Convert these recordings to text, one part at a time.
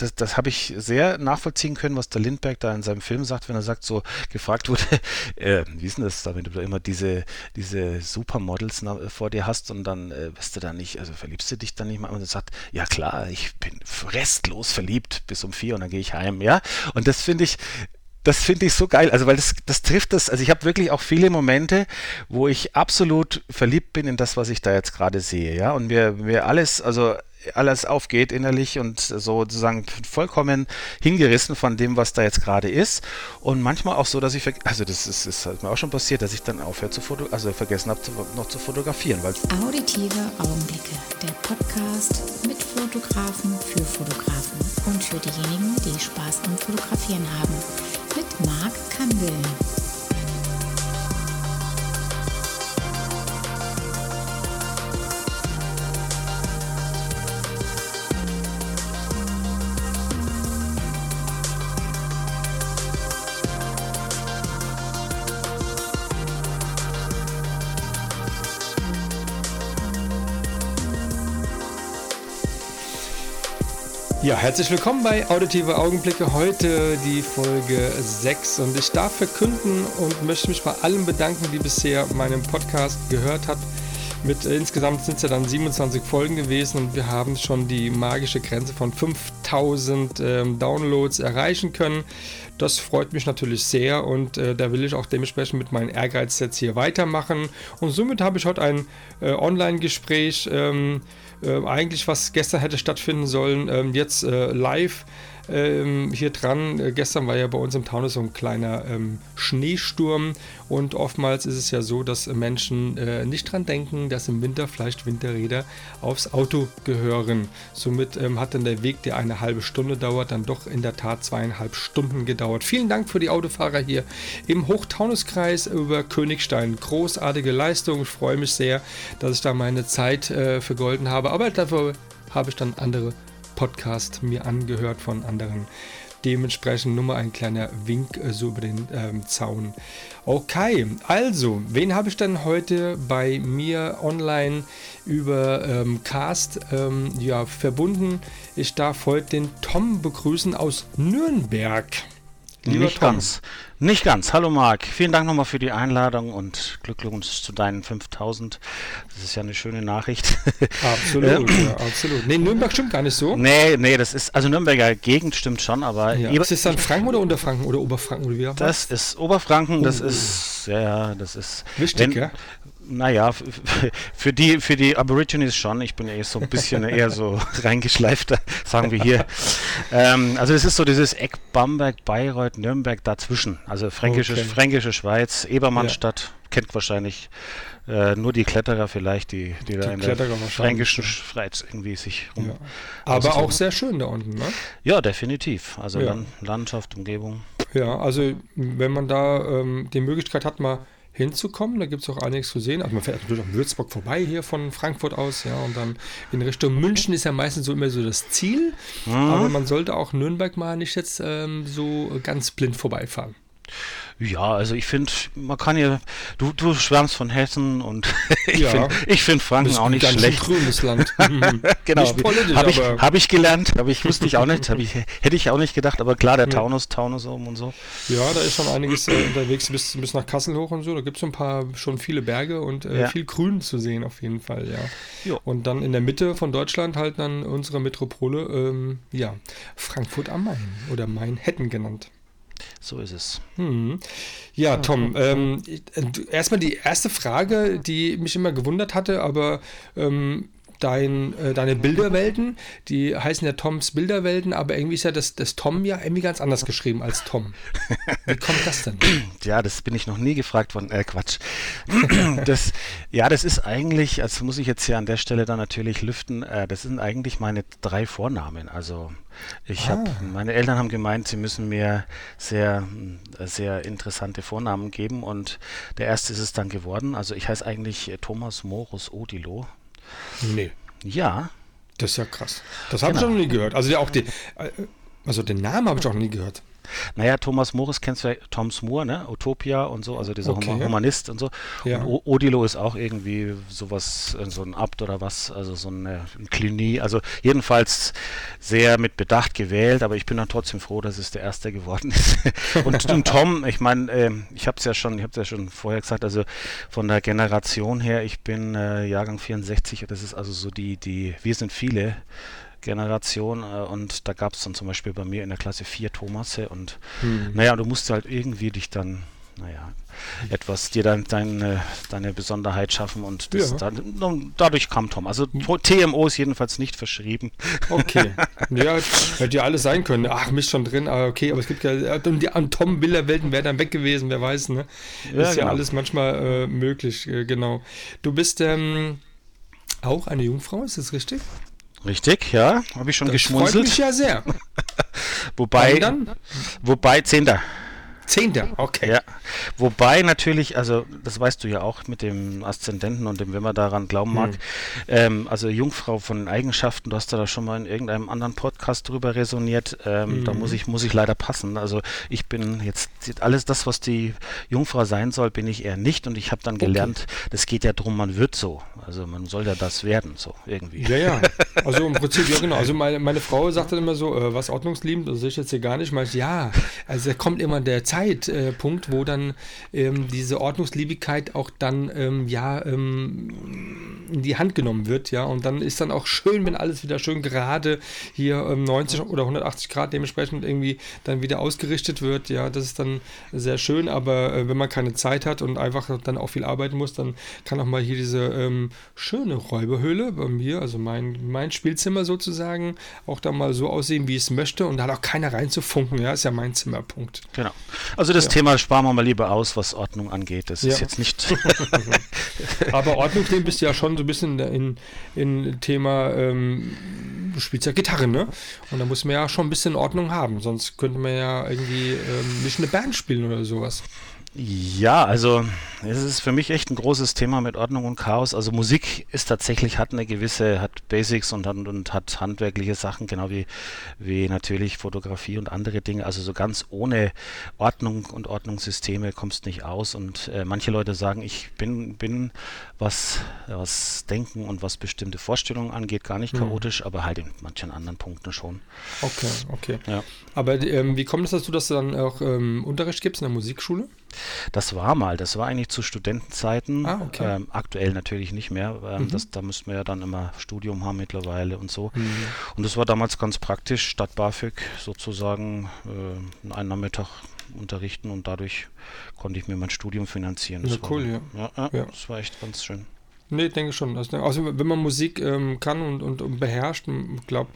das, das habe ich sehr nachvollziehen können, was der Lindberg da in seinem Film sagt, wenn er sagt, so gefragt wurde, äh, wie ist denn das da, wenn du da immer diese, diese Supermodels vor dir hast und dann äh, bist du da nicht, also verliebst du dich dann nicht mal? Und er sagt, ja klar, ich bin restlos verliebt bis um vier und dann gehe ich heim, ja. Und das finde ich, das finde ich so geil, also weil das, das trifft das, also ich habe wirklich auch viele Momente, wo ich absolut verliebt bin in das, was ich da jetzt gerade sehe, ja, und mir, mir alles, also alles aufgeht innerlich und sozusagen vollkommen hingerissen von dem, was da jetzt gerade ist. Und manchmal auch so, dass ich, also das ist, ist halt mir auch schon passiert, dass ich dann aufhöre zu fotografieren, also vergessen habe, noch zu fotografieren. Weil Auditive Augenblicke, der Podcast mit Fotografen für Fotografen und für diejenigen, die Spaß am Fotografieren haben mit Marc Kandel. Ja, herzlich willkommen bei Auditive Augenblicke. Heute die Folge 6 und ich darf verkünden und möchte mich bei allen bedanken, die bisher meinen Podcast gehört hat. Mit äh, insgesamt sind es ja dann 27 Folgen gewesen und wir haben schon die magische Grenze von 5000 ähm, Downloads erreichen können. Das freut mich natürlich sehr und äh, da will ich auch dementsprechend mit meinen Ehrgeiz jetzt hier weitermachen. Und somit habe ich heute ein äh, Online-Gespräch. Ähm, äh, eigentlich, was gestern hätte stattfinden sollen, ähm, jetzt äh, live ähm, hier dran. Äh, gestern war ja bei uns im Taunus so ein kleiner ähm, Schneesturm und oftmals ist es ja so, dass Menschen äh, nicht dran denken, dass im Winter vielleicht Winterräder aufs Auto gehören. Somit ähm, hat dann der Weg, der eine halbe Stunde dauert, dann doch in der Tat zweieinhalb Stunden gedauert. Vielen Dank für die Autofahrer hier im Hochtaunuskreis über Königstein. Großartige Leistung. Ich freue mich sehr, dass ich da meine Zeit äh, vergolden habe. Aber dafür habe ich dann andere Podcast mir angehört von anderen. Dementsprechend nur mal ein kleiner Wink äh, so über den ähm, Zaun. Okay, also, wen habe ich denn heute bei mir online über ähm, Cast ähm, ja, verbunden? Ich darf heute den Tom begrüßen aus Nürnberg. Lieber Nicht Tom. ganz. Nicht ganz. Hallo Marc, vielen Dank nochmal für die Einladung und Glückwunsch zu deinen 5000. Das ist ja eine schöne Nachricht. Absolut, ja, absolut. Nee, Nürnberg stimmt gar nicht so. Nee, nee, das ist, also Nürnberger Gegend stimmt schon, aber... Ja. Ist das dann Franken oder Unterfranken oder Oberfranken? Oder wie das ist Oberfranken, das oh. ist, ja, das ist... Wichtig, wenn, ja? Naja, für die, für die Aborigines schon. Ich bin ja eh so ein bisschen eher so reingeschleifter, sagen wir hier. Ähm, also es ist so dieses Eck Bamberg, Bayreuth, Nürnberg dazwischen. Also fränkische, okay. fränkische Schweiz, Ebermannstadt, ja. kennt wahrscheinlich äh, nur die Kletterer vielleicht, die, die, die da in Kletterer der fränkischen Schweiz irgendwie sich rum. Ja. Aber auch sehr schön da unten, ne? Ja, definitiv. Also ja. Land, Landschaft, Umgebung. Ja, also wenn man da ähm, die Möglichkeit hat, mal hinzukommen. Da gibt es auch einiges zu sehen. Also man fährt natürlich an Würzburg vorbei hier von Frankfurt aus, ja, und dann in Richtung München ist ja meistens so immer so das Ziel. Mhm. Aber man sollte auch Nürnberg mal nicht jetzt ähm, so ganz blind vorbeifahren. Ja, also ich finde, man kann ja, du, du schwärmst von Hessen und ich ja. finde find Franken auch nicht schlecht. Ein grünes Land. genau, habe ich, hab ich gelernt, habe ich, wusste ich auch nicht, ich, hätte ich auch nicht gedacht, aber klar, der ja. Taunus, Taunus oben und so. Ja, da ist schon einiges äh, unterwegs bis, bis nach Kassel hoch und so, da gibt es ein paar, schon viele Berge und äh, ja. viel Grün zu sehen auf jeden Fall, ja. Jo. Und dann in der Mitte von Deutschland halt dann unsere Metropole, ähm, ja, Frankfurt am Main oder Main-Hetten genannt. So ist es. Hm. Ja, Tom, ähm, erstmal die erste Frage, die mich immer gewundert hatte, aber ähm, dein, äh, deine Bilderwelten, die heißen ja Toms Bilderwelten, aber irgendwie ist ja das, das Tom ja irgendwie ganz anders geschrieben als Tom. Wie kommt das denn? Ja, das bin ich noch nie gefragt worden. Äh, Quatsch. das, ja, das ist eigentlich, also muss ich jetzt hier an der Stelle dann natürlich lüften, äh, das sind eigentlich meine drei Vornamen. Also ich ah. habe, meine Eltern haben gemeint, sie müssen mir sehr, sehr interessante Vornamen geben und der erste ist es dann geworden. Also ich heiße eigentlich Thomas Morus Odilo. Nee. Ja. Das ist ja krass. Das habe genau. ich noch nie gehört. Also auch die, äh, Also den Namen habe ich auch nie gehört. Naja, Thomas Morris kennst du ja, Toms Moore, ne? Utopia und so, also dieser Okay. Humanist und so. Ja. Und Odilo ist auch irgendwie sowas, äh, so ein Abt oder was, also so eine, ein Klinie. Also jedenfalls sehr mit Bedacht gewählt, aber ich bin dann trotzdem froh, dass es der erste geworden ist. und, und Tom, ich meine, ähm, ich habe es ja schon, ich habe ja schon vorher gesagt, also von der Generation her, ich bin äh, Jahrgang 64, das ist also so die, die, wir sind viele. Generation äh, und da gab es dann zum Beispiel bei mir in der Klasse vier Thomasse und Hm. naja, du musst halt irgendwie dich dann, naja, etwas dir dann deine, deine Besonderheit schaffen und das Ja. dann, dadurch kam Tom. Also TMO ist jedenfalls nicht verschrieben. Okay. Ja, hätte ja alles sein können. Ach, Mist schon drin, aber okay, aber es gibt ja, und die an Tom Bilderwelten wäre dann weg gewesen, wer weiß, ne? Ja, ist ja genau. alles manchmal äh, möglich, äh, genau. Du bist ähm, auch eine Jungfrau, ist das richtig? Richtig, ja, habe ich schon Das freut geschmunzelt. mich ja sehr. Wobei, wobei, Zehnter. Zehnter, okay. Ja, wobei natürlich, also das weißt du ja auch mit dem Aszendenten und dem, wenn man daran glauben mag, Hm. ähm, also Jungfrau von den Eigenschaften, du hast da schon mal in irgendeinem anderen Podcast drüber resoniert, ähm, da Mhm. muss ich, muss ich leider passen. Also ich bin jetzt, alles das, was die Jungfrau sein soll, bin ich eher nicht und ich habe dann gelernt, das geht ja drum, man wird so. Also man soll ja das werden, so irgendwie. Ja, ja. Also im Prinzip, ja genau. Also meine, meine Frau sagt dann immer so, äh, was ordnungsliebend, das sehe ich jetzt hier gar nicht. Meint, ja, also da kommt immer der Zeitpunkt, äh, wo dann ähm, diese Ordnungsliebigkeit auch dann, ähm, ja, ähm, in die Hand genommen wird, ja. Und dann ist dann auch schön, wenn alles wieder schön gerade hier ähm, 90 oder 180 Grad dementsprechend irgendwie dann wieder ausgerichtet wird, ja. Das ist dann sehr schön, aber äh, wenn man keine Zeit hat und einfach dann auch viel arbeiten muss, dann kann auch mal hier diese ähm, schöne Räuberhöhle bei mir, also mein, mein Spielzimmer sozusagen, auch dann mal so aussehen, wie es möchte und da hat auch keiner reinzufunken, ja, ist ja mein Zimmerpunkt. Genau. Also das Ja. Thema sparen wir mal lieber aus, was Ordnung angeht. Das Ja. ist jetzt nicht. Aber Ordnungsthemen bist du ja schon so ein bisschen in, in Thema, ähm, du spielst ja Gitarre, ne? Und da muss man ja schon ein bisschen Ordnung haben, sonst könnte man ja irgendwie ähm, nicht eine Band spielen oder sowas. Ja, also es ist für mich echt ein großes Thema mit Ordnung und Chaos. Also Musik ist tatsächlich, hat eine gewisse, hat Basics und, hat- und hat handwerkliche Sachen, genau wie, wie natürlich Fotografie und andere Dinge. Also so ganz ohne Ordnung und Ordnungssysteme kommst nicht aus. Und äh, manche Leute sagen, ich bin, bin was, was Denken und was bestimmte Vorstellungen angeht, gar nicht Mhm. chaotisch, aber halt in manchen anderen Punkten schon. Okay, okay. Ja. Aber ähm, wie kommt es dazu, dass du dann auch ähm, Unterricht gibst in der Musikschule? Das war mal, das war eigentlich zu Studentenzeiten. Ah, okay. ähm, aktuell natürlich nicht mehr. Ähm, Mhm. das, da müssten wir ja dann immer Studium haben mittlerweile und so. Mhm. Und das war damals ganz praktisch, statt BAföG sozusagen äh, einen Nachmittag unterrichten und dadurch konnte ich mir mein Studium finanzieren. Das Ja, war, cool, ja. Ja, ja, Ja. das war echt ganz schön. Nee, ich denke schon. Also, also wenn man Musik ähm, kann und, und, und beherrscht, ich glaube,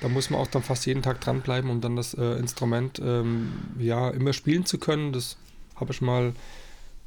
da muss man auch dann fast jeden Tag dranbleiben, um dann das äh, Instrument ähm, ja immer spielen zu können. Das habe ich mal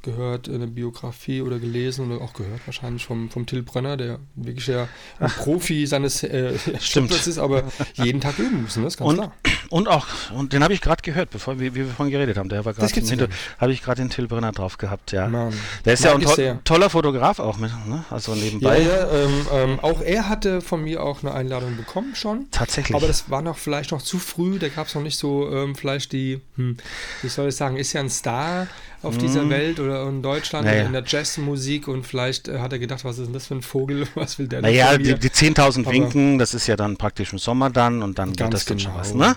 gehört in der Biografie oder gelesen oder auch gehört wahrscheinlich vom, vom Till Brönner, der wirklich ja ein Profi seines äh, Stimmt. Ist, aber jeden Tag üben muss, ne? das ist ganz Und, klar. und auch, und den habe ich gerade gehört, bevor wir, wie wir vorhin geredet haben. Der war gerade habe ich gerade den Till Brenner drauf gehabt, ja. Mann. Der ist ja ein to toller Fotograf auch mit, ne? Also Ja, nebenbei. ja ähm, ähm, auch er hatte von mir auch eine Einladung bekommen schon. Tatsächlich. Aber das war noch vielleicht noch zu früh, da gab es noch nicht so ähm, vielleicht die, hm, wie soll ich sagen, ist ja ein Star auf dieser Welt oder in Deutschland Naja. in der Jazzmusik und vielleicht äh, hat er gedacht, was ist denn das für ein Vogel, was will der denn Naja, die, die 10.000 Aber- Winken, das ist ja dann praktisch im Sommer dann und dann wird das dann schon genau. was, ne?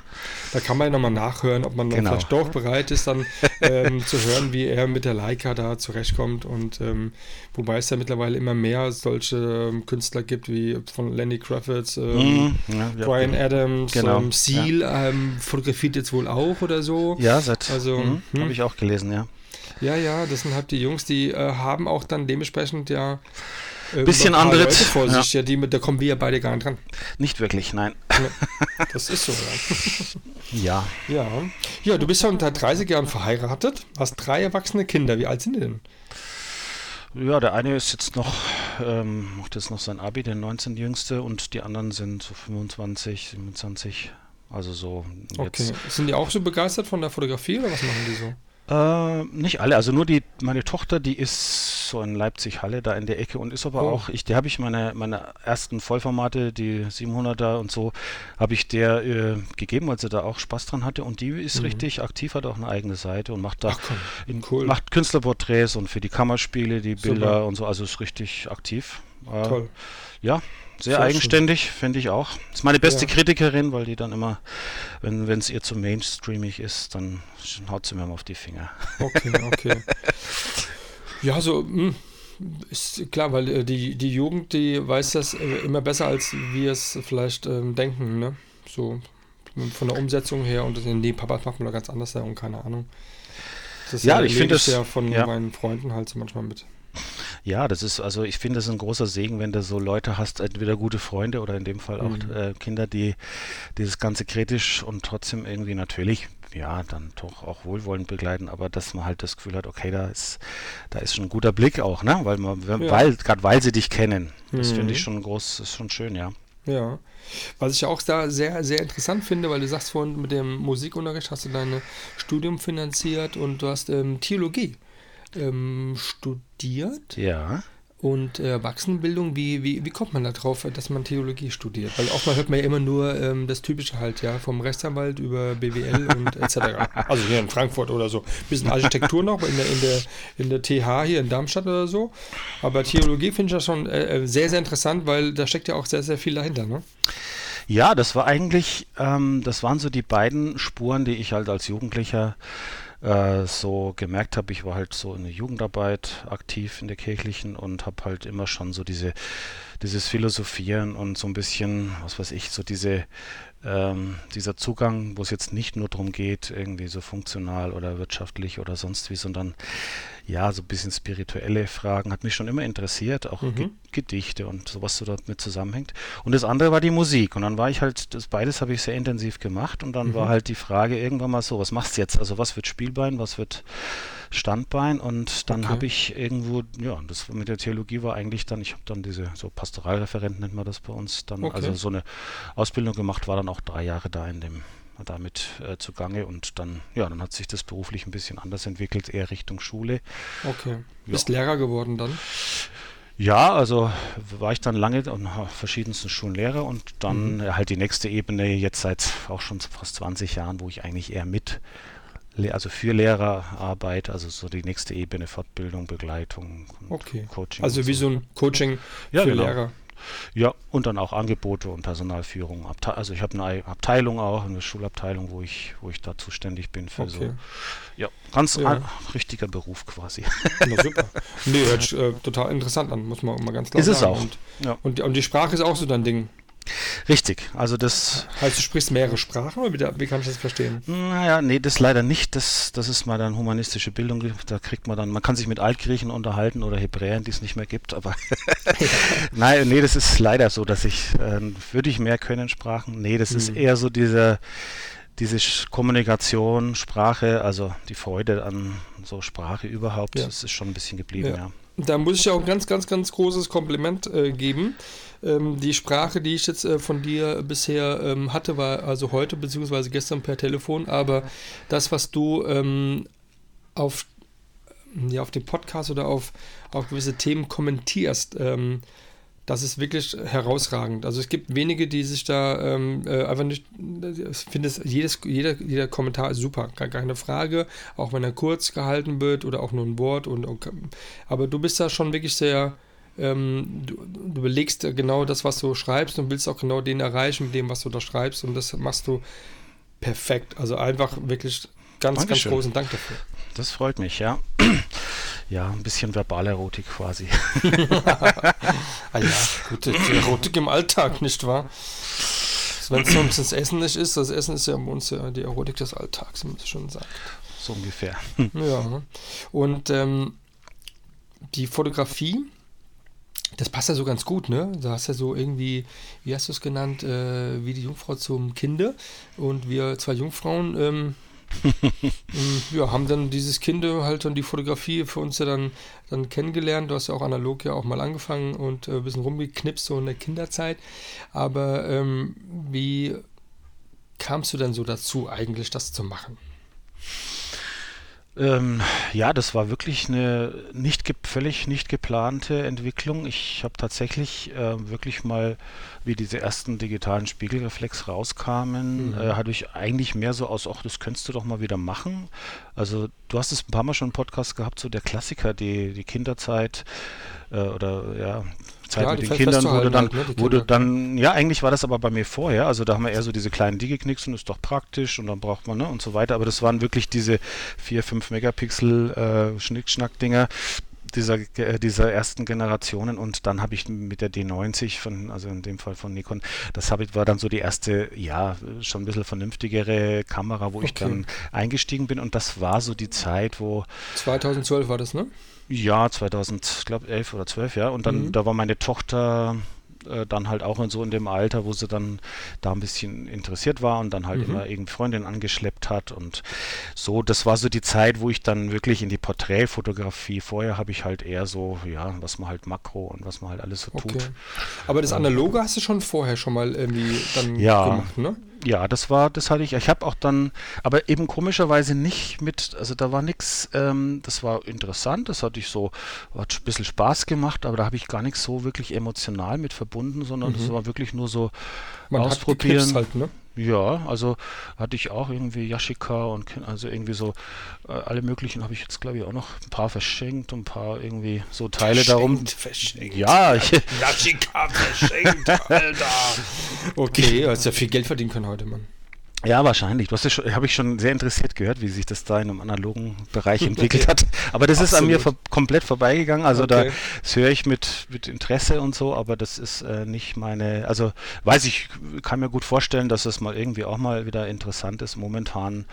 Da kann man ja nochmal nachhören, ob man Genau. vielleicht doch bereit ist, dann ähm, zu hören, wie er mit der Leica da zurechtkommt. Und ähm, wobei es ja mittlerweile immer mehr solche ähm, Künstler gibt, wie von Lenny Kravitz, ähm, Mhm, ja, ja. Brian Adams, Genau, ähm, Seal ähm, fotografiert jetzt wohl auch oder so. Ja, seit, Also, mhm, hm. habe ich auch gelesen, ja. Ja, ja, das sind halt die Jungs, die äh, haben auch dann dementsprechend ja äh, Bisschen andere- Leute vor ja. sich, ja, die, da kommen wir ja beide gar nicht dran. Nicht wirklich, nein. Das ist so, ja. Ja, Ja, ja du bist schon seit 30 Jahren verheiratet, hast drei erwachsene Kinder. Wie alt sind die denn? ja, der eine ist jetzt noch, ähm, macht jetzt noch sein Abi, der 19. Jüngste, und die anderen sind so 25, 27, also so Okay. jetzt. Sind die auch so begeistert von der Fotografie oder was machen die so? Äh, nicht alle, also nur die, meine Tochter, die ist so in Leipzig-Halle da in der Ecke und ist aber Oh. auch, ich, der habe ich meine, meine ersten Vollformate, die 700er und so, habe ich der äh, gegeben, weil sie da auch Spaß dran hatte und die ist richtig aktiv, hat auch eine eigene Seite und macht da, Mhm. Ach komm, in, cool. macht Künstlerporträts und für die Kammerspiele die Super. Bilder und so, also ist richtig aktiv. Äh, Toll. Ja, sehr, Sehr eigenständig, finde ich auch. Ist meine beste Ja. Kritikerin, weil die dann immer, wenn es ihr zu mainstreamig ist, dann haut sie mir mal auf die Finger. Okay, okay. ja, so mh, ist klar, weil äh, die, die Jugend, die weiß das äh, immer besser, als wir es vielleicht ähm, denken, ne? So von der Umsetzung her und das, nee, Papa das macht man doch ganz anders und keine Ahnung. Das Ja, ich finde es- ja von ja. meinen Freunden halt so manchmal mit. Ja, das ist, also ich finde es ein großer Segen, wenn du so Leute hast, entweder gute Freunde oder in dem Fall auch Mhm. äh, Kinder, die dieses Ganze kritisch und trotzdem irgendwie natürlich, ja, dann doch auch wohlwollend begleiten, aber dass man halt das Gefühl hat, okay, da ist, da ist schon ein guter Blick auch, ne? Weil man, Ja. weil, gerade weil sie dich kennen. Das Mhm. finde ich schon groß, ist schon schön, ja. Ja. Was ich auch da sehr, sehr interessant finde, weil du sagst vorhin, mit dem Musikunterricht hast du dein Studium finanziert und du hast ähm, Theologie ähm, studiert Ja. und äh, Erwachsenenbildung. Wie, wie, wie kommt man da drauf, dass man Theologie studiert? Weil oftmals hört man ja immer nur ähm, das Typische halt, ja, vom Rechtsanwalt über BWL und etc. Also hier in Frankfurt oder so. Bisschen Architektur noch in der, in der, in der TH hier in Darmstadt oder so. Aber Theologie finde ich ja schon äh, äh, sehr, sehr interessant, weil da steckt ja auch sehr, sehr viel dahinter, ne? Ja, das war eigentlich, ähm, das waren so die beiden Spuren, die ich halt als Jugendlicher äh, so gemerkt habe. Ich war halt so in der Jugendarbeit aktiv in der kirchlichen und habe halt immer schon so diese, dieses Philosophieren und so ein bisschen, was weiß ich, so diese, ähm, dieser Zugang, wo es jetzt nicht nur darum geht, irgendwie so funktional oder wirtschaftlich oder sonst wie, sondern ja, so ein bisschen spirituelle Fragen, hat mich schon immer interessiert, auch Ge Gedichte und sowas so damit zusammenhängt. Und das andere war die Musik. Und dann war ich halt, das beides habe ich sehr intensiv gemacht und dann war halt die Frage irgendwann mal so, was machst du jetzt? Also was wird Spielbein, was wird Standbein? Und dann Okay. habe ich irgendwo, ja, das mit der Theologie war eigentlich dann, ich habe dann diese, so Pastoralreferent nennt man das bei uns, dann Okay. also so eine Ausbildung gemacht, war dann auch drei Jahre da in dem damit äh, zugange und dann, ja, dann hat sich das beruflich ein bisschen anders entwickelt, eher Richtung Schule. Okay. Ja. Bist Lehrer geworden dann? Ja, also war ich dann lange an verschiedensten Schulen Lehrer und dann äh, halt die nächste Ebene jetzt seit auch schon fast 20 Jahren, wo ich eigentlich eher mit, also für Lehrer arbeite, also so die nächste Ebene Fortbildung, Begleitung, Okay. Coaching. Also wie so ein Coaching Ja, für genau. Lehrer. Ja, und dann auch Angebote und Personalführung. Abte also ich habe eine Ei- Abteilung auch, eine Schulabteilung, wo ich, wo ich da zuständig bin für Okay. so. Ja, ganz Ja. ein richtiger Beruf quasi. Na super. Nee, hört sich äh, total interessant an, muss man mal ganz klar Ist es sagen. auch. Und, Ja. und, die- und die Sprache ist auch so dein Ding. Richtig. Also das Heißt, du sprichst mehrere Sprachen oder wie, wie kann ich das verstehen? Naja, nee, das leider nicht. Das, das ist mal dann humanistische Bildung. Da kriegt man dann, man kann sich mit Altgriechen unterhalten oder Hebräern, die es nicht mehr gibt, aber nein, nee, das ist leider so, dass ich, äh, würde ich mehr können Sprachen? Nee, das ist Hm. eher so diese, diese Kommunikation, Sprache, also die Freude an so Sprache überhaupt, Ja. das ist schon ein bisschen geblieben, Ja. ja. Da muss ich ja auch ein ganz, ganz, ganz großes Kompliment äh, geben. Ähm, die Sprache, die ich jetzt äh, von dir bisher ähm, hatte, war also heute beziehungsweise gestern per Telefon, aber das, was du ähm, auf, ja, auf dem Podcast oder auf, auf gewisse Themen kommentierst, ähm, das ist wirklich herausragend. Also es gibt wenige, die sich da ähm, äh, einfach nicht, ich finde es, jedes, jeder, jeder Kommentar ist super, gar keine Frage, auch wenn er kurz gehalten wird oder auch nur ein Wort. Und, und aber du bist da schon wirklich sehr, ähm, du, du belegst genau das, was du schreibst und willst auch genau den erreichen mit dem, was du da schreibst und das machst du perfekt. Also einfach wirklich ganz, Dankeschön. ganz großen Dank dafür. Das freut mich, ja. Ja, ein bisschen Verbalerotik quasi. Ah ja, gut, die Erotik im Alltag, nicht wahr? Wenn es sonst das Essen nicht ist, das Essen ist ja bei uns ja die Erotik des Alltags, muss ich schon sagen. So ungefähr. Ja. ne? Und ähm, die Fotografie, das passt ja so ganz gut, ne? Du hast ja so irgendwie, wie hast du es genannt, äh, wie die Jungfrau zum Kinde. Und wir zwei Jungfrauen, ähm, ähm, ja, haben dann dieses Kind halt dann die Fotografie für uns ja dann, dann kennengelernt. Du hast ja auch analog ja auch mal angefangen und äh, ein bisschen rumgeknipst so in der Kinderzeit. Aber ähm, wie kamst du denn so dazu, eigentlich das zu machen? Ähm, ja, das war wirklich eine nicht völlig nicht geplante Entwicklung. Ich habe tatsächlich äh, wirklich mal, wie diese ersten digitalen Spiegelreflex rauskamen, mhm. äh, hatte ich eigentlich mehr so aus, ach, das könntest du doch mal wieder machen. Also du hast es ein paar Mal schon im Podcast gehabt, so der Klassiker, die, die Kinderzeit äh, oder ja, Zeit ja, mit den Kindern, wo du dann, halt, ne, du dann, ja, eigentlich war das aber bei mir vorher, also da haben wir eher so diese kleinen Digi-Knicks und ist doch praktisch und dann braucht man, ne, und so weiter, aber das waren wirklich diese 4, 5 Megapixel äh, Schnickschnack-Dinger, dieser, äh, dieser ersten Generationen und dann habe ich mit der D90 von, also in dem Fall von Nikon, das habe ich, war dann so die erste, ja, schon ein bisschen vernünftigere Kamera, wo okay. ich dann eingestiegen bin und das war so die Zeit, wo 2012 war das, ne? Ja, 2011 oder 12, ja. Und dann, mhm. da war meine Tochter äh, dann halt auch in so in dem Alter, wo sie dann da ein bisschen interessiert war und dann halt mhm. immer irgendwie Freundin angeschleppt hat und so. Das war so die Zeit, wo ich dann wirklich in die Porträtfotografie, vorher habe ich halt eher so, ja, was man halt Makro und was man halt alles so okay. tut. Aber das Analoge hast du schon vorher schon mal irgendwie dann ja, gemacht, ne? Ja, das war, das hatte ich. Ich habe auch dann, aber eben komischerweise nicht mit, also da war nichts, ähm, das war interessant, das hatte ich so, hat ein bisschen Spaß gemacht, aber da habe ich gar nichts so wirklich emotional mit verbunden, sondern mhm. das war wirklich nur so Man ausprobieren. halt, ne? Ja, also hatte ich auch irgendwie Yashika und also irgendwie so äh, alle möglichen habe ich jetzt glaube ich auch noch ein paar verschenkt und ein paar irgendwie so Teile verschenkt, darum. Verschenkt. Ja, ich Yashika verschenkt, Alter. Okay, ja viel Geld verdienen können heute, Mann. Ja, wahrscheinlich. Du hast ja schon, habe ich schon sehr interessiert gehört, wie sich das da in einem analogen Bereich entwickelt hat. Aber das Absolut. ist an mir vor, komplett vorbeigegangen. Also okay. da das höre ich mit, mit Interesse und so, aber das ist äh, nicht meine, also weiß ich, kann mir gut vorstellen, dass das mal irgendwie auch mal wieder interessant ist. Momentan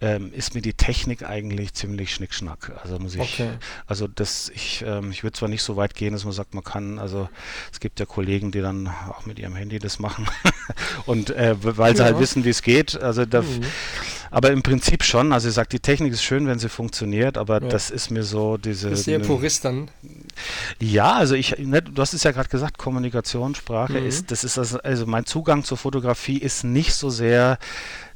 ähm, ist mir die Technik eigentlich ziemlich schnickschnack. Also muss ich, okay. also das, ich, ähm, ich würde zwar nicht so weit gehen, dass man sagt, man kann, also es gibt ja Kollegen, die dann auch mit ihrem Handy das machen und äh, weil sie ja. halt wissen, wie es geht geht. Also da, mhm. Aber im Prinzip schon. Also ich sage, die Technik ist schön, wenn sie funktioniert, aber ja. das ist mir so diese. Ist sehr ne, Purist dann. Ja, also ich, ne, du hast es ja gerade gesagt, Kommunikationssprache mhm. ist, das ist also, also mein Zugang zur Fotografie ist nicht so sehr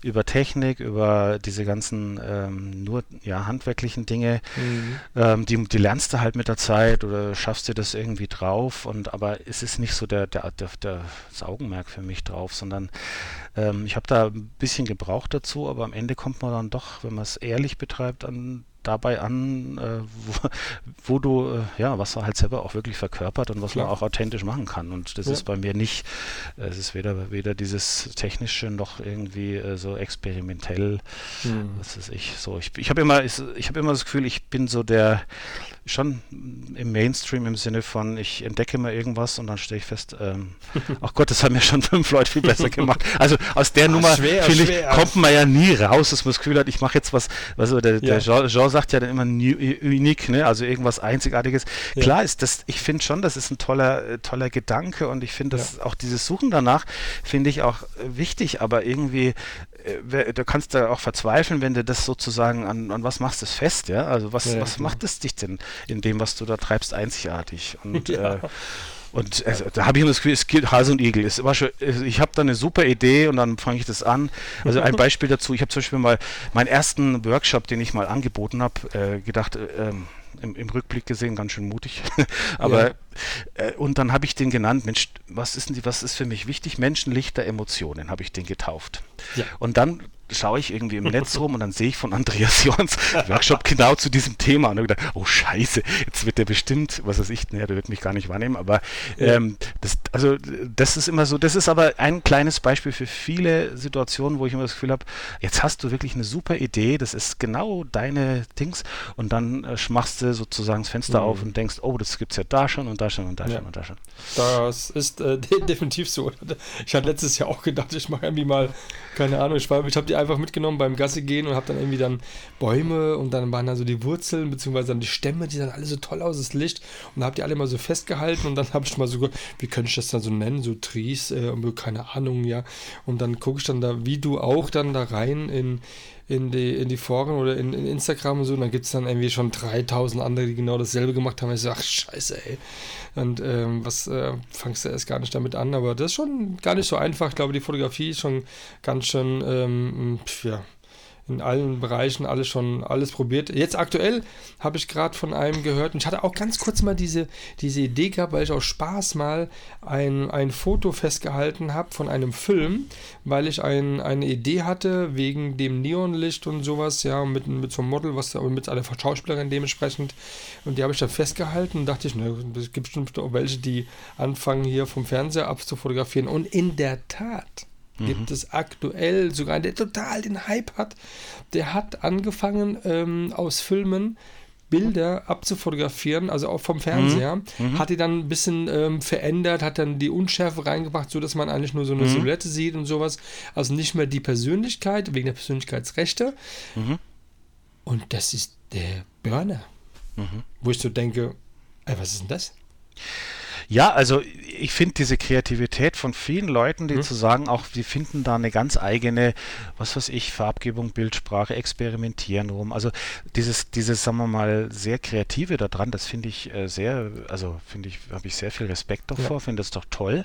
über Technik, über diese ganzen ähm, nur ja, handwerklichen Dinge, mhm. ähm, die, die lernst du halt mit der Zeit oder schaffst dir das irgendwie drauf. Und aber es ist nicht so der, der, der, der das Augenmerk für mich drauf, sondern ähm, ich habe da ein bisschen gebraucht dazu, aber am Ende kommt man dann doch, wenn man es ehrlich betreibt, an dabei an, äh, wo, wo, du, äh, ja, was er halt selber auch wirklich verkörpert und was Klar. man auch authentisch machen kann. Und das ja. ist bei mir nicht, äh, es ist weder, weder dieses technische noch irgendwie äh, so experimentell, hm. was weiß ich, so. Ich, ich habe immer, ich, ich habe immer das Gefühl, ich bin so der, schon im Mainstream im Sinne von, ich entdecke mal irgendwas und dann stelle ich fest, ähm, ach Gott, das haben mir schon fünf Leute viel besser gemacht. Also aus der ah, Nummer, finde ich, kommt man ja nie raus, dass man das Gefühl hat, ich mache jetzt was, also der, ja. der Jean, Jean, sagt ja dann immer unique, ne? also irgendwas Einzigartiges. Ja. Klar ist das, ich finde schon, das ist ein toller, toller Gedanke und ich finde das ja. auch dieses Suchen danach, finde ich auch wichtig, aber irgendwie äh, du kannst da auch verzweifeln, wenn du das sozusagen an, an was machst du es fest, ja? Also was, ja, was macht es dich denn in dem, was du da treibst, einzigartig? Und ja. äh, und also, da habe ich immer das Gefühl, es gilt Hase und Igel. Es war schon, ich habe da eine super Idee und dann fange ich das an. Also ein Beispiel dazu, ich habe zum Beispiel mal meinen ersten Workshop, den ich mal angeboten habe, äh, gedacht, äh, ähm, im, im, Rückblick gesehen ganz schön mutig. Aber ja. äh, und dann habe ich den genannt, Mensch, was ist denn die, was ist für mich wichtig? Menschenlichter Emotionen, habe ich den getauft. Ja. Und dann schaue ich irgendwie im Netz rum und dann sehe ich von Andreas Jons Workshop genau zu diesem Thema und habe gedacht, oh Scheiße, jetzt wird der bestimmt, was weiß ich, naja, der wird mich gar nicht wahrnehmen, aber ähm, das, also das ist immer so, das ist aber ein kleines Beispiel für viele Situationen, wo ich immer das Gefühl habe, jetzt hast du wirklich eine super Idee, das ist genau deine Dings und dann äh, machst du sozusagen das Fenster mhm. auf und denkst, oh, das gibt es ja da schon und da schon und da ja. schon und da schon. Das ist äh, definitiv so. Ich hatte letztes Jahr auch gedacht, ich mache irgendwie mal, keine Ahnung, ich, ich habe die einfach mitgenommen beim Gassi gehen und habe dann irgendwie dann Bäume und dann waren da so die Wurzeln, beziehungsweise dann die Stämme, die sahen alle so toll aus, das Licht. Und da habt ihr alle mal so festgehalten und dann habe ich mal so, wie könnte ich das dann so nennen, so Trees, äh, keine Ahnung, ja. Und dann gucke ich dann da, wie du auch dann da rein in in die, in die Foren oder in, in Instagram und so, und dann gibt es dann irgendwie schon 3000 andere, die genau dasselbe gemacht haben. Ich so, ach scheiße, ey. Und ähm, was äh, fangst du erst gar nicht damit an? Aber das ist schon gar nicht so einfach. Ich glaube, die Fotografie ist schon ganz schön, ähm, ja, in allen Bereichen alles schon alles probiert. Jetzt aktuell habe ich gerade von einem gehört und ich hatte auch ganz kurz mal diese, diese Idee gehabt, weil ich aus Spaß mal ein, ein Foto festgehalten habe von einem Film, weil ich ein, eine Idee hatte wegen dem Neonlicht und sowas, ja, mit, mit so einem Model, was mit einer Schauspielerin dementsprechend. Und die habe ich dann festgehalten und dachte ich, ne, es gibt bestimmt auch welche, die anfangen hier vom Fernseher abzufotografieren. Und in der Tat Mhm. Gibt es aktuell sogar, der total den Hype hat. Der hat angefangen ähm, aus Filmen Bilder abzufotografieren, also auch vom Fernseher, mhm. mhm. hat die dann ein bisschen ähm, verändert, hat dann die Unschärfe reingebracht, sodass man eigentlich nur so eine mhm. Silhouette sieht und sowas. Also nicht mehr die Persönlichkeit, wegen der Persönlichkeitsrechte. Mhm. Und das ist der Burner. Mhm. Wo ich so denke, ey, was ist denn das? Ja, also ich finde diese Kreativität von vielen Leuten, die hm. zu sagen, auch die finden da eine ganz eigene, was weiß ich, Farbgebung, Bildsprache, experimentieren rum. Also dieses, dieses, sagen wir mal, sehr kreative daran, das finde ich äh, sehr, also finde ich, habe ich sehr viel Respekt davor, ja. finde das doch toll.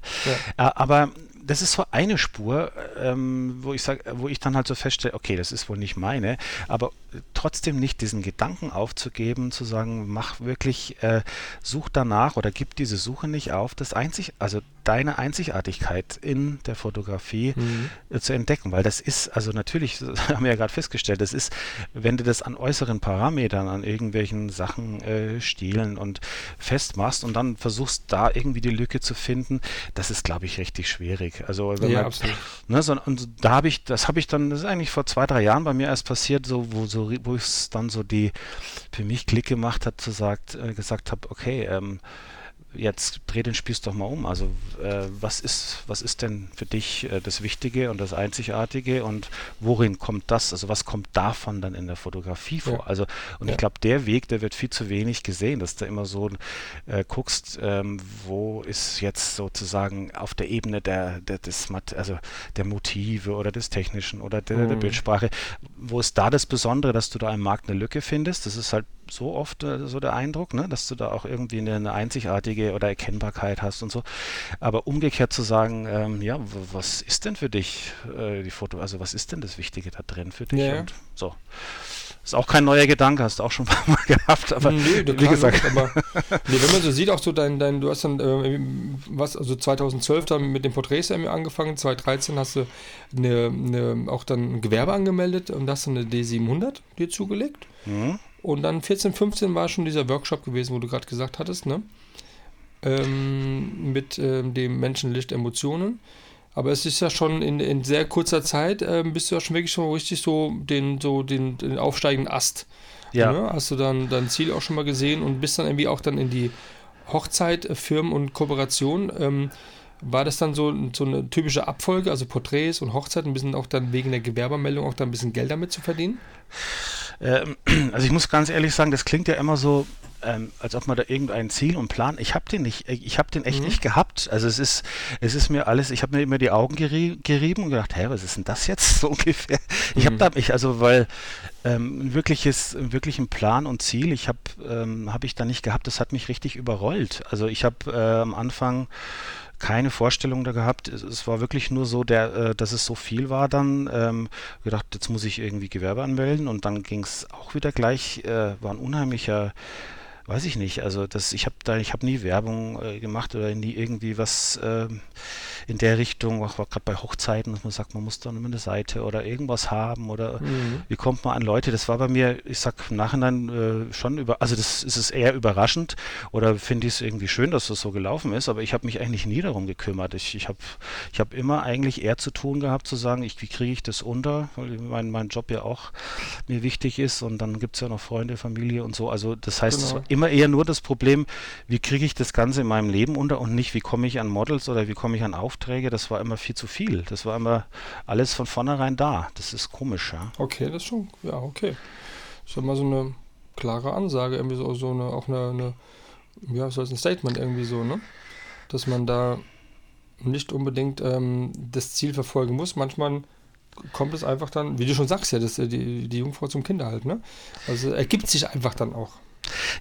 Ja. Äh, aber das ist so eine Spur, ähm, wo ich sage, wo ich dann halt so feststelle, okay, das ist wohl nicht meine, aber trotzdem nicht diesen Gedanken aufzugeben, zu sagen, mach wirklich, äh, such danach oder gib diese Suche nicht auf, das einzig, also deine Einzigartigkeit in der Fotografie mhm. äh, zu entdecken, weil das ist, also natürlich, haben wir ja gerade festgestellt, das ist, wenn du das an äußeren Parametern, an irgendwelchen Sachen, äh, Stilen und festmachst und dann versuchst da irgendwie die Lücke zu finden, das ist, glaube ich, richtig schwierig. Also wenn ja, man, absolut. Ne, so, und da habe ich, das habe ich dann, das ist eigentlich vor zwei, drei Jahren bei mir erst passiert, so wo so, wo es dann so die für mich Klick gemacht hat, zu sagt, äh, gesagt habe, okay, ähm, jetzt dreh den Spieß doch mal um. Also äh, was ist, was ist denn für dich äh, das Wichtige und das Einzigartige und worin kommt das? Also was kommt davon dann in der Fotografie vor? Ja. Also und ja. ich glaube, der Weg, der wird viel zu wenig gesehen, dass du immer so äh, guckst, ähm, wo ist jetzt sozusagen auf der Ebene der, der des also der Motive oder des Technischen oder der, mhm. der Bildsprache, wo ist da das Besondere, dass du da im Markt eine Lücke findest? Das ist halt so oft äh, so der Eindruck, ne? dass du da auch irgendwie eine, eine, einzigartige oder Erkennbarkeit hast und so. Aber umgekehrt zu sagen, ähm, ja, was ist denn für dich äh, die Foto, also was ist denn das Wichtige da drin für dich? Ja. Und so. Ist auch kein neuer Gedanke, hast du auch schon ein paar Mal gehabt, aber nee, wie gesagt. Nicht, aber, nee, wenn man so sieht, auch so dein, dein du hast dann, äh, was, also 2012 dann mit dem Porträts angefangen, 2013 hast du eine, eine, auch dann ein Gewerbe angemeldet und hast du eine D700 dir zugelegt. Mhm. Und dann 14, 15 war schon dieser Workshop gewesen, wo du gerade gesagt hattest, ne? Ähm, mit ähm, dem Menschenlicht Emotionen. Aber es ist ja schon in, in sehr kurzer Zeit, ähm, bist du ja schon wirklich schon richtig so den, so den, den aufsteigenden Ast. Ja. Ne? Hast du dann dein Ziel auch schon mal gesehen und bist dann irgendwie auch dann in die Hochzeit, äh, Firmen und Kooperation. Ähm, war das dann so, so eine typische Abfolge, also Porträts und Hochzeiten, ein bisschen auch dann wegen der Gewerbemeldung auch da ein bisschen Geld damit zu verdienen? Ähm, also ich muss ganz ehrlich sagen, das klingt ja immer so, ähm, als ob man da irgendein Ziel und Plan. Ich habe den nicht, ich habe den echt mhm. nicht gehabt. Also es ist, es ist mir alles. Ich habe mir immer die Augen gerie gerieben und gedacht, hä, was ist denn das jetzt so ungefähr? Ich habe mhm. da mich, also weil ähm, ein wirkliches, wirklich ein Plan und Ziel. Ich habe, ähm, habe ich da nicht gehabt. Das hat mich richtig überrollt. Also ich habe äh, am Anfang keine Vorstellung da gehabt. Es, es war wirklich nur so, der, äh, dass es so viel war dann. Ähm, gedacht, jetzt muss ich irgendwie Gewerbe anmelden und dann ging es auch wieder gleich, äh, war ein unheimlicher weiß ich nicht. Also das, ich habe da, ich habe nie Werbung äh, gemacht oder nie irgendwie was äh, in der Richtung, auch gerade bei Hochzeiten, dass man sagt, man muss dann immer eine Seite oder irgendwas haben oder mhm. wie kommt man an Leute? Das war bei mir, ich sag im Nachhinein äh, schon über, also das ist es eher überraschend oder finde ich es irgendwie schön, dass das so gelaufen ist, aber ich habe mich eigentlich nie darum gekümmert. Ich, ich habe ich hab immer eigentlich eher zu tun gehabt, zu sagen, ich, wie kriege ich das unter, weil mein, mein Job ja auch mir wichtig ist und dann gibt es ja noch Freunde, Familie und so. Also das heißt, genau. es war immer eher nur das Problem, wie kriege ich das Ganze in meinem Leben unter und nicht, wie komme ich an Models oder wie komme ich an Aufträge Aufträge, das war immer viel zu viel. Das war immer alles von vornherein da. Das ist komisch, ja. Okay, das ist schon, ja, okay. Das ist immer so eine klare Ansage, irgendwie so, so eine, auch eine, eine ja, so ein Statement irgendwie so, ne? Dass man da nicht unbedingt ähm, das Ziel verfolgen muss. Manchmal kommt es einfach dann, wie du schon sagst, ja, das, die, die Jungfrau zum Kinderhalt, ne? Also ergibt sich einfach dann auch.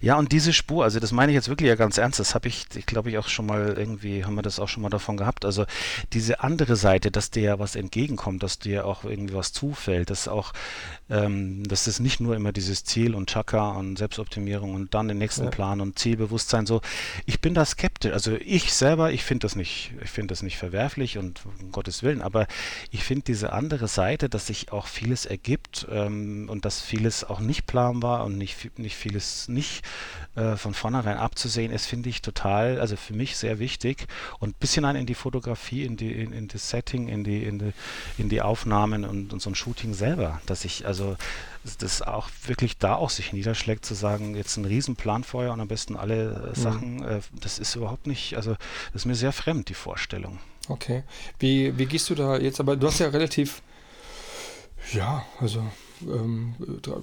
Ja, und diese Spur, also das meine ich jetzt wirklich ja ganz ernst, das habe ich, ich glaube ich auch schon mal irgendwie, haben wir das auch schon mal davon gehabt. Also diese andere Seite, dass dir ja was entgegenkommt, dass dir auch irgendwie was zufällt, dass auch, ähm, dass es nicht nur immer dieses Ziel und Chaka und Selbstoptimierung und dann den nächsten ja. Plan und Zielbewusstsein so. Ich bin da skeptisch. Also ich selber, ich finde das nicht, ich finde das nicht verwerflich und um Gottes Willen, aber ich finde diese andere Seite, dass sich auch vieles ergibt ähm, und dass vieles auch nicht planbar und nicht, nicht vieles nicht äh, von vornherein abzusehen ist, finde ich total, also für mich sehr wichtig und ein bisschen ein in die Fotografie, in die, in, in das Setting, in die, in die, in die Aufnahmen und, und so ein Shooting selber, dass ich also das auch wirklich da auch sich niederschlägt, zu sagen, jetzt ein Riesenplan vorher und am besten alle äh, Sachen, mhm. äh, das ist überhaupt nicht, also das ist mir sehr fremd, die Vorstellung. Okay. Wie, wie gehst du da jetzt, aber du hast ja relativ, ja, also ähm,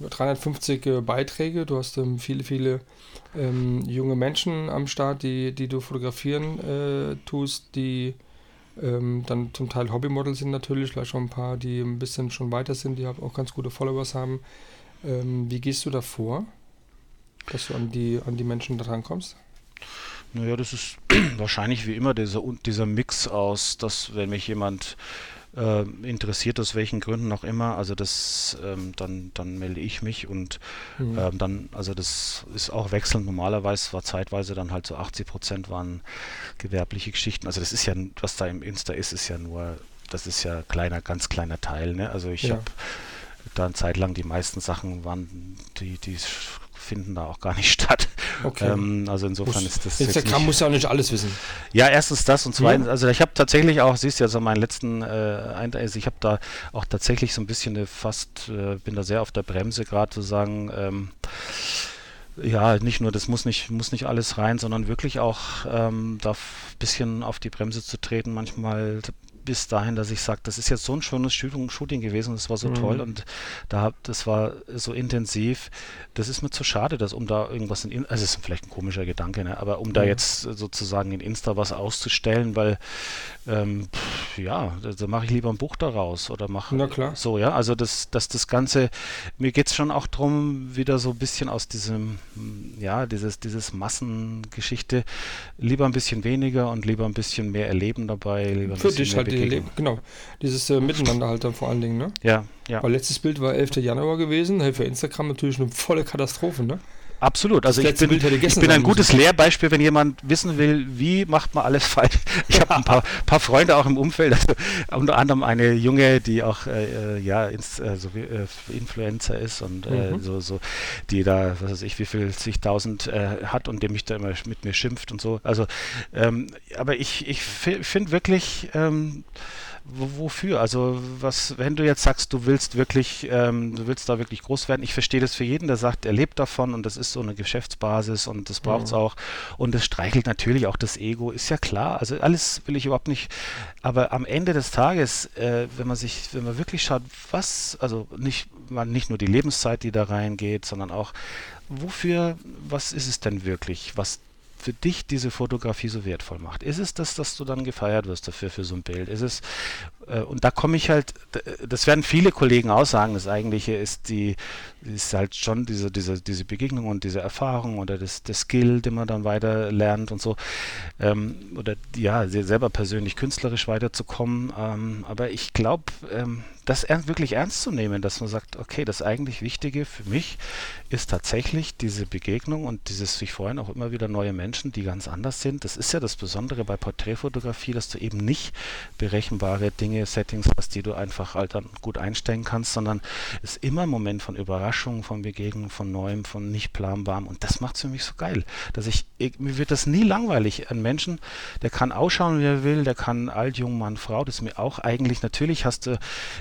350 äh, Beiträge, du hast ähm, viele, viele ähm, junge Menschen am Start, die, die du fotografieren äh, tust, die ähm, dann zum Teil Hobbymodels sind natürlich, vielleicht schon ein paar, die ein bisschen schon weiter sind, die auch ganz gute Followers haben. Ähm, wie gehst du da vor, dass du an die, an die Menschen dran kommst? Naja, das ist wahrscheinlich wie immer dieser, dieser Mix aus, dass wenn mich jemand äh, interessiert, aus welchen Gründen auch immer, also das, ähm, dann, dann melde ich mich und mhm. ähm, dann, also das ist auch wechselnd. Normalerweise war zeitweise dann halt so 80 Prozent waren gewerbliche Geschichten. Also das ist ja, was da im Insta ist, ist ja nur, das ist ja kleiner, ganz kleiner Teil. Ne? Also ich ja. habe da eine Zeit lang die meisten Sachen waren, die, die finden da auch gar nicht statt. Okay. Ähm, also insofern muss, ist das. Instagram muss ja auch nicht alles wissen. Ja, erstens das und zweitens, also ich habe tatsächlich auch, siehst du ja so meinen letzten äh, also ich habe da auch tatsächlich so ein bisschen eine fast, äh, bin da sehr auf der Bremse gerade zu sagen, ähm, ja, nicht nur, das muss nicht, muss nicht alles rein, sondern wirklich auch ähm, da ein bisschen auf die Bremse zu treten, manchmal bis dahin, dass ich sage, das ist jetzt so ein schönes Shooting gewesen, das war so mhm. toll und da das war so intensiv. Das ist mir zu schade, dass um da irgendwas in, also es ist vielleicht ein komischer Gedanke, ne? aber um mhm. da jetzt sozusagen in Insta was auszustellen, weil ähm, pff, ja, da, mache ich lieber ein Buch daraus oder mache so, ja, also das, dass das Ganze, mir geht es schon auch darum, wieder so ein bisschen aus diesem, ja, dieses, dieses Massengeschichte, lieber ein bisschen weniger und lieber ein bisschen mehr erleben dabei, lieber ein Für dich halt die, genau. Dieses äh, Miteinander halt dann vor allen Dingen, ne? Ja, ja. Weil letztes Bild war 11. Januar gewesen, hey, für Instagram natürlich eine volle Katastrophe, ne? Absolut. Also ich bin, ich bin ein gutes müssen. Lehrbeispiel, wenn jemand wissen will, wie macht man alles falsch. Ich habe ein paar, paar, Freunde auch im Umfeld, also unter anderem eine junge, die auch äh, äh ja ins, äh, so wie, äh, Influencer ist und äh, mhm. so, so, die da, was weiß ich, wie viel zigtausend äh, hat und der mich da immer mit mir schimpft und so. Also, ähm, aber ich, ich finde wirklich, ähm, wofür? Also was, wenn du jetzt sagst, du willst wirklich, ähm, du willst da wirklich groß werden, ich verstehe das für jeden, der sagt, er lebt davon und das ist so eine Geschäftsbasis und das braucht es mhm. auch und es streichelt natürlich auch das Ego, ist ja klar. Also alles will ich überhaupt nicht, aber am Ende des Tages, äh, wenn man sich, wenn man wirklich schaut, was, also nicht, man, nicht nur die Lebenszeit, die da reingeht, sondern auch wofür, was ist es denn wirklich, was für dich diese Fotografie so wertvoll macht? Ist es das, dass du dann gefeiert wirst dafür für so ein Bild? Ist es und da komme ich halt, das werden viele Kollegen auch sagen, das eigentliche ist die, ist halt schon diese, diese, diese Begegnung und diese Erfahrung oder das, das Skill, den man dann weiter lernt und so. Ähm, oder ja, selber persönlich künstlerisch weiterzukommen. Ähm, aber ich glaube, ähm, das wirklich ernst zu nehmen, dass man sagt, okay, das eigentlich Wichtige für mich ist tatsächlich diese Begegnung und dieses sich freuen auch immer wieder neue Menschen, die ganz anders sind. Das ist ja das Besondere bei Porträtfotografie, dass du eben nicht berechenbare Dinge, Settings hast, die du einfach halt dann gut einstellen kannst, sondern es ist immer ein Moment von Überraschung, von Begegnung, von Neuem, von nicht planbarem und das macht es für mich so geil, dass ich, ich, mir wird das nie langweilig. Ein Menschen, der kann ausschauen, wie er will, der kann alt, jung, Mann, Frau, das ist mir auch eigentlich, natürlich hast du,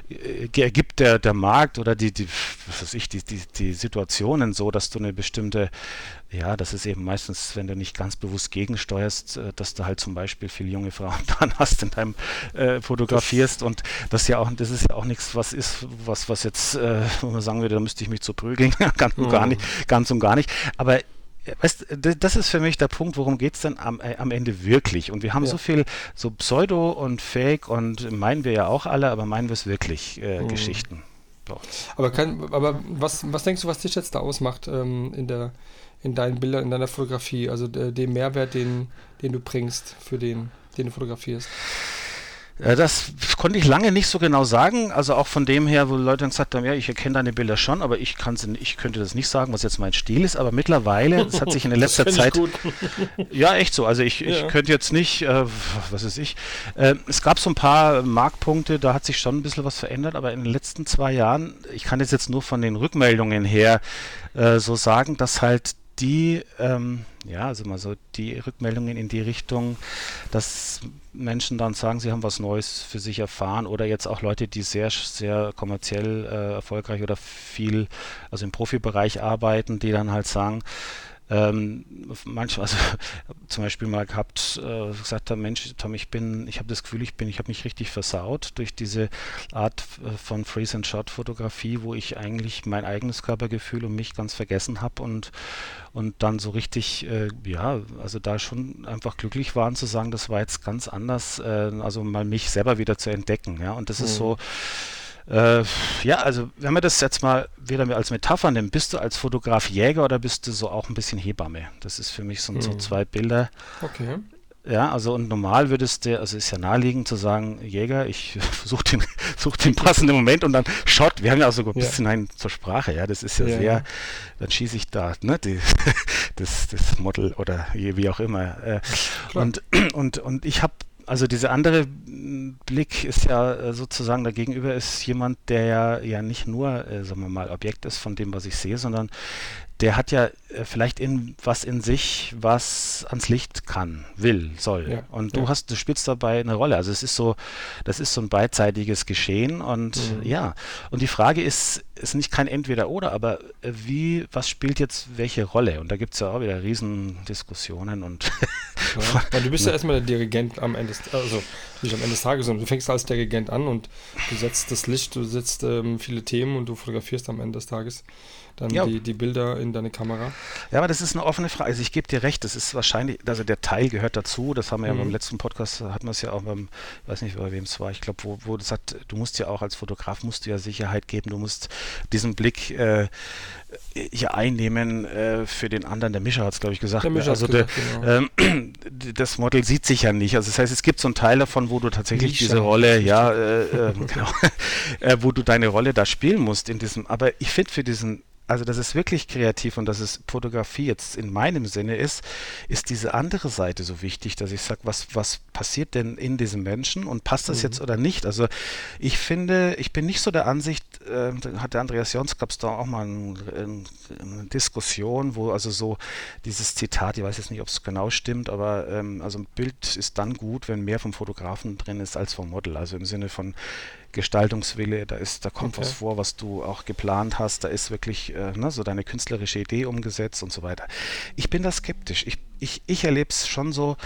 äh, ergibt der, der Markt oder die, die, was weiß ich, die, die, die Situationen so, dass du eine bestimmte ja, das ist eben meistens, wenn du nicht ganz bewusst gegensteuerst, äh, dass du halt zum Beispiel viele junge Frauen dann hast in deinem äh, fotografierst und das ja auch, das ist ja auch nichts, was ist, was, was jetzt, äh, wo man sagen würde, da müsste ich mich zu prügeln, ganz und gar mhm. nicht, ganz und gar nicht. Aber äh, Weißt, das ist für mich der Punkt, worum geht es denn am, äh, am Ende wirklich? Und wir haben ja. so viel so Pseudo und Fake und meinen wir ja auch alle, aber meinen wir es wirklich äh, mhm. Geschichten? uns. Aber, kann, aber was, was denkst du, was dich jetzt da ausmacht ähm, in, der, in deinen Bildern, in deiner Fotografie? Also den Mehrwert, den, den du bringst für den, den du fotografierst? Äh, das konnte ich lange nicht so genau sagen. Also auch von dem her, wo Leute dann gesagt haben, ja, ich erkenne deine Bilder schon, aber ich, ich könnte das nicht sagen, was jetzt mein Stil ist. Aber mittlerweile, es hat sich in der letzter Zeit... ja, echt so. Also ich, ich könnte jetzt nicht, äh, was weiß ich. Äh, es gab so ein paar Markpunkte, da hat sich schon ein bisschen was verändert, aber in den letzten zwei Jahren, ich kann das jetzt nur von den Rückmeldungen her äh, so sagen, dass halt die, ähm, ja, also mal so die Rückmeldungen in die Richtung, dass Menschen dann sagen, sie haben was Neues für sich erfahren oder jetzt auch Leute, die sehr, sehr kommerziell äh, erfolgreich oder viel, also im Profibereich arbeiten, die dann halt sagen, ähm, manchmal, also zum Beispiel mal gehabt, äh, gesagt haben, Mensch, Tom, ich bin, ich habe das Gefühl, ich bin, ich habe mich richtig versaut durch diese Art von Freeze and Shot Fotografie, wo ich eigentlich mein eigenes Körpergefühl und mich ganz vergessen habe und und dann so richtig, äh, ja, also da schon einfach glücklich waren zu sagen, das war jetzt ganz anders, äh, also mal mich selber wieder zu entdecken, ja, und das mhm. ist so äh, ja, also wenn man das jetzt mal wieder als Metapher nimmt, bist du als Fotograf Jäger oder bist du so auch ein bisschen Hebamme? Das ist für mich so, hm. so zwei Bilder. Okay. Ja, also und normal würdest du, also ist ja naheliegend zu sagen, Jäger, ich suche den, such den passenden Moment und dann Shot. Wir haben ja auch sogar ein bisschen ja. ein zur Sprache, ja, das ist ja, ja sehr, dann schieße ich da, ne, die, das, das Model oder wie auch immer. Äh, und, und, und ich habe also dieser andere Blick ist ja äh, sozusagen dagegenüber ist jemand, der ja, ja nicht nur, äh, sagen wir mal, Objekt ist von dem, was ich sehe, sondern der hat ja äh, vielleicht in, was in sich, was ans Licht kann, will, soll. Ja, und du ja. hast, du spielst dabei eine Rolle. Also es ist so, das ist so ein beidseitiges Geschehen und mhm. ja. Und die Frage ist, ist nicht kein Entweder-Oder, aber äh, wie, was spielt jetzt welche Rolle? Und da gibt es ja auch wieder Riesendiskussionen und. ja, weil du bist ja erstmal der Dirigent am Ende, also nicht am Ende des Tages, sondern du fängst als Dirigent an und du setzt das Licht, du setzt ähm, viele Themen und du fotografierst am Ende des Tages dann ja. die, die Bilder in deine Kamera. Ja, aber das ist eine offene Frage. Also ich gebe dir recht, das ist wahrscheinlich, also der Teil gehört dazu, das haben wir mhm. ja beim letzten Podcast, hatten wir es ja auch beim, ich weiß nicht, bei wem es war, ich glaube, wo, wo das hat, du musst ja auch als Fotograf, musst du ja Sicherheit geben, du musst diesen Blick äh, hier einnehmen äh, für den anderen. Der Mischer hat es, glaube ich, gesagt. Der Mischer also gesagt, der, genau. ähm, das Model sieht sich ja nicht. Also das heißt, es gibt so einen Teil davon, wo du tatsächlich Mischer. diese Rolle, ja, äh, ähm, genau, äh, wo du deine Rolle da spielen musst in diesem. Aber ich finde für diesen also dass es wirklich kreativ und dass es Fotografie jetzt in meinem Sinne ist, ist diese andere Seite so wichtig, dass ich sage, was, was passiert denn in diesem Menschen und passt das mhm. jetzt oder nicht? Also ich finde, ich bin nicht so der Ansicht, äh, hat der Andreas Jons, gab es da auch mal ein, ein, eine Diskussion, wo also so dieses Zitat, ich weiß jetzt nicht, ob es genau stimmt, aber ähm, also ein Bild ist dann gut, wenn mehr vom Fotografen drin ist als vom Model. Also im Sinne von Gestaltungswille, da ist, da kommt okay. was vor, was du auch geplant hast, da ist wirklich äh, ne, so deine künstlerische Idee umgesetzt und so weiter. Ich bin da skeptisch. Ich, ich, ich erlebe es schon so,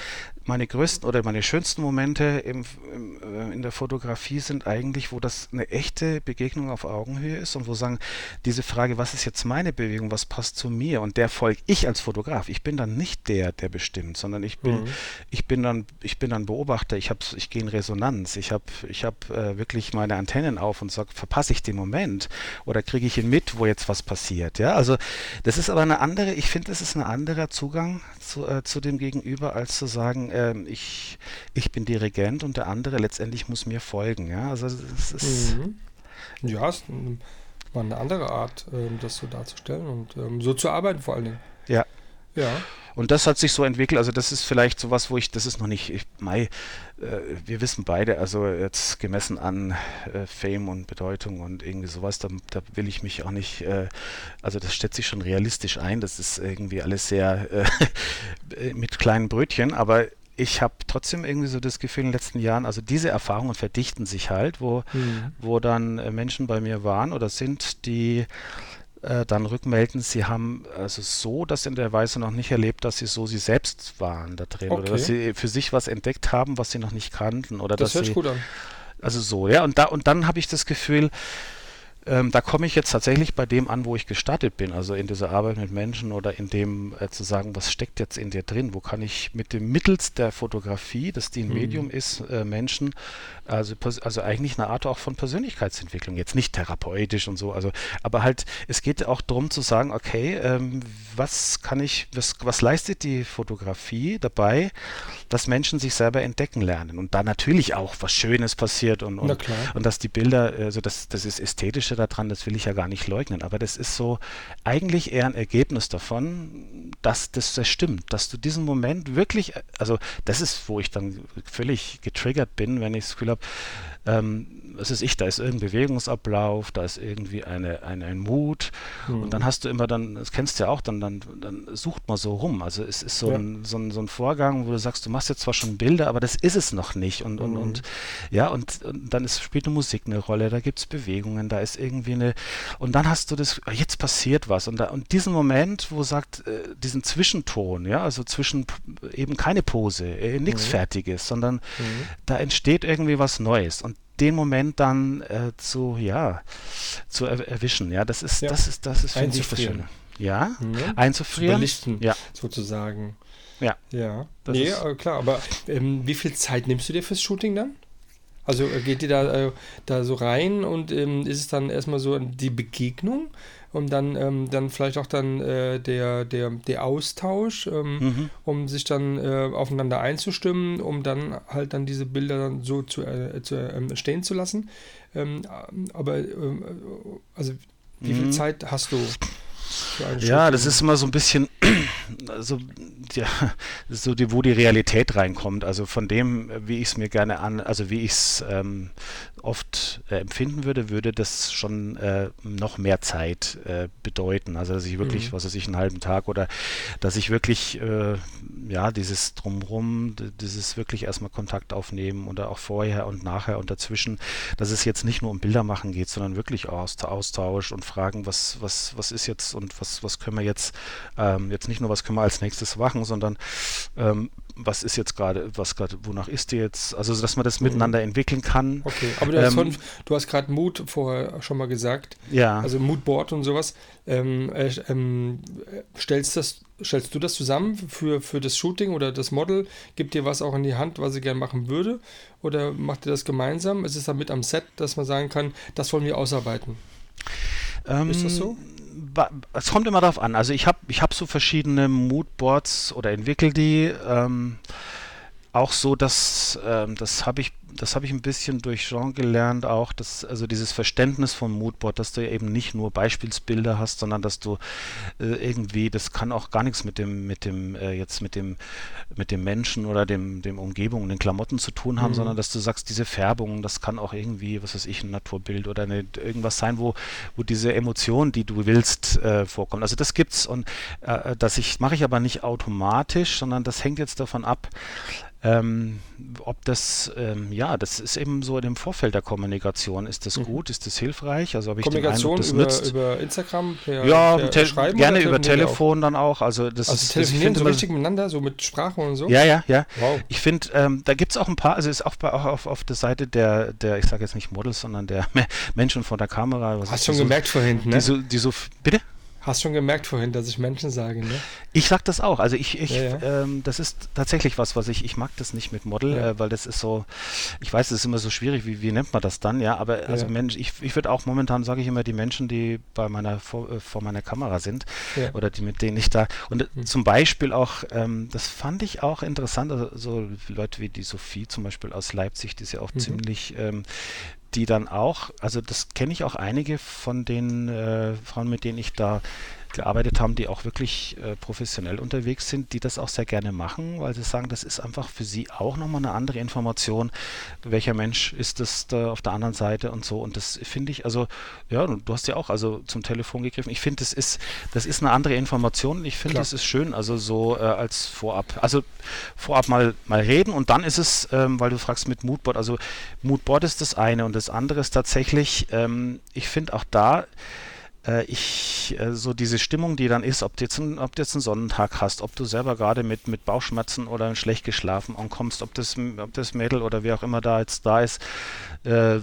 meine größten oder meine schönsten Momente im, im, äh, in der Fotografie sind eigentlich, wo das eine echte Begegnung auf Augenhöhe ist und wo sagen, diese Frage, was ist jetzt meine Bewegung, was passt zu mir und der folge ich als Fotograf. Ich bin dann nicht der, der bestimmt, sondern ich bin, mhm. ich bin dann, ich bin dann Beobachter. Ich habe, ich gehe in Resonanz. Ich habe, ich habe äh, wirklich meine Antennen auf und sage, verpasse ich den Moment oder kriege ich ihn mit, wo jetzt was passiert. Ja, also das ist aber eine andere. Ich finde, es ist ein anderer Zugang zu, äh, zu dem Gegenüber, als zu sagen ähm, ich, ich bin Dirigent und der andere letztendlich muss mir folgen. Ja, also es ist. Mhm. Ja, es war eine andere Art, ähm, das so darzustellen und ähm, so zu arbeiten vor allen Dingen. Ja. Ja. Und das hat sich so entwickelt, also das ist vielleicht sowas, wo ich, das ist noch nicht, ich, Mai, äh, wir wissen beide, also jetzt gemessen an äh, Fame und Bedeutung und irgendwie sowas, da, da will ich mich auch nicht, äh, also das stellt sich schon realistisch ein, das ist irgendwie alles sehr äh, mit kleinen Brötchen, aber ich habe trotzdem irgendwie so das Gefühl in den letzten Jahren, also diese Erfahrungen verdichten sich halt, wo, mhm. wo dann äh, Menschen bei mir waren oder sind, die äh, dann rückmelden, sie haben also so das in der Weise noch nicht erlebt, dass sie so sie selbst waren da drin okay. oder dass sie für sich was entdeckt haben, was sie noch nicht kannten oder das dass hört sie gut an. also so ja und da und dann habe ich das Gefühl ähm, da komme ich jetzt tatsächlich bei dem an, wo ich gestartet bin, also in dieser Arbeit mit Menschen oder in dem äh, zu sagen, was steckt jetzt in dir drin, wo kann ich mit dem mittels der Fotografie, das die ein mhm. Medium ist, äh, Menschen, also, also eigentlich eine Art auch von Persönlichkeitsentwicklung, jetzt nicht therapeutisch und so, also, aber halt, es geht auch darum zu sagen, okay, ähm, was kann ich, was, was leistet die Fotografie dabei, dass Menschen sich selber entdecken lernen? Und da natürlich auch was Schönes passiert und, und, und dass die Bilder, also das, das ist ästhetische daran, das will ich ja gar nicht leugnen, aber das ist so eigentlich eher ein Ergebnis davon, dass das, das stimmt, dass du diesen Moment wirklich, also das ist, wo ich dann völlig getriggert bin, wenn ich das Gefühl habe, ähm, was ist ich, da ist irgendein Bewegungsablauf, da ist irgendwie eine, eine, ein Mut mhm. und dann hast du immer dann, das kennst du ja auch, dann, dann, dann sucht man so rum. Also es ist so, ja. ein, so, ein, so ein Vorgang, wo du sagst, du machst jetzt zwar schon Bilder, aber das ist es noch nicht. Und, und, mhm. und ja, und, und, dann ist, spielt eine Musik eine Rolle, da gibt es Bewegungen, da ist irgendwie eine, und dann hast du das, ah, jetzt passiert was. Und, da, und diesen Moment, wo sagt, äh, diesen Zwischenton, ja, also zwischen eben keine Pose, äh, nichts mhm. Fertiges, sondern mhm. da entsteht irgendwie was Neues. Und den Moment dann äh, zu, ja, zu er erwischen. Ja, das ist, ja. das ist, das ist, finde ich, das Schöne. Ja, mhm. einzufrieren. Zu belichten, ja. sozusagen. Ja. Ja. Das nee, ist, klar, aber ähm, wie viel Zeit nimmst du dir fürs Shooting dann? Also äh, geht ihr da, äh, da so rein und ähm, ist es dann erstmal so die Begegnung und dann, ähm, dann vielleicht auch dann äh, der, der, der Austausch, ähm, mhm. um sich dann äh, aufeinander einzustimmen, um dann halt dann diese Bilder dann so zu, äh, zu ähm, stehen zu lassen. Ähm, aber ähm, also wie viel mhm. Zeit hast du? Ja, das ist immer so ein bisschen so, ja, so die, wo die Realität reinkommt. Also von dem, wie ich es mir gerne an, also wie ich es ähm, oft äh, empfinden würde, würde das schon äh, noch mehr Zeit äh, bedeuten. Also dass ich wirklich, mhm. was weiß ich, einen halben Tag oder dass ich wirklich, äh, ja, dieses Drumrum, dieses wirklich erstmal Kontakt aufnehmen oder auch vorher und nachher und dazwischen, dass es jetzt nicht nur um Bilder machen geht, sondern wirklich Austausch und Fragen, was, was, was ist jetzt und was, was können wir jetzt, ähm, jetzt nicht nur, was können wir als nächstes machen, sondern ähm, was ist jetzt gerade, was gerade, wonach ist die jetzt? Also, dass man das mhm. miteinander entwickeln kann. Okay, aber du hast, ähm, hast gerade Mut vorher schon mal gesagt. Ja. Also Moodboard und sowas. Ähm, äh, ähm, stellst, das, stellst du das zusammen für, für das Shooting oder das Model? Gibt dir was auch in die Hand, was sie gerne machen würde? Oder macht ihr das gemeinsam? Ist es dann mit am Set, dass man sagen kann, das wollen wir ausarbeiten? ist das so? Es kommt immer darauf an. Also ich habe ich hab so verschiedene Moodboards oder entwickle die. Ähm, auch so, dass ähm, das habe ich das habe ich ein bisschen durch Jean gelernt, auch dass, also dieses Verständnis von Moodboard, dass du eben nicht nur Beispielsbilder hast, sondern dass du äh, irgendwie, das kann auch gar nichts mit dem, mit dem, äh, jetzt mit dem, mit dem Menschen oder dem, dem Umgebung, den Klamotten zu tun haben, mhm. sondern dass du sagst, diese Färbung, das kann auch irgendwie, was weiß ich, ein Naturbild oder eine, irgendwas sein, wo, wo diese Emotion, die du willst, äh, vorkommt. Also das gibt's und äh, das ich, mache ich aber nicht automatisch, sondern das hängt jetzt davon ab, ähm, ob das, ähm, ja, das ist eben so in dem Vorfeld der Kommunikation. Ist das mhm. gut? Ist das hilfreich? Also habe ich Kommunikation den Eindruck, das über, nützt. über Instagram, per, ja, per Schreiben gerne über Telefon dann auch. Also das also ist, telefonieren so richtig miteinander, so mit Sprache und so? Ja, ja, ja. Wow. Ich finde, ähm, da gibt es auch ein paar, also ist auch, bei, auch auf, auf der Seite der, der ich sage jetzt nicht Models, sondern der Menschen vor der Kamera. Hast schon so, gemerkt vorhin, ne? Die so, die so, bitte? Hast schon gemerkt vorhin, dass ich Menschen sage, ne? Ich sag das auch. Also ich, ich ja, ja. Ähm, das ist tatsächlich was, was ich, ich mag das nicht mit Model, ja. äh, weil das ist so, ich weiß, es ist immer so schwierig, wie, wie nennt man das dann, ja, aber also Mensch, ich, ich würde auch momentan, sage ich immer, die Menschen, die bei meiner, vor, äh, vor meiner Kamera sind oder die, mit denen ich da, und mhm. zum Beispiel auch, ähm, das fand ich auch interessant, also so Leute wie die Sophie zum Beispiel aus Leipzig, die ist ja auch mhm. ziemlich ähm, die dann auch, also das kenne ich auch einige von den äh, Frauen, mit denen ich da gearbeitet haben, die auch wirklich äh, professionell unterwegs sind, die das auch sehr gerne machen, weil sie sagen, das ist einfach für sie auch nochmal eine andere Information, welcher Mensch ist das da auf der anderen Seite und so. Und das finde ich, also, ja, du hast ja auch also zum Telefon gegriffen. Ich finde, das ist, das ist eine andere Information. Ich finde, das ist schön, also so äh, als vorab. Also vorab mal, mal reden und dann ist es, ähm, weil du fragst mit Moodboard, also Moodboard ist das eine und das andere ist tatsächlich, ähm, ich finde auch da, ich, äh, so diese Stimmung, die dann ist, ob du jetzt, ein, ob du jetzt einen Sonnentag hast, ob du selber gerade mit, mit Bauchschmerzen oder schlecht geschlafen ankommst, ob das, ob das Mädel oder wer auch immer da jetzt da ist, äh,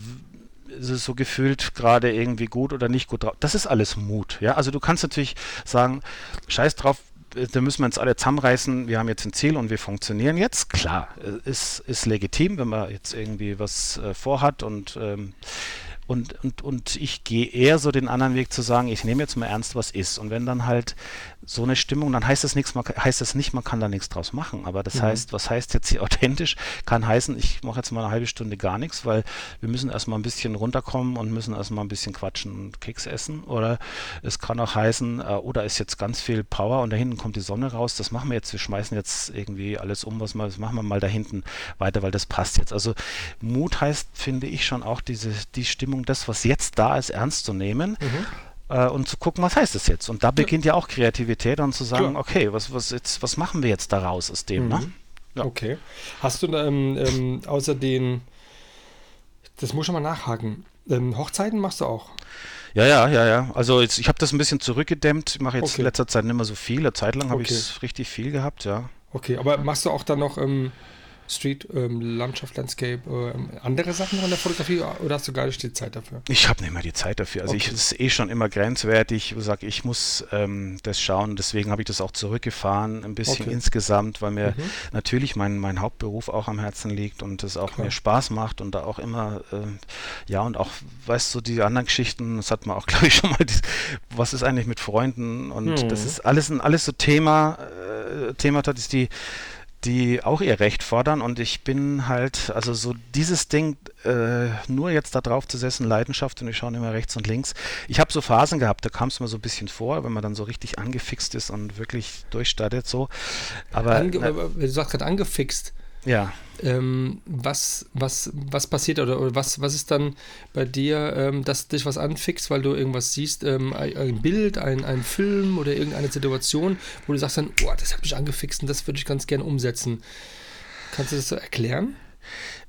so gefühlt gerade irgendwie gut oder nicht gut drauf. Das ist alles Mut. Ja, also du kannst natürlich sagen, scheiß drauf, da müssen wir uns alle zusammenreißen, wir haben jetzt ein Ziel und wir funktionieren jetzt. Klar, äh, ist, ist legitim, wenn man jetzt irgendwie was äh, vorhat und ähm, und, und, und ich gehe eher so den anderen Weg zu sagen, ich nehme jetzt mal ernst, was ist. Und wenn dann halt so eine Stimmung, dann heißt das nichts, man, heißt das nicht, man kann da nichts draus machen. Aber das mhm. heißt, was heißt jetzt hier authentisch? Kann heißen, ich mache jetzt mal eine halbe Stunde gar nichts, weil wir müssen erstmal ein bisschen runterkommen und müssen erstmal ein bisschen quatschen und Keks essen. Oder es kann auch heißen, äh, oder ist jetzt ganz viel Power und da hinten kommt die Sonne raus, das machen wir jetzt, wir schmeißen jetzt irgendwie alles um, was wir, das machen wir mal da hinten weiter, weil das passt jetzt. Also Mut heißt, finde ich schon auch diese, die Stimmung Stimmung, das, was jetzt da ist, ernst zu nehmen. Mhm äh, und zu gucken, was heißt das jetzt? Und da beginnt ja, ja auch Kreativität und zu sagen, Klar. okay, was, was, jetzt, was machen wir jetzt daraus aus dem? Ne? Mhm. Ne? Ja. Okay. Hast du ähm, ähm, außer den, das muss ich mal nachhaken, ähm, Hochzeiten machst du auch? Ja, ja, ja, ja. Also jetzt, ich habe das ein bisschen zurückgedämmt. Ich mache jetzt okay. in letzter Zeit nicht mehr so viel. Eine Zeit lang habe okay. ich es richtig viel gehabt, ja. Okay, aber machst du auch dann noch ähm, Street, ähm, Landschaft, Landscape, ähm, andere Sachen an der Fotografie oder hast du gar nicht die Zeit dafür? Ich habe nicht mehr die Zeit dafür. Also okay. ich ist eh schon immer grenzwertig. Ich sage, ich muss ähm, das schauen. Deswegen habe ich das auch zurückgefahren, ein bisschen okay. insgesamt, weil mir mhm. natürlich mein, mein Hauptberuf auch am Herzen liegt und es auch Klar. mir Spaß macht und da auch immer, äh, ja, und auch, weißt du, die anderen Geschichten, das hat man auch, glaube ich, schon mal, die, was ist eigentlich mit Freunden und mhm. das ist alles, alles so Thema, äh, Thema, das ist die die auch ihr Recht fordern und ich bin halt, also so dieses Ding, äh, nur jetzt da drauf zu setzen, Leidenschaft und ich schaue immer rechts und links. Ich habe so Phasen gehabt, da kam es mir so ein bisschen vor, wenn man dann so richtig angefixt ist und wirklich durchstartet so. Aber Ange na, du sagst gerade angefixt. Ja. Ähm, was, was, was passiert oder, oder, was, was ist dann bei dir, ähm, dass dich was anfixt, weil du irgendwas siehst, ähm, ein, Bild, ein, ein Film oder irgendeine Situation, wo du sagst dann, oh, das hat mich angefixt und das würde ich ganz gerne umsetzen. Kannst du das so erklären?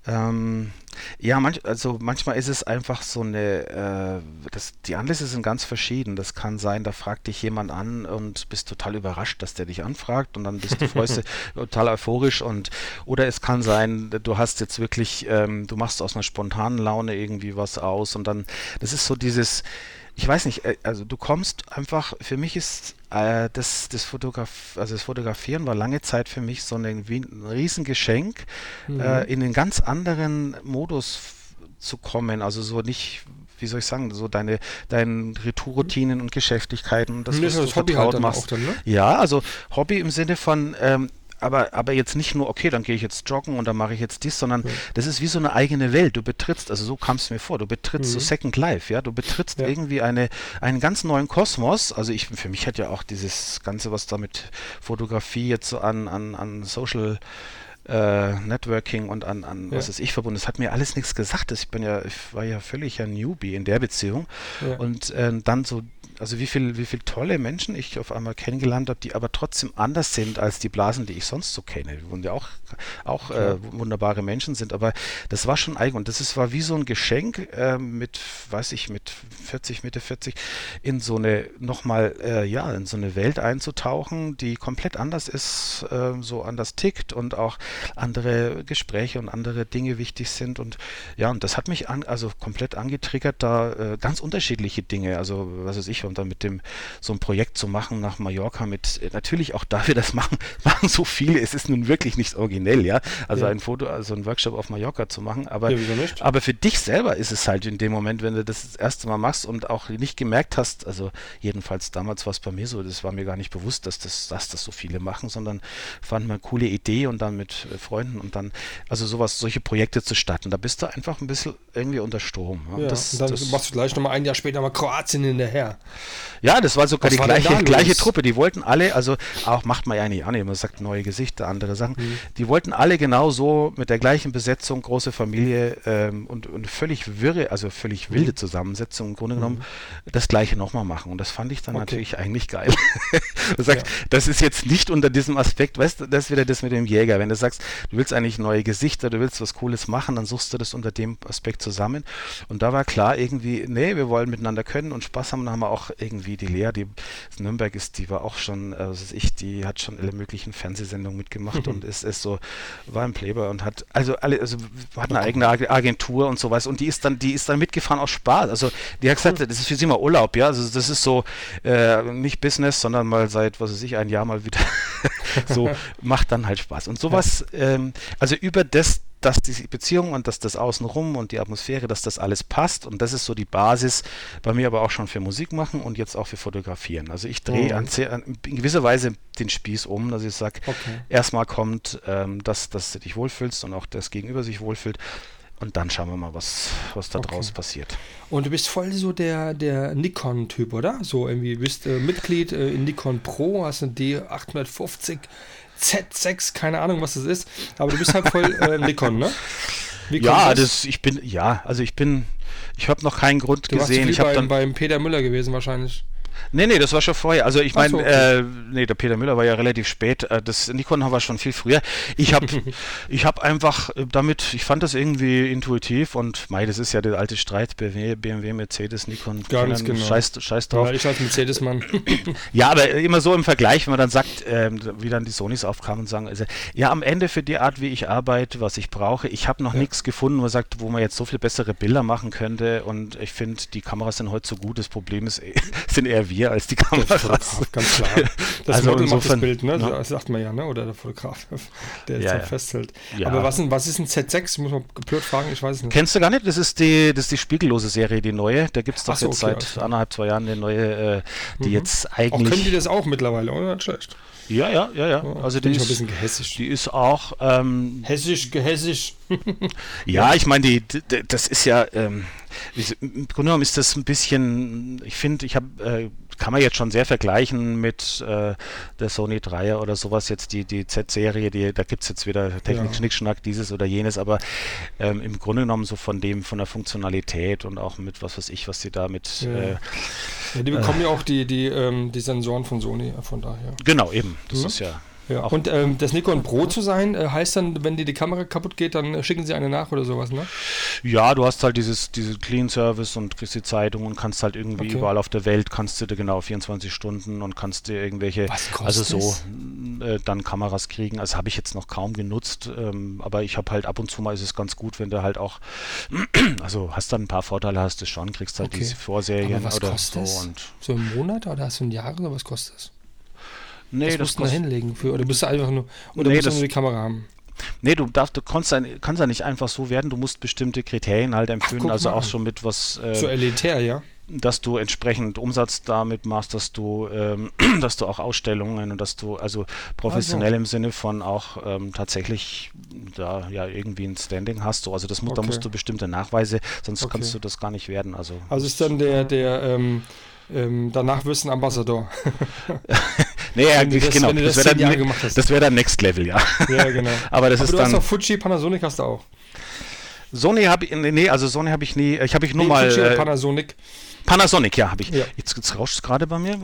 Ähm, ja, manch, also manchmal ist es einfach so eine, äh, das, die Anlässe sind ganz verschieden. Das kann sein, da fragt dich jemand an und bist total überrascht, dass der dich anfragt und dann bist du freust total euphorisch und oder es kann sein, du hast jetzt wirklich, ähm, du machst aus einer spontanen Laune irgendwie was aus und dann, das ist so dieses, ich weiß nicht, äh, also du kommst einfach, für mich ist äh, das, das, Fotograf, also das Fotografieren war lange Zeit für mich so ein, ein Riesengeschenk, mhm. äh, in einen ganz anderen Modus zu kommen, also so nicht wie soll ich sagen, so deine, deine Retourroutinen und Geschäftigkeiten, das, was das du Hobby halt machst. Dann, ne? Ja, also Hobby im Sinne von, ähm, aber, aber jetzt nicht nur, okay, dann gehe ich jetzt joggen und dann mache ich jetzt dies, sondern ja. das ist wie so eine eigene Welt. Du betrittst, also so kam es mir vor, du betrittst mhm. so Second Life, ja, du betrittst ja. irgendwie eine, einen ganz neuen Kosmos. Also ich, für mich hat ja auch dieses Ganze, was da mit Fotografie jetzt so an, an, an Social äh, Networking und an, an ja. was ist ich verbunden. Das hat mir alles nichts gesagt. Ich bin ja, ich war ja völlig ein Newbie in der Beziehung. Ja. Und äh, dann so also wie viel, wie viel tolle Menschen ich auf einmal kennengelernt habe, die aber trotzdem anders sind als die Blasen, die ich sonst so kenne, wo ja auch, auch äh, wunderbare Menschen sind. Aber das war schon eigen und das ist, war wie so ein Geschenk äh, mit, weiß ich, mit 40, Mitte 40 in so eine nochmal, äh, ja, in so eine Welt einzutauchen, die komplett anders ist, äh, so anders tickt und auch andere Gespräche und andere Dinge wichtig sind. Und ja, und das hat mich an, also komplett angetriggert, da äh, ganz unterschiedliche Dinge, also was weiß ich, und dann mit dem so ein Projekt zu machen nach Mallorca mit äh, natürlich auch dafür, das machen, machen so viele, es ist nun wirklich nicht originell, ja. Also ja. ein Foto, also ein Workshop auf Mallorca zu machen, aber, ja, aber für dich selber ist es halt in dem Moment, wenn du das, das erste Mal machst und auch nicht gemerkt hast, also jedenfalls damals war es bei mir so, das war mir gar nicht bewusst, dass das, dass das so viele machen, sondern fand man eine coole Idee und dann mit äh, Freunden und dann, also sowas, solche Projekte zu starten, da bist du einfach ein bisschen irgendwie unter Strom. Ja, das, und dann das, machst du gleich nochmal ein Jahr später mal Kroatien hinterher. Ja, das war sogar Was die war gleiche, gleiche Truppe. Die wollten alle, also auch macht man ja nicht an, man sagt neue Gesichter, andere Sachen. Mhm. Die wollten alle genau so mit der gleichen Besetzung, große Familie ähm, und, und völlig wirre, also völlig mhm. wilde Zusammensetzung im Grunde genommen, mhm. das gleiche nochmal machen. Und das fand ich dann okay. natürlich eigentlich geil. du sagst, ja. das ist jetzt nicht unter diesem Aspekt, weißt du, das ist wieder das mit dem Jäger. Wenn du sagst, du willst eigentlich neue Gesichter, du willst was Cooles machen, dann suchst du das unter dem Aspekt zusammen. Und da war klar irgendwie, nee, wir wollen miteinander können und Spaß haben, dann haben wir auch irgendwie wie die Lea, die Nürnberg ist, die war auch schon, also ich, die hat schon alle möglichen Fernsehsendungen mitgemacht mhm. und ist, ist so, war im Playboy und hat, also alle, also hat eine eigene Agentur und sowas und die ist dann, die ist dann mitgefahren aus Spaß. Also die hat gesagt, das ist für sie mal Urlaub, ja. Also das ist so äh, nicht Business, sondern mal seit, was weiß ich, ein Jahr mal wieder so, macht dann halt Spaß. Und sowas, ähm, also über das, dass die Beziehung und dass das Außenrum und die Atmosphäre, dass das alles passt und das ist so die Basis bei mir aber auch schon für Musik machen und jetzt auch für Fotografieren. Also ich drehe mhm. in gewisser Weise den Spieß um, dass ich sage, okay. erstmal kommt, ähm, dass, dass du dich wohlfühlst und auch das Gegenüber sich wohlfühlt und dann schauen wir mal, was, was da okay. draus passiert. Und du bist voll so der, der Nikon-Typ, oder? So irgendwie, bist äh, Mitglied äh, in Nikon Pro, hast eine D850 Z6, keine Ahnung, was das ist. Aber du bist halt voll äh, Nikon, ne? ja, das? das? ich bin, ja, also ich bin, ich habe noch keinen Grund du gesehen. Warst ich habe dann beim Peter Müller gewesen wahrscheinlich. Nee, nee, das war schon vorher. Also ich meine, so, okay. äh, nee, der Peter Müller war ja relativ spät. Äh, das Nikon war schon viel früher. Ich habe ich hab einfach äh, damit, ich fand das irgendwie intuitiv und mei, das ist ja der alte Streit BMW, BMW Mercedes, Nikon. Ganz genau. Scheiß, scheiß drauf. Ja, ich als Mercedes-Mann. ja, aber immer so im Vergleich, wenn man dann sagt, ähm, wie dann die Sonys aufkamen und sagen, also, ja, am Ende für die Art, wie ich arbeite, was ich brauche, ich habe noch ja. nichts gefunden, wo man sagt, wo man jetzt so viel bessere Bilder machen könnte und ich finde, die Kameras sind heute so gut. Das Problem ist, sind eher wir als die Kameras. Ganz klar. Das also Model macht das Bild, ne? Ja. Das sagt man ja, ne? Oder der Fotograf, der ja, ja. festhält. Ja. Aber was, was ist ein Z6? Muss man blöd fragen, ich weiß es nicht. Kennst du gar nicht? Das ist die, das ist die spiegellose Serie, die neue. Da gibt es doch so, jetzt okay, seit okay. anderthalb, zwei Jahren eine neue, äh, die mhm. jetzt eigentlich. Auch können die das auch mittlerweile, oder? Schlecht. Ja, ja, ja, ja. Also die ist, ein bisschen gehässig. Die ist auch ähm, hessisch, gehässig. ja, ich meine, die, die, das ist ja ähm, im Grunde genommen ist das ein bisschen. Ich finde, ich habe äh, kann man jetzt schon sehr vergleichen mit äh, der Sony 3er oder sowas, jetzt die, die Z-Serie, die, da gibt es jetzt wieder Technik, ja. Schnickschnack, dieses oder jenes, aber ähm, im Grunde genommen so von dem, von der Funktionalität und auch mit was weiß ich, was sie da mit. Ja. Äh, ja, die bekommen äh, ja auch die, die, ähm, die Sensoren von Sony, von daher. Genau, eben. Das mhm. ist ja ja. Und ähm, das Nikon Pro zu sein, äh, heißt dann, wenn dir die Kamera kaputt geht, dann äh, schicken sie eine nach oder sowas, ne? Ja, du hast halt dieses, diese Clean Service und kriegst die Zeitung und kannst halt irgendwie okay. überall auf der Welt, kannst du dir genau 24 Stunden und kannst dir irgendwelche, also so, äh, dann Kameras kriegen. Also habe ich jetzt noch kaum genutzt, ähm, aber ich habe halt ab und zu mal ist es ganz gut, wenn du halt auch, also hast dann ein paar Vorteile, hast du schon, kriegst halt okay. diese Vorserien oder so. Und so im Monat oder hast du ein Jahr oder was kostet das? Nee, das, das musst du da hinlegen für, oder bist du einfach nur, oder nee, musst du nur die Kamera haben? Nee, du darfst, du kannst, kannst ja nicht einfach so werden, du musst bestimmte Kriterien halt empfüllen, Ach, also auch schon mit was. Äh, so elitär, ja. Dass du entsprechend Umsatz damit machst, dass du, ähm, dass du auch Ausstellungen und dass du also professionell also. im Sinne von auch ähm, tatsächlich da ja irgendwie ein Standing hast. So. Also das okay. da musst du bestimmte Nachweise, sonst okay. kannst du das gar nicht werden. Also, also ist dann der, der ähm, ähm, danach wirst du ein Ambassador. nee, ja, das, genau. Das, das wäre dann, das wär dann Next Level, ja. Ja, genau. Aber das Aber ist du dann. hast auch Fuji, Panasonic hast du auch. Sony habe ich, nee, also Sony habe ich nie, ich habe ich nur nee, mal. Fuji äh, Panasonic. Panasonic, ja, habe ich. Ja. Jetzt, jetzt rauscht es gerade bei mir.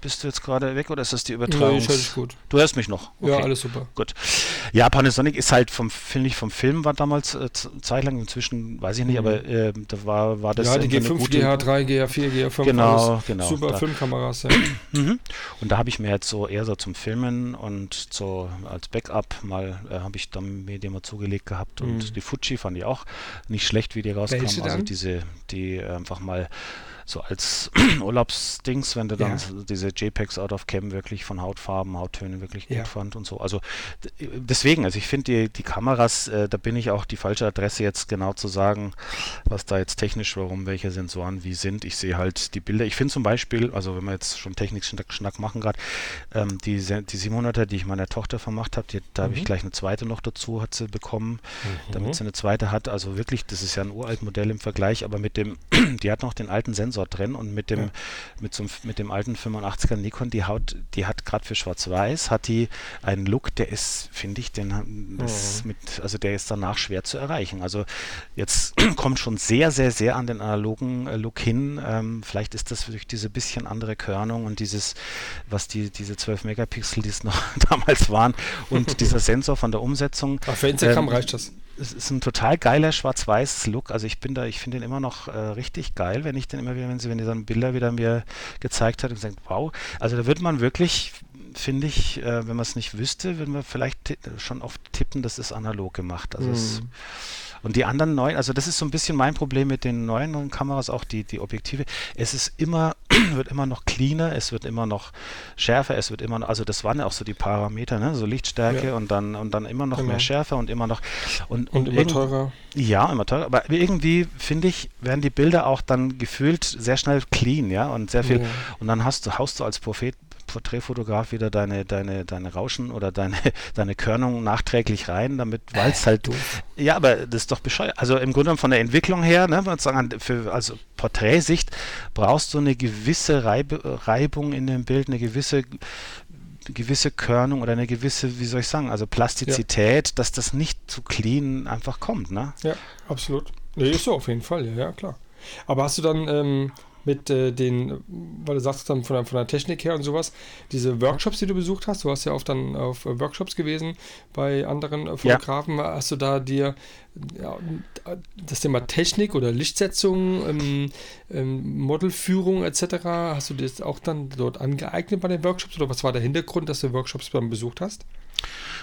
Bist du jetzt gerade weg oder ist das die Übertragung? Nee, ich höre dich gut. Du hörst mich noch? Okay. Ja, alles super. Gut. Ja, Panasonic ist halt vom, finde ich, vom Film war damals äh, zeitlang, inzwischen weiß ich nicht, mhm. aber äh, da war, war das. Ja, die G5, gute, GH3, GH4, GH5. Genau, genau. Super da. Filmkameras, ja. Mhm. Und da habe ich mir jetzt so eher so zum Filmen und so als Backup mal, äh, habe ich dann mir die mal zugelegt gehabt und mhm. die Fuji fand ich auch nicht schlecht, wie die rauskam. Also diese, die einfach mal so als Urlaubsdings, wenn du dann ja. diese JPEGs out of Cam wirklich von Hautfarben, Hauttönen wirklich gut ja. fand und so. Also deswegen, also ich finde die, die Kameras, äh, da bin ich auch die falsche Adresse jetzt genau zu sagen, was da jetzt technisch, warum welche Sensoren wie sind. Ich sehe halt die Bilder. Ich finde zum Beispiel, also wenn wir jetzt schon Technik-Schnack machen gerade, ähm, die, die 700er, die ich meiner Tochter vermacht habe, da mhm. habe ich gleich eine zweite noch dazu, hat sie bekommen, mhm. damit sie eine zweite hat. Also wirklich, das ist ja ein uralt Modell im Vergleich, aber mit dem, die hat noch den alten Sensor Sensor drin und mit dem, ja. mit, so, mit dem alten 85er Nikon, die Haut, die hat gerade für Schwarz-Weiß, hat die einen Look, der ist, finde ich, den das mhm. mit, also der ist danach schwer zu erreichen. Also jetzt kommt schon sehr, sehr, sehr an den analogen äh, Look hin. Ähm, vielleicht ist das durch diese bisschen andere Körnung und dieses, was die, diese 12 Megapixel, die es noch damals waren, und dieser Sensor von der Umsetzung. Ach, für Instagram ähm, reicht das. Es ist ein total geiler schwarz-weiß Look. Also ich bin da, ich finde den immer noch äh, richtig geil, wenn ich den immer wieder, wenn sie, wenn die dann Bilder wieder mir gezeigt hat und gesagt, wow, also da wird man wirklich, finde ich, äh, wenn man es nicht wüsste, würden wir vielleicht schon oft tippen, das ist analog gemacht. Also mm. es, mhm. Und die anderen neuen, also das ist so ein bisschen mein Problem mit den neuen Kameras, auch die, die Objektive. Es ist immer, wird immer noch cleaner, es wird immer noch schärfer, es wird immer noch, also das waren ja auch so die Parameter, ne? so Lichtstärke ja. und dann und dann immer noch genau. mehr schärfer und immer noch und, und, und immer teurer. Ja, immer teurer. Aber irgendwie finde ich, werden die Bilder auch dann gefühlt sehr schnell clean, ja, und sehr viel. Ja. Und dann hast du, haust du als Prophet Porträtfotograf wieder deine, deine, deine Rauschen oder deine, deine Körnung nachträglich rein, damit, weil es halt. Doof. Ja, aber das ist doch bescheuert. Also im Grunde von der Entwicklung her, ne, sagen, für, also Porträtsicht brauchst du eine gewisse Reib Reibung in dem Bild, eine gewisse gewisse Körnung oder eine gewisse, wie soll ich sagen, also Plastizität, ja. dass das nicht zu clean einfach kommt, ne? Ja, absolut. Nee, ist so auf jeden Fall, ja, ja klar. Aber hast du dann ähm, mit äh, den, weil du sagst dann von der, von der Technik her und sowas, diese Workshops, die du besucht hast, du hast ja oft dann auf äh, Workshops gewesen bei anderen äh, Fotografen, ja. hast du da dir ja, das Thema Technik oder Lichtsetzung, ähm, ähm, Modelführung etc., hast du das auch dann dort angeeignet bei den Workshops oder was war der Hintergrund, dass du Workshops dann besucht hast?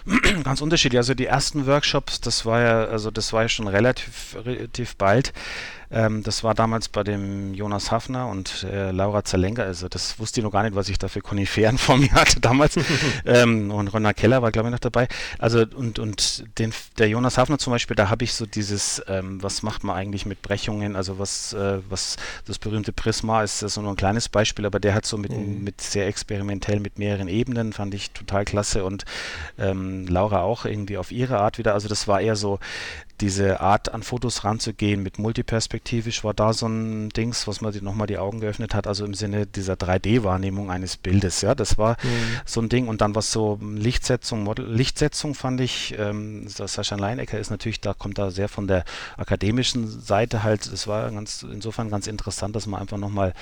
Ganz unterschiedlich. Also die ersten Workshops, das war ja, also das war ja schon relativ, relativ bald. Ähm, das war damals bei dem Jonas Hafner und äh, Laura Zalenka. Also das wusste ich noch gar nicht, was ich da für Koniferen vor mir hatte damals. ähm, und Ronna Keller war, glaube ich, noch dabei. Also und, und den, der Jonas Hafner zum Beispiel, da habe ich so dieses, ähm, was macht man eigentlich mit Brechungen? Also was, äh, was das berühmte Prisma ist, das ist nur ein kleines Beispiel, aber der hat so mit, mhm. mit sehr experimentell mit mehreren Ebenen, fand ich total klasse. Und ähm, Laura auch irgendwie auf ihre Art wieder. Also das war eher so diese Art an Fotos ranzugehen mit multiperspektivisch war da so ein Dings, was mir nochmal die Augen geöffnet hat, also im Sinne dieser 3D-Wahrnehmung eines Bildes, ja, das war mhm. so ein Ding und dann was so Lichtsetzung, Model, Lichtsetzung fand ich, ähm, Sascha Leinecker ist natürlich, da kommt da sehr von der akademischen Seite halt, es war ganz, insofern ganz interessant, dass man einfach nochmal,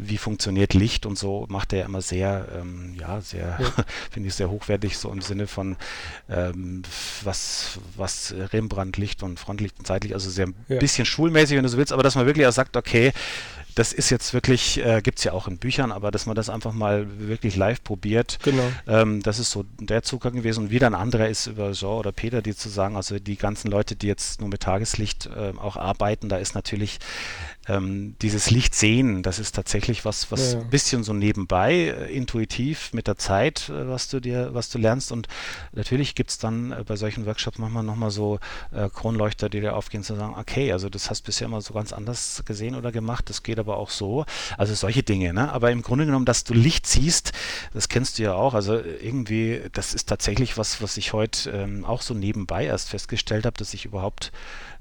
wie funktioniert Licht und so, macht er immer sehr, ähm, ja, sehr, ja. finde ich sehr hochwertig, so im Sinne von ähm, was, was Rembrandt Licht und Frontlicht und Zeitlicht, also sehr ein ja. bisschen schulmäßig, wenn du so willst, aber dass man wirklich auch sagt, okay, das ist jetzt wirklich, äh, gibt es ja auch in Büchern, aber dass man das einfach mal wirklich live probiert, genau. ähm, das ist so der Zugang gewesen. Und wieder ein anderer ist über Jean oder Peter, die zu sagen, also die ganzen Leute, die jetzt nur mit Tageslicht äh, auch arbeiten, da ist natürlich ähm, dieses Licht sehen, das ist tatsächlich was, was ein ja. bisschen so nebenbei, äh, intuitiv mit der Zeit, äh, was du dir, was du lernst. Und natürlich gibt es dann äh, bei solchen Workshops manchmal nochmal so äh, Kronleuchter, die dir aufgehen, zu sagen, okay, also das hast du bisher immer so ganz anders gesehen oder gemacht, das geht aber auch so. Also solche Dinge, ne? Aber im Grunde genommen, dass du Licht siehst, das kennst du ja auch. Also irgendwie, das ist tatsächlich was, was ich heute ähm, auch so nebenbei erst festgestellt habe, dass ich überhaupt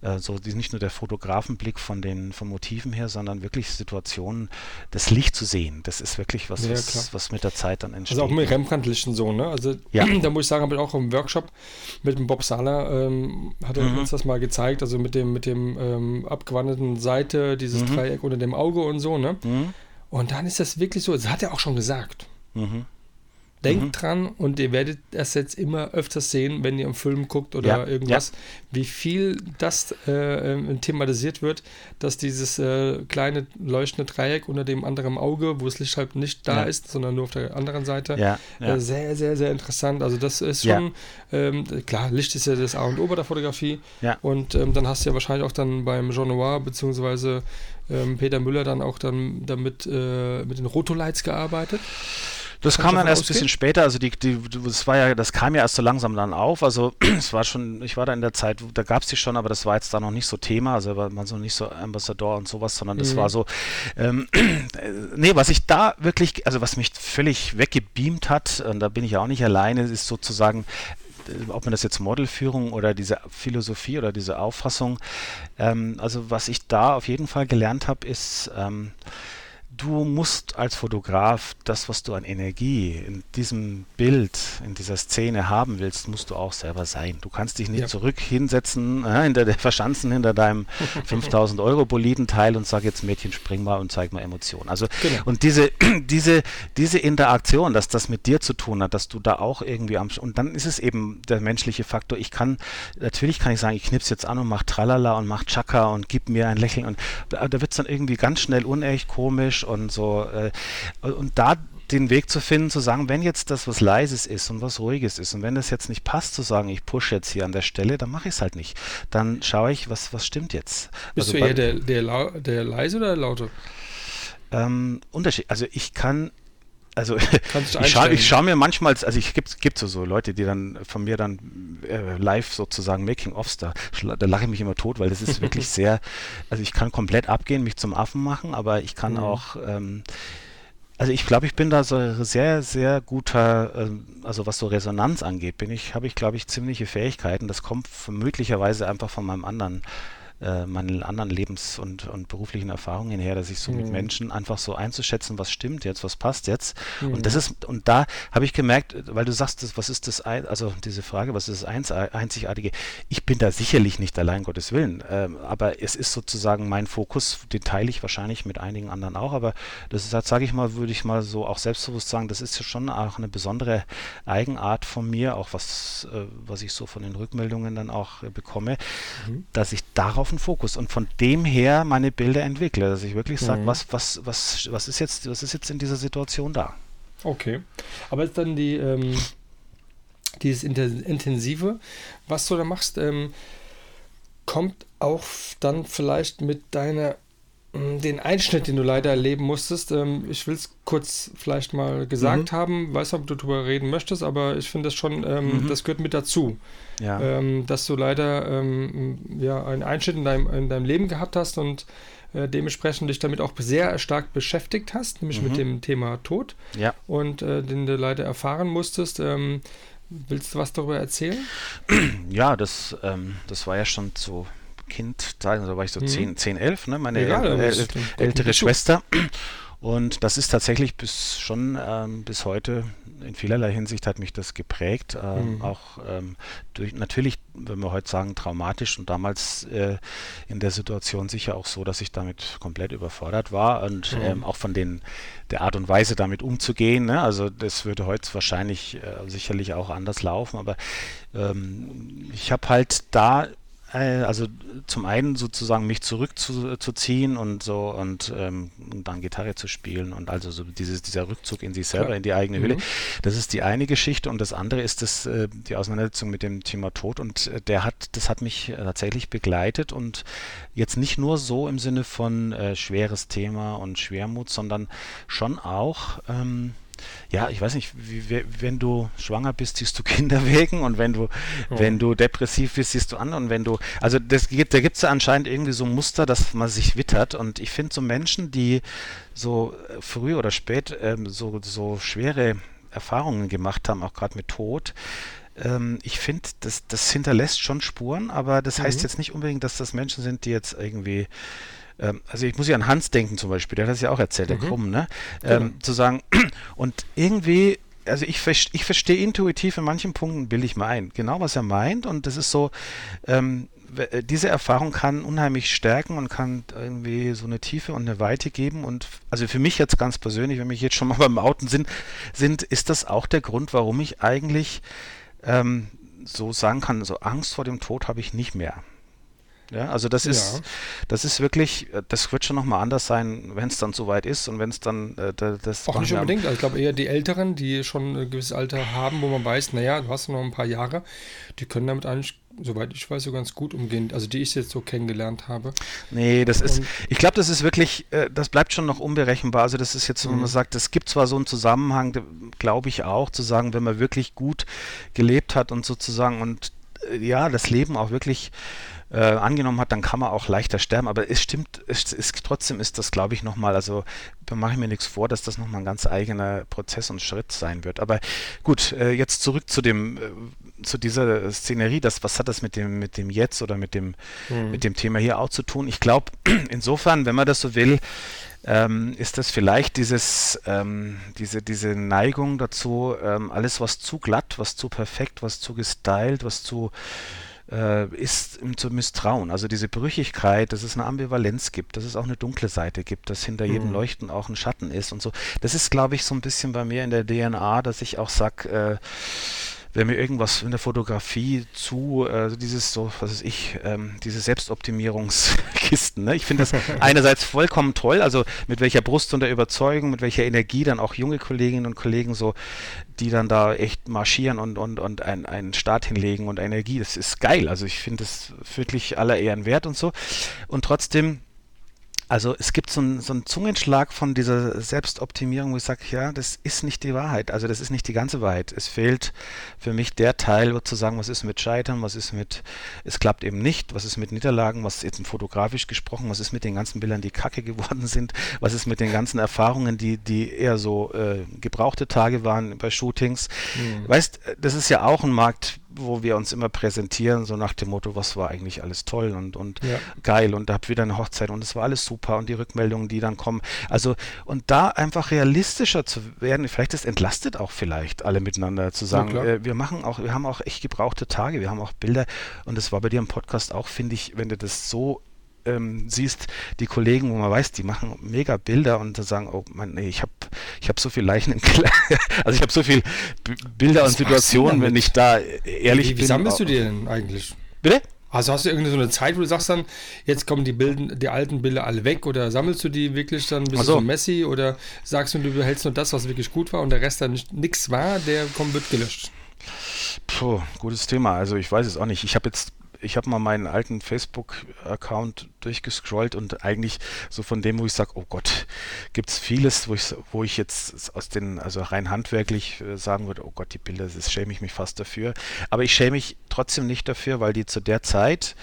äh, so nicht nur der Fotografenblick von den von Motiven her, sondern wirklich Situationen, das Licht zu sehen. Das ist wirklich was, ja, was, was, mit der Zeit dann entsteht. Also auch mit Rembrandt-Lichten so, ne? Also ja. da muss ich sagen, habe ich auch im Workshop mit dem Bob Sala, ähm, hat er mhm. uns das mal gezeigt, also mit dem, mit dem ähm, abgewandelten Seite, dieses mhm. Dreieck unter dem Auge und so, ne? Mhm. Und dann ist das wirklich so, das hat er auch schon gesagt. Mhm. Denkt mhm. dran und ihr werdet das jetzt immer öfters sehen, wenn ihr im Film guckt oder ja, irgendwas, ja. wie viel das äh, ähm, thematisiert wird, dass dieses äh, kleine leuchtende Dreieck unter dem anderen Auge, wo das Licht halt nicht da ja. ist, sondern nur auf der anderen Seite, äh, sehr, sehr, sehr interessant. Also das ist schon, ähm, klar, Licht ist ja das A und O bei der Fotografie und ähm, dann hast du ja wahrscheinlich auch dann beim Jean Noir beziehungsweise ähm, Peter Müller dann auch dann damit äh, mit den Rotolights gearbeitet. Das kam dann erst ein bisschen später, also die, die, das war ja, das kam ja erst so langsam dann auf. Also es war schon, ich war da in der Zeit, da gab es die schon, aber das war jetzt da noch nicht so Thema, also war man so nicht so Ambassador und sowas, sondern das mhm. war so, ähm, nee, was ich da wirklich, also was mich völlig weggebeamt hat, und da bin ich ja auch nicht alleine, ist sozusagen äh, ob man das jetzt Modelführung oder diese Philosophie oder diese Auffassung, ähm, also was ich da auf jeden Fall gelernt habe, ist ähm, du musst als Fotograf das, was du an Energie in diesem Bild, in dieser Szene haben willst, musst du auch selber sein. Du kannst dich nicht ja. zurück hinsetzen, äh, hinter der, verschanzen hinter deinem 5000 Euro Bolidenteil und sag jetzt Mädchen, spring mal und zeig mal Emotionen. Also, genau. und diese, diese, diese Interaktion, dass das mit dir zu tun hat, dass du da auch irgendwie am, und dann ist es eben der menschliche Faktor. Ich kann, natürlich kann ich sagen, ich knips jetzt an und mach Tralala und mach Chaka und gib mir ein Lächeln und da wird es dann irgendwie ganz schnell unecht, komisch und so. Äh, und da den Weg zu finden, zu sagen, wenn jetzt das was Leises ist und was Ruhiges ist und wenn es jetzt nicht passt, zu sagen, ich pushe jetzt hier an der Stelle, dann mache ich es halt nicht. Dann schaue ich, was, was stimmt jetzt. Bist also du eher der, der, der leise oder der laute? Ähm, Unterschied. Also ich kann also ich schaue schau mir manchmal, also ich gibt gibt so, so Leute, die dann von mir dann äh, live sozusagen Making-ofs da, da lache ich mich immer tot, weil das ist wirklich sehr, also ich kann komplett abgehen, mich zum Affen machen, aber ich kann mhm. auch ähm, also ich glaube, ich bin da so sehr, sehr guter, ähm, also was so Resonanz angeht, bin ich, habe ich, glaube ich, ziemliche Fähigkeiten. Das kommt möglicherweise einfach von meinem anderen äh, meinen anderen Lebens- und, und beruflichen Erfahrungen her, dass ich so mhm. mit Menschen einfach so einzuschätzen, was stimmt jetzt, was passt jetzt. Mhm. Und das ist, und da habe ich gemerkt, weil du sagst, was ist das, also diese Frage, was ist das Einzigartige? Ich bin da sicherlich nicht allein, Gottes Willen, ähm, aber es ist sozusagen mein Fokus, den teile ich wahrscheinlich mit einigen anderen auch, aber das ist, sage ich mal, würde ich mal so auch selbstbewusst sagen, das ist ja schon auch eine besondere Eigenart von mir, auch was, äh, was ich so von den Rückmeldungen dann auch äh, bekomme, mhm. dass ich darauf auf den Fokus und von dem her meine Bilder entwickle, dass ich wirklich sage, mhm. was, was, was, was ist jetzt, was ist jetzt in dieser Situation da? Okay. Aber ist dann die, ähm, dieses Intensive, was du da machst, ähm, kommt auch dann vielleicht mit deiner den Einschnitt, den du leider erleben musstest. Ähm, ich will es kurz vielleicht mal gesagt mhm. haben, weiß nicht, ob du darüber reden möchtest, aber ich finde das schon, ähm, mhm. das gehört mit dazu. Ja. Ähm, dass du leider ähm, ja, einen Einschnitt in deinem, in deinem Leben gehabt hast und äh, dementsprechend dich damit auch sehr stark beschäftigt hast, nämlich mhm. mit dem Thema Tod. Ja. Und äh, den du leider erfahren musstest. Ähm, willst du was darüber erzählen? Ja, das, ähm, das war ja schon so Kind, da war ich so mhm. 10, 10 11, ne? meine ja, äl äl ältere Schwester. Und das ist tatsächlich bis schon ähm, bis heute in vielerlei Hinsicht hat mich das geprägt. Ähm, mhm. Auch ähm, durch natürlich, wenn wir heute sagen, traumatisch und damals äh, in der Situation sicher auch so, dass ich damit komplett überfordert war und mhm. Ähm, auch von den der Art und Weise damit umzugehen. Ne? Also das würde heute wahrscheinlich äh, sicherlich auch anders laufen, aber ähm, ich habe halt da also zum einen sozusagen mich zurückzuziehen und so und, ähm, und, dann Gitarre zu spielen und also so dieses, dieser Rückzug in sich selber, ja. in die eigene Hülle. Mhm. Das ist die eine Geschichte und das andere ist das, äh, die Auseinandersetzung mit dem Thema Tod und äh, der hat, das hat mich tatsächlich begleitet und jetzt nicht nur so im Sinne von äh, schweres Thema und Schwermut, sondern schon auch ähm, ja, ich weiß nicht, wie, wenn du schwanger bist, siehst du Kinder wegen und wenn du, oh. wenn du depressiv bist, siehst du an und wenn du, also das gibt, da gibt es ja anscheinend irgendwie so ein Muster, dass man sich wittert und ich finde so Menschen, die so äh, früh oder spät ähm, so, so schwere Erfahrungen gemacht haben, auch gerade mit Tod, ähm, ich finde, das, das hinterlässt schon Spuren, aber das mhm. heißt jetzt nicht unbedingt, dass das Menschen sind, die jetzt irgendwie ähm, also ich muss ja an Hans denken zum Beispiel, der hat das ja auch erzählt, der mhm. Krumm, ne? Ähm, genau. Zu sagen, und irgendwie also ich, ich verstehe intuitiv in manchen Punkten, bilde ich mir ein, genau was er meint und das ist so, ähm, äh, diese Erfahrung kann unheimlich stärken und kann irgendwie so eine Tiefe und eine Weite geben und also für mich jetzt ganz persönlich, wenn mich jetzt schon mal beim Outen sind, sind, ist das auch der Grund, warum ich eigentlich ähm, so sagen kann, so Angst vor dem Tod habe ich nicht mehr. Ja, also das ist, ja. das ist wirklich, äh, das wird schon nochmal anders sein, wenn es dann soweit ist und wenn es dann äh, das. Auch nicht unbedingt. Also ich glaube eher die Älteren, die schon ein gewisses Alter haben, wo man weiß, naja, du hast noch ein paar Jahre, die können damit eigentlich, soweit ich weiß, so ganz gut umgehen. Also die ich jetzt so kennengelernt habe. Nee, das ist, und ich glaube, das ist wirklich, äh, das bleibt schon noch unberechenbar. Also das ist jetzt, wenn man mhm. sagt, es gibt zwar so einen Zusammenhang, glaube ich auch, zu sagen, wenn man wirklich gut gelebt hat und sozusagen und äh, ja, das Leben auch wirklich äh, angenommen hat, dann kann man auch leichter sterben. Aber es stimmt, es ist, trotzdem ist das, glaube ich, nochmal, also da mache ich mir nichts vor, dass das nochmal ein ganz eigener Prozess und Schritt sein wird. Aber gut, äh, jetzt zurück zu dem, äh, zu dieser Szenerie, das, was hat das mit dem, mit dem Jetzt oder mit dem, mhm. mit dem Thema hier auch zu tun? Ich glaube, insofern, wenn man das so will, ähm, ist das vielleicht dieses, ähm, diese, diese Neigung dazu, ähm, alles was zu glatt, was zu perfekt, was zu gestylt, was zu äh, ist zu misstrauen. Also diese Brüchigkeit, dass es eine Ambivalenz gibt, dass es auch eine dunkle Seite gibt, dass hinter jedem mhm. Leuchten auch ein Schatten ist und so. Das ist, glaube ich, so ein bisschen bei mir in der DNA, dass ich auch sage, äh, wenn mir irgendwas in der Fotografie zu, äh, dieses so, was weiß ich, ähm, diese Selbstoptimierungskisten, ne? Ich finde das einerseits vollkommen toll, also mit welcher Brust und der Überzeugung, mit welcher Energie dann auch junge Kolleginnen und Kollegen so, die dann da echt marschieren und, und, und einen, einen Start hinlegen und Energie, das ist geil. Also ich finde das wirklich aller Ehren wert und so. Und trotzdem also es gibt so einen, so einen Zungenschlag von dieser Selbstoptimierung, wo ich sage, ja, das ist nicht die Wahrheit. Also das ist nicht die ganze Wahrheit. Es fehlt für mich der Teil, wo zu sagen, was ist mit Scheitern, was ist mit, es klappt eben nicht, was ist mit Niederlagen, was ist jetzt fotografisch gesprochen, was ist mit den ganzen Bildern, die kacke geworden sind, was ist mit den ganzen Erfahrungen, die, die eher so äh, gebrauchte Tage waren bei Shootings. Mhm. Weißt, das ist ja auch ein Markt, wo wir uns immer präsentieren, so nach dem Motto, was war eigentlich alles toll und, und ja. geil und da habt wieder eine Hochzeit und es war alles super und die Rückmeldungen, die dann kommen. Also, und da einfach realistischer zu werden, vielleicht das entlastet auch vielleicht alle miteinander zu sagen, ja, äh, wir machen auch, wir haben auch echt gebrauchte Tage, wir haben auch Bilder und das war bei dir im Podcast auch, finde ich, wenn du das so ähm, siehst, die Kollegen, wo man weiß, die machen mega Bilder und sagen, oh Mann, nee, ich habe ich hab so viel Leichen im Keller. also ich habe so viel B Bilder Was und Situationen, wenn ich da ehrlich wie, wie bin. Wie sammelst du die denn eigentlich? Bitte? Also hast du irgendeine so eine Zeit, wo du sagst dann, jetzt kommen die, Bilden, die alten Bilder alle weg oder sammelst du die wirklich dann bis so. so Messi oder sagst du, du behältst nur das, was wirklich gut war und der Rest dann nichts war, der kommt, wird gelöscht? Puh, gutes Thema. Also ich weiß es auch nicht. Ich habe jetzt ich habe mal meinen alten Facebook-Account durchgescrollt und eigentlich so von dem, wo ich sage, oh Gott, gibt es vieles, wo ich, wo ich jetzt aus den, also rein handwerklich äh, sagen würde, oh Gott, die Bilder, das schäme ich mich fast dafür. Aber ich schäme mich trotzdem nicht dafür, weil die zu der Zeit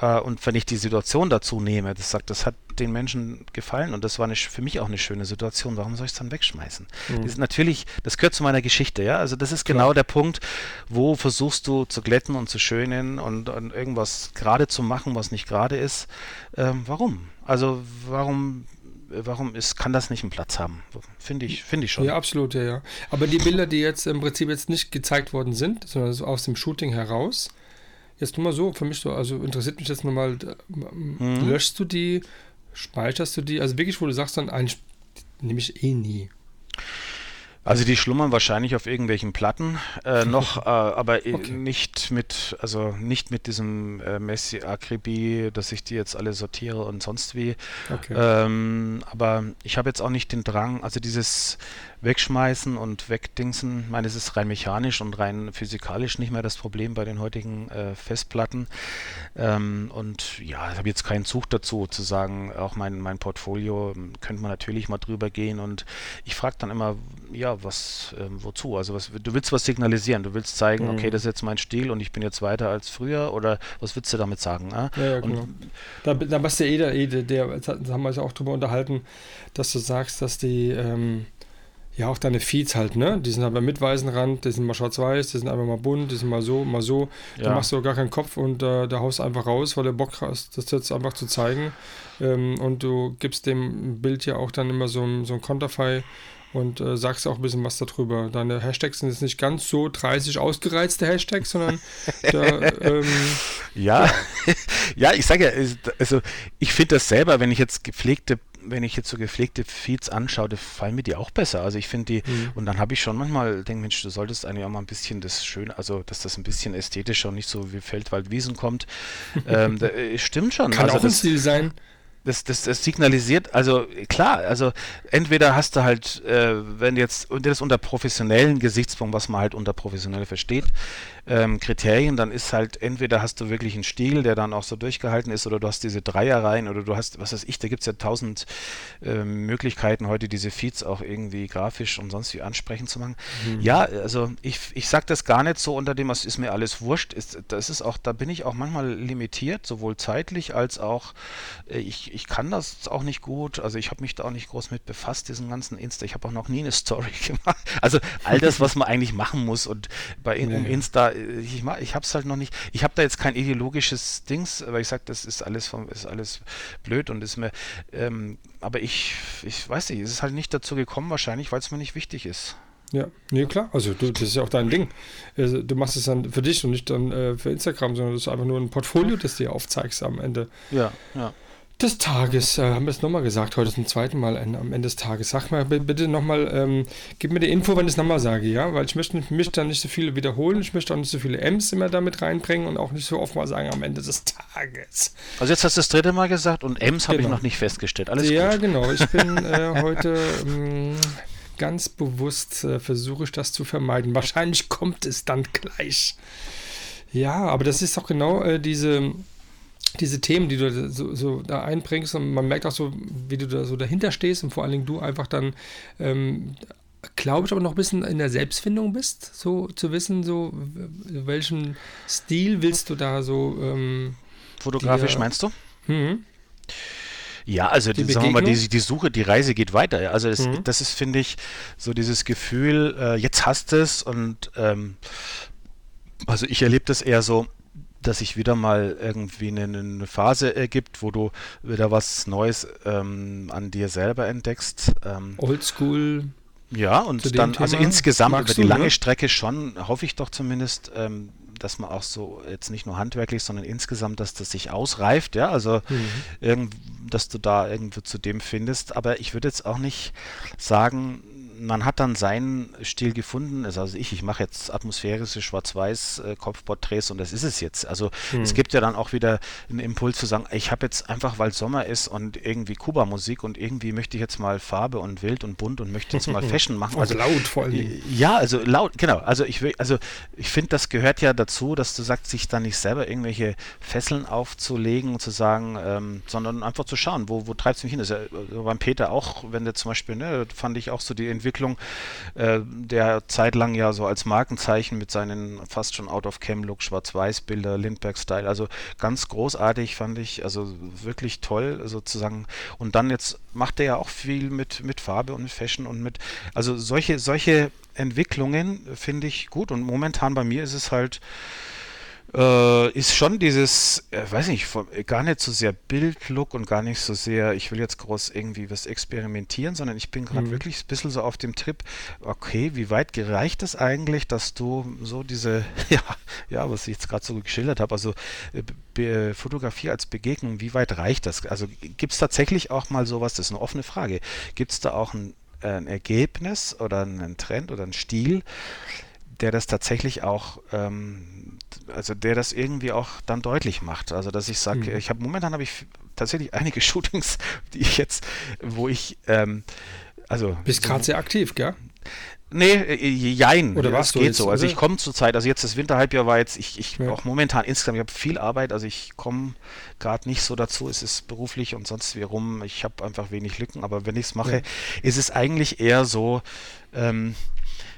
äh, und wenn ich die Situation dazu nehme, das sagt, das hat den Menschen gefallen und das war eine, für mich auch eine schöne Situation. Warum soll ich es dann wegschmeißen? Mhm. Das ist natürlich, das gehört zu meiner Geschichte, ja. Also das ist genau Klar. der Punkt, wo versuchst du zu glätten und zu schönen und, und irgendwas gerade zu machen, was nicht gerade ist. Ähm, warum? Also warum warum ist, kann das nicht einen Platz haben? Finde ich, finde ich schon. Ja, absolut, ja, ja. Aber die Bilder, die jetzt im Prinzip jetzt nicht gezeigt worden sind, sondern aus dem Shooting heraus, Jetzt nur mal so, für mich so, also interessiert mich jetzt nochmal, mhm. löschst du die, speicherst du die, also wirklich, wo du sagst dann, eigentlich nehme ich eh nie. Also die schlummern wahrscheinlich auf irgendwelchen Platten äh, noch, äh, aber okay. nicht mit, also nicht mit diesem äh, Messi-Akribie, dass ich die jetzt alle sortiere und sonst wie. Okay. Ähm, aber ich habe jetzt auch nicht den Drang, also dieses wegschmeißen und wegdingsen. Ich meine, es ist rein mechanisch und rein physikalisch nicht mehr das Problem bei den heutigen äh, Festplatten. Ähm, und ja, ich habe jetzt keinen Zug dazu, zu sagen, auch mein, mein Portfolio ähm, könnte man natürlich mal drüber gehen. Und ich frage dann immer, ja, was, äh, wozu? Also was, du willst was signalisieren, du willst zeigen, mhm. okay, das ist jetzt mein Stil und ich bin jetzt weiter als früher oder was willst du damit sagen? Äh? Ja, ja, genau. Da, da bist du eh der, eh der, der, da haben wir uns auch drüber unterhalten, dass du sagst, dass die ähm, ja, auch deine Feeds halt, ne? Die sind aber mit weißen Rand, die sind mal schwarz-weiß, die sind einfach mal bunt, die sind mal so, mal so. Ja. Da machst du gar keinen Kopf und äh, da haust du einfach raus, weil du Bock hast, das jetzt einfach zu zeigen. Ähm, und du gibst dem Bild ja auch dann immer so, so ein Konterfei und äh, sagst auch ein bisschen was darüber. Deine Hashtags sind jetzt nicht ganz so 30 ausgereizte Hashtags, sondern da, ähm, ja, ja, ich sage ja, also ich finde das selber, wenn ich jetzt gepflegte wenn ich jetzt so gepflegte Feeds anschaue, fallen mir die auch besser. Also ich finde die, mhm. und dann habe ich schon manchmal denke, Mensch, du solltest eigentlich auch mal ein bisschen das Schöne, also dass das ein bisschen ästhetischer und nicht so wie Feldwald Wiesen kommt. ähm, da, äh, stimmt schon. Kann also auch ein Stil sein. Das, das, das signalisiert, also klar, also entweder hast du halt, äh, wenn jetzt, und das unter professionellen Gesichtspunkt, was man halt unter professionell versteht, ähm, Kriterien, dann ist halt entweder hast du wirklich einen Stil, der dann auch so durchgehalten ist, oder du hast diese Dreierreihen, oder du hast, was weiß ich, da gibt es ja tausend äh, Möglichkeiten heute, diese Feeds auch irgendwie grafisch und sonst wie ansprechend zu machen. Mhm. Ja, also ich, ich sage das gar nicht so unter dem, was ist mir alles wurscht, ist, das ist auch, da bin ich auch manchmal limitiert, sowohl zeitlich als auch, äh, ich, ich kann das auch nicht gut, also ich habe mich da auch nicht groß mit befasst, diesen ganzen Insta, ich habe auch noch nie eine Story gemacht, also all das, was man eigentlich machen muss und bei nee. um Insta ich, ich habe es halt noch nicht, ich habe da jetzt kein ideologisches Dings, weil ich sage, das ist alles vom, ist alles blöd und ist mir, ähm, aber ich, ich weiß nicht, es ist halt nicht dazu gekommen, wahrscheinlich, weil es mir nicht wichtig ist. Ja, nee, klar. Also du, das ist ja auch dein Ding. Also, du machst es dann für dich und nicht dann äh, für Instagram, sondern das ist einfach nur ein Portfolio, das du dir aufzeigst am Ende. Ja, ja des Tages, äh, haben wir es nochmal gesagt, heute zum zweiten Mal am Ende des Tages. Sag mal bitte nochmal, ähm, gib mir die Info, wenn ich es nochmal sage, ja? Weil ich möchte mich dann nicht so viele wiederholen, ich möchte auch nicht so viele M's immer damit reinbringen und auch nicht so oft mal sagen am Ende des Tages. Also jetzt hast du das dritte Mal gesagt und M's habe genau. ich noch nicht festgestellt. Alles ja, gut. genau. Ich bin äh, heute ähm, ganz bewusst, äh, versuche ich das zu vermeiden. Wahrscheinlich kommt es dann gleich. Ja, aber das ist doch genau äh, diese diese Themen, die du so, so, da einbringst und man merkt auch so, wie du da so dahinter stehst und vor allen Dingen du einfach dann, ähm, glaube ich, aber noch ein bisschen in der Selbstfindung bist, so zu wissen, so welchen Stil willst du da so ähm, Fotografisch dir, meinst du? Mhm. Ja, also die, sagen wir mal, die, die, Suche, die Reise geht weiter. Also das, mhm. das ist, finde ich, so dieses Gefühl, äh, jetzt hast du es und ähm, also ich erlebe das eher so, dass sich wieder mal irgendwie eine, eine Phase ergibt, wo du wieder was Neues ähm, an dir selber entdeckst. Ähm, Oldschool. Ja, und dann, also Thema. also insgesamt über die lange ne? Strecke schon, hoffe ich doch zumindest, ähm, dass man auch so jetzt nicht nur handwerklich, sondern insgesamt, dass das sich ausreift, ja, also mhm. irgend, dass du da irgendwo zu dem findest. Aber ich würde jetzt auch nicht sagen, man hat dann seinen Stil gefunden. Also ich, ich mache jetzt atmosphärische Schwarz-Weiß-Kopfporträts und das ist es jetzt. Also hm. es gibt ja dann auch wieder einen Impuls zu sagen, ich habe jetzt einfach, weil Sommer ist und irgendwie Kuba-Musik und irgendwie möchte ich jetzt mal Farbe und wild und bunt und möchte jetzt mal Fashion machen. Also laut vor allem. Ja, also laut, genau. Also ich will, also ich finde, das gehört ja dazu, dass du sagst, sich dann nicht selber irgendwelche Fesseln aufzulegen und zu sagen, ähm, sondern einfach zu schauen, wo, wo treibt es mich hin? Das ist ja beim Peter auch, wenn der zum Beispiel, ne, fand ich auch so die Entwicklung Entwicklung, äh, der zeitlang ja so als Markenzeichen mit seinen fast schon Out-of-Cam-Look, Schwarz-Weiß-Bilder, Lindbergh-Style, also ganz großartig fand ich, also wirklich toll sozusagen. Und dann jetzt macht er ja auch viel mit, mit Farbe und mit Fashion und mit, also solche, solche Entwicklungen finde ich gut und momentan bei mir ist es halt äh, ist schon dieses, äh, weiß nicht, gar nicht so sehr Bildlook und gar nicht so sehr, ich will jetzt groß irgendwie was experimentieren, sondern ich bin gerade mhm. wirklich ein bisschen so auf dem Trip, okay, wie weit gereicht es eigentlich, dass du so diese, ja, ja, was ich jetzt gerade so geschildert habe, also äh, Fotografie als Begegnung, wie weit reicht das? Also gibt es tatsächlich auch mal sowas, das ist eine offene Frage, gibt es da auch ein, ein Ergebnis oder einen Trend oder einen Stil, der das tatsächlich auch ähm, also der das irgendwie auch dann deutlich macht. Also dass ich sage, mhm. ich habe momentan habe ich tatsächlich einige Shootings, die ich jetzt, wo ich ähm, also bist gerade sehr aktiv, gell? Nee, äh, jein. Oder was geht jetzt, so. Also oder? ich komme zur Zeit, also jetzt das Winterhalbjahr war jetzt, ich, ich ja. auch momentan insgesamt, ich habe viel Arbeit, also ich komme gerade nicht so dazu, es ist beruflich und sonst wie rum, ich habe einfach wenig Lücken, aber wenn ich es mache, ja. ist es eigentlich eher so, ähm,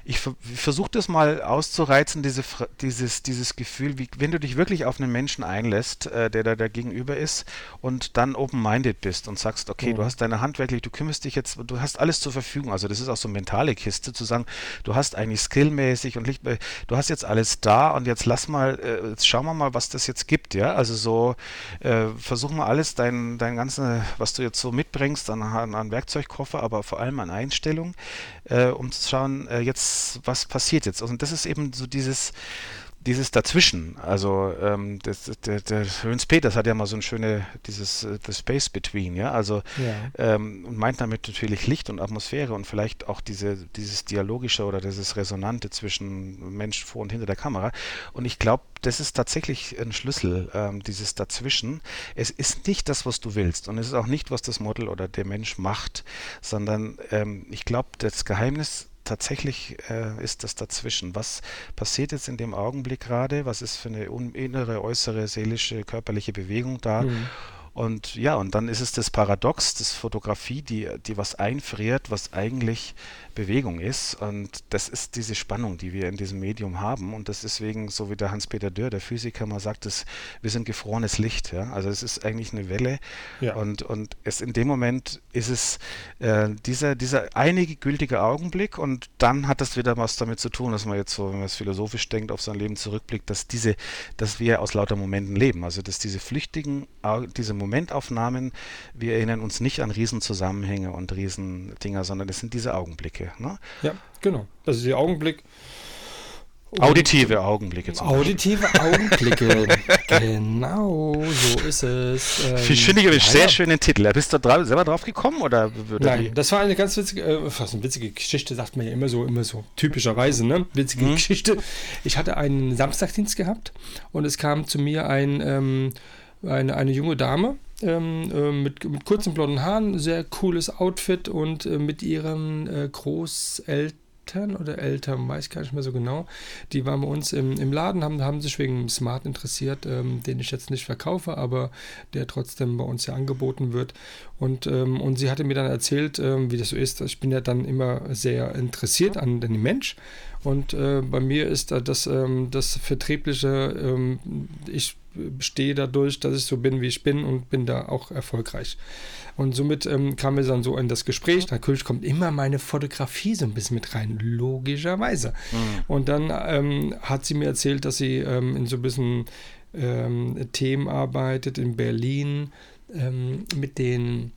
ich, versuche das mal auszureizen, diese, dieses, dieses Gefühl, wie, wenn du dich wirklich auf einen Menschen einlässt, äh, der da, da gegenüber ist und dann open-minded bist und sagst, okay, mhm. du hast deine handwerklich, du kümmerst dich jetzt, du hast alles zur Verfügung. Also das ist auch so eine mentale Kiste, zu sagen, du hast eigentlich skillmäßig und Licht, du hast jetzt alles da und jetzt lass mal, äh, jetzt schauen wir mal, was das jetzt gibt, ja. Also so, äh, versuch mal alles, dein, dein ganzes, was du jetzt so mitbringst an, an Werkzeugkoffer, aber vor allem an Einstellung, äh, um zu schauen, äh, jetzt was passiert jetzt? Und das ist eben so dieses, dieses Dazwischen, also ähm, das, der, der Höns Peters hat ja mal so ein schöne, dieses uh, The Space Between, ja, also ja. Ähm, und meint damit natürlich Licht und Atmosphäre und vielleicht auch diese, dieses Dialogische oder dieses Resonante zwischen Mensch vor und hinter der Kamera. Und ich glaube, das ist tatsächlich ein Schlüssel, ähm, dieses Dazwischen. Es ist nicht das, was du willst und es ist auch nicht, was das Model oder der Mensch macht, sondern ähm, ich glaube, das Geheimnis tatsächlich äh, ist das dazwischen. Was passiert jetzt in dem Augenblick gerade? Was ist für eine innere, äußere, seelische, körperliche Bewegung da? Mhm. Und ja, und dann ist es das Paradox, das Fotografie, die, die was einfriert, was eigentlich Bewegung ist. Und das ist diese Spannung, die wir in diesem Medium haben. Und das ist deswegen, so wie der Hans-Peter Dörr, der Physiker, mal sagt, dass wir sind gefrorenes Licht. Ja? Also es ist eigentlich eine Welle. Ja. Und, und es in dem Moment ist es äh, dieser, dieser einige gültige Augenblick und dann hat das wieder was damit zu tun, dass man jetzt so, wenn man es philosophisch denkt, auf sein Leben zurückblickt, dass diese, dass wir aus lauter Momenten leben. Also dass diese flüchtigen, diese Momentaufnahmen, wir erinnern uns nicht an Riesenzusammenhänge und Riesendinger, sondern es sind diese Augenblicke. Ne? Ja, genau. Das ist der Augenblick. Auditive Augenblicke. Zum Auditive Augenblicke. genau, so ist es. Ähm, finde ich einen sehr schönen Titel. Bist du dra selber drauf gekommen? Oder Nein, das war eine ganz witzige, äh, fast eine witzige Geschichte, sagt man ja immer so, immer so, typischerweise, ne? Witzige mhm. Geschichte. Ich hatte einen Samstagdienst gehabt und es kam zu mir ein, ähm, eine, eine junge Dame, ähm, äh, mit, mit kurzen blonden Haaren, sehr cooles Outfit und äh, mit ihren äh, Großeltern oder Eltern, weiß gar nicht mehr so genau. Die waren bei uns im, im Laden, haben, haben sich wegen Smart interessiert, ähm, den ich jetzt nicht verkaufe, aber der trotzdem bei uns ja angeboten wird. Und, ähm, und sie hatte mir dann erzählt, ähm, wie das so ist. Ich bin ja dann immer sehr interessiert an den Mensch. Und äh, bei mir ist da das, ähm, das Vertriebliche, ähm, ich stehe dadurch, dass ich so bin, wie ich bin und bin da auch erfolgreich. Und somit ähm, kam es dann so in das Gespräch. Natürlich kommt immer meine Fotografie so ein bisschen mit rein, logischerweise. Mhm. Und dann ähm, hat sie mir erzählt, dass sie ähm, in so ein bisschen ähm, Themen arbeitet in Berlin ähm, mit den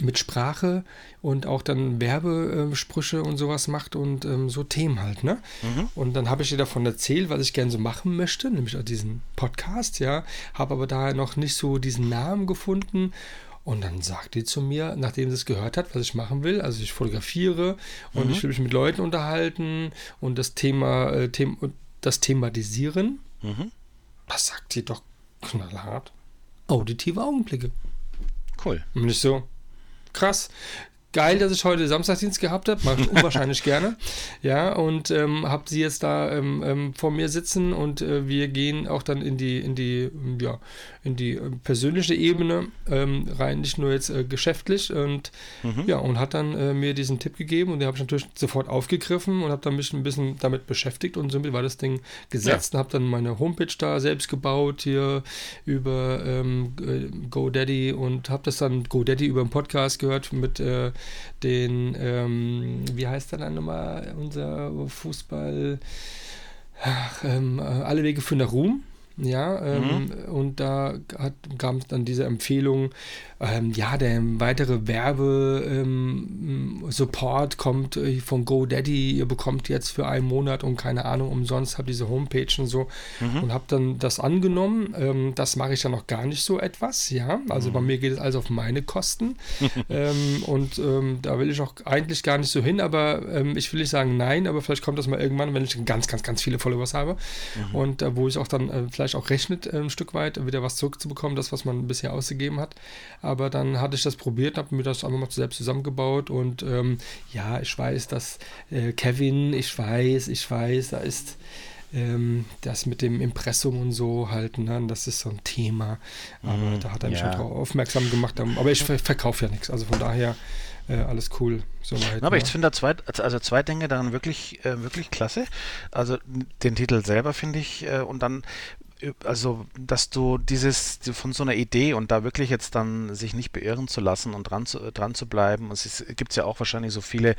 mit Sprache und auch dann Werbesprüche und sowas macht und ähm, so Themen halt, ne? Mhm. Und dann habe ich ihr davon erzählt, was ich gerne so machen möchte, nämlich auch diesen Podcast, ja, habe aber daher noch nicht so diesen Namen gefunden. Und dann sagt die zu mir, nachdem sie es gehört hat, was ich machen will, also ich fotografiere und mhm. ich will mich mit Leuten unterhalten und das Thema, äh, them das Thematisieren, mhm. das sagt sie doch knallhart. Auditive Augenblicke. Cool. Und ich so, krass geil, dass ich heute Samstagdienst gehabt habe, mache ich unwahrscheinlich gerne. Ja, und ähm, habe sie jetzt da ähm, ähm, vor mir sitzen und äh, wir gehen auch dann in die, in die, ja, in die äh, persönliche Ebene ähm, rein, nicht nur jetzt äh, geschäftlich. Und mhm. ja, und hat dann äh, mir diesen Tipp gegeben und den habe ich natürlich sofort aufgegriffen und habe dann mich ein bisschen damit beschäftigt und somit war das Ding gesetzt ja. und habe dann meine Homepage da selbst gebaut hier über ähm, äh, GoDaddy und habe das dann GoDaddy über einen Podcast gehört mit äh, den, ähm, wie heißt der dann nochmal, unser Fußball, ach, ähm, äh, alle Wege für nach Ruhm. Ja, ähm, mhm. und da gab es dann diese Empfehlung, ähm, ja, der weitere Werbe-Support ähm, kommt äh, von GoDaddy. Ihr bekommt jetzt für einen Monat und keine Ahnung umsonst, habt diese Homepage und so mhm. und habe dann das angenommen. Ähm, das mache ich ja noch gar nicht so etwas, ja. Also mhm. bei mir geht es also auf meine Kosten ähm, und ähm, da will ich auch eigentlich gar nicht so hin, aber ich will nicht sagen nein, aber vielleicht kommt das mal irgendwann, wenn ich ganz, ganz, ganz viele Followers habe mhm. und äh, wo ich auch dann äh, vielleicht auch rechnet, äh, ein Stück weit wieder was zurückzubekommen, das, was man bisher ausgegeben hat. Aber dann hatte ich das probiert, habe mir das einfach mal selbst zusammengebaut und ähm, ja, ich weiß, dass äh, Kevin, ich weiß, ich weiß, da ist ähm, das mit dem Impressum und so halt, ne, das ist so ein Thema. Aber mhm, da hat er mich ja. schon drauf aufmerksam gemacht. Aber ich verkaufe ja nichts, also von daher äh, alles cool. Soweit, aber ne? ich finde da zwei, also zwei Dinge daran wirklich, äh, wirklich klasse. Also den Titel selber finde ich äh, und dann also, dass du dieses von so einer Idee und da wirklich jetzt dann sich nicht beirren zu lassen und dran zu, dran zu bleiben. Es gibt ja auch wahrscheinlich so viele,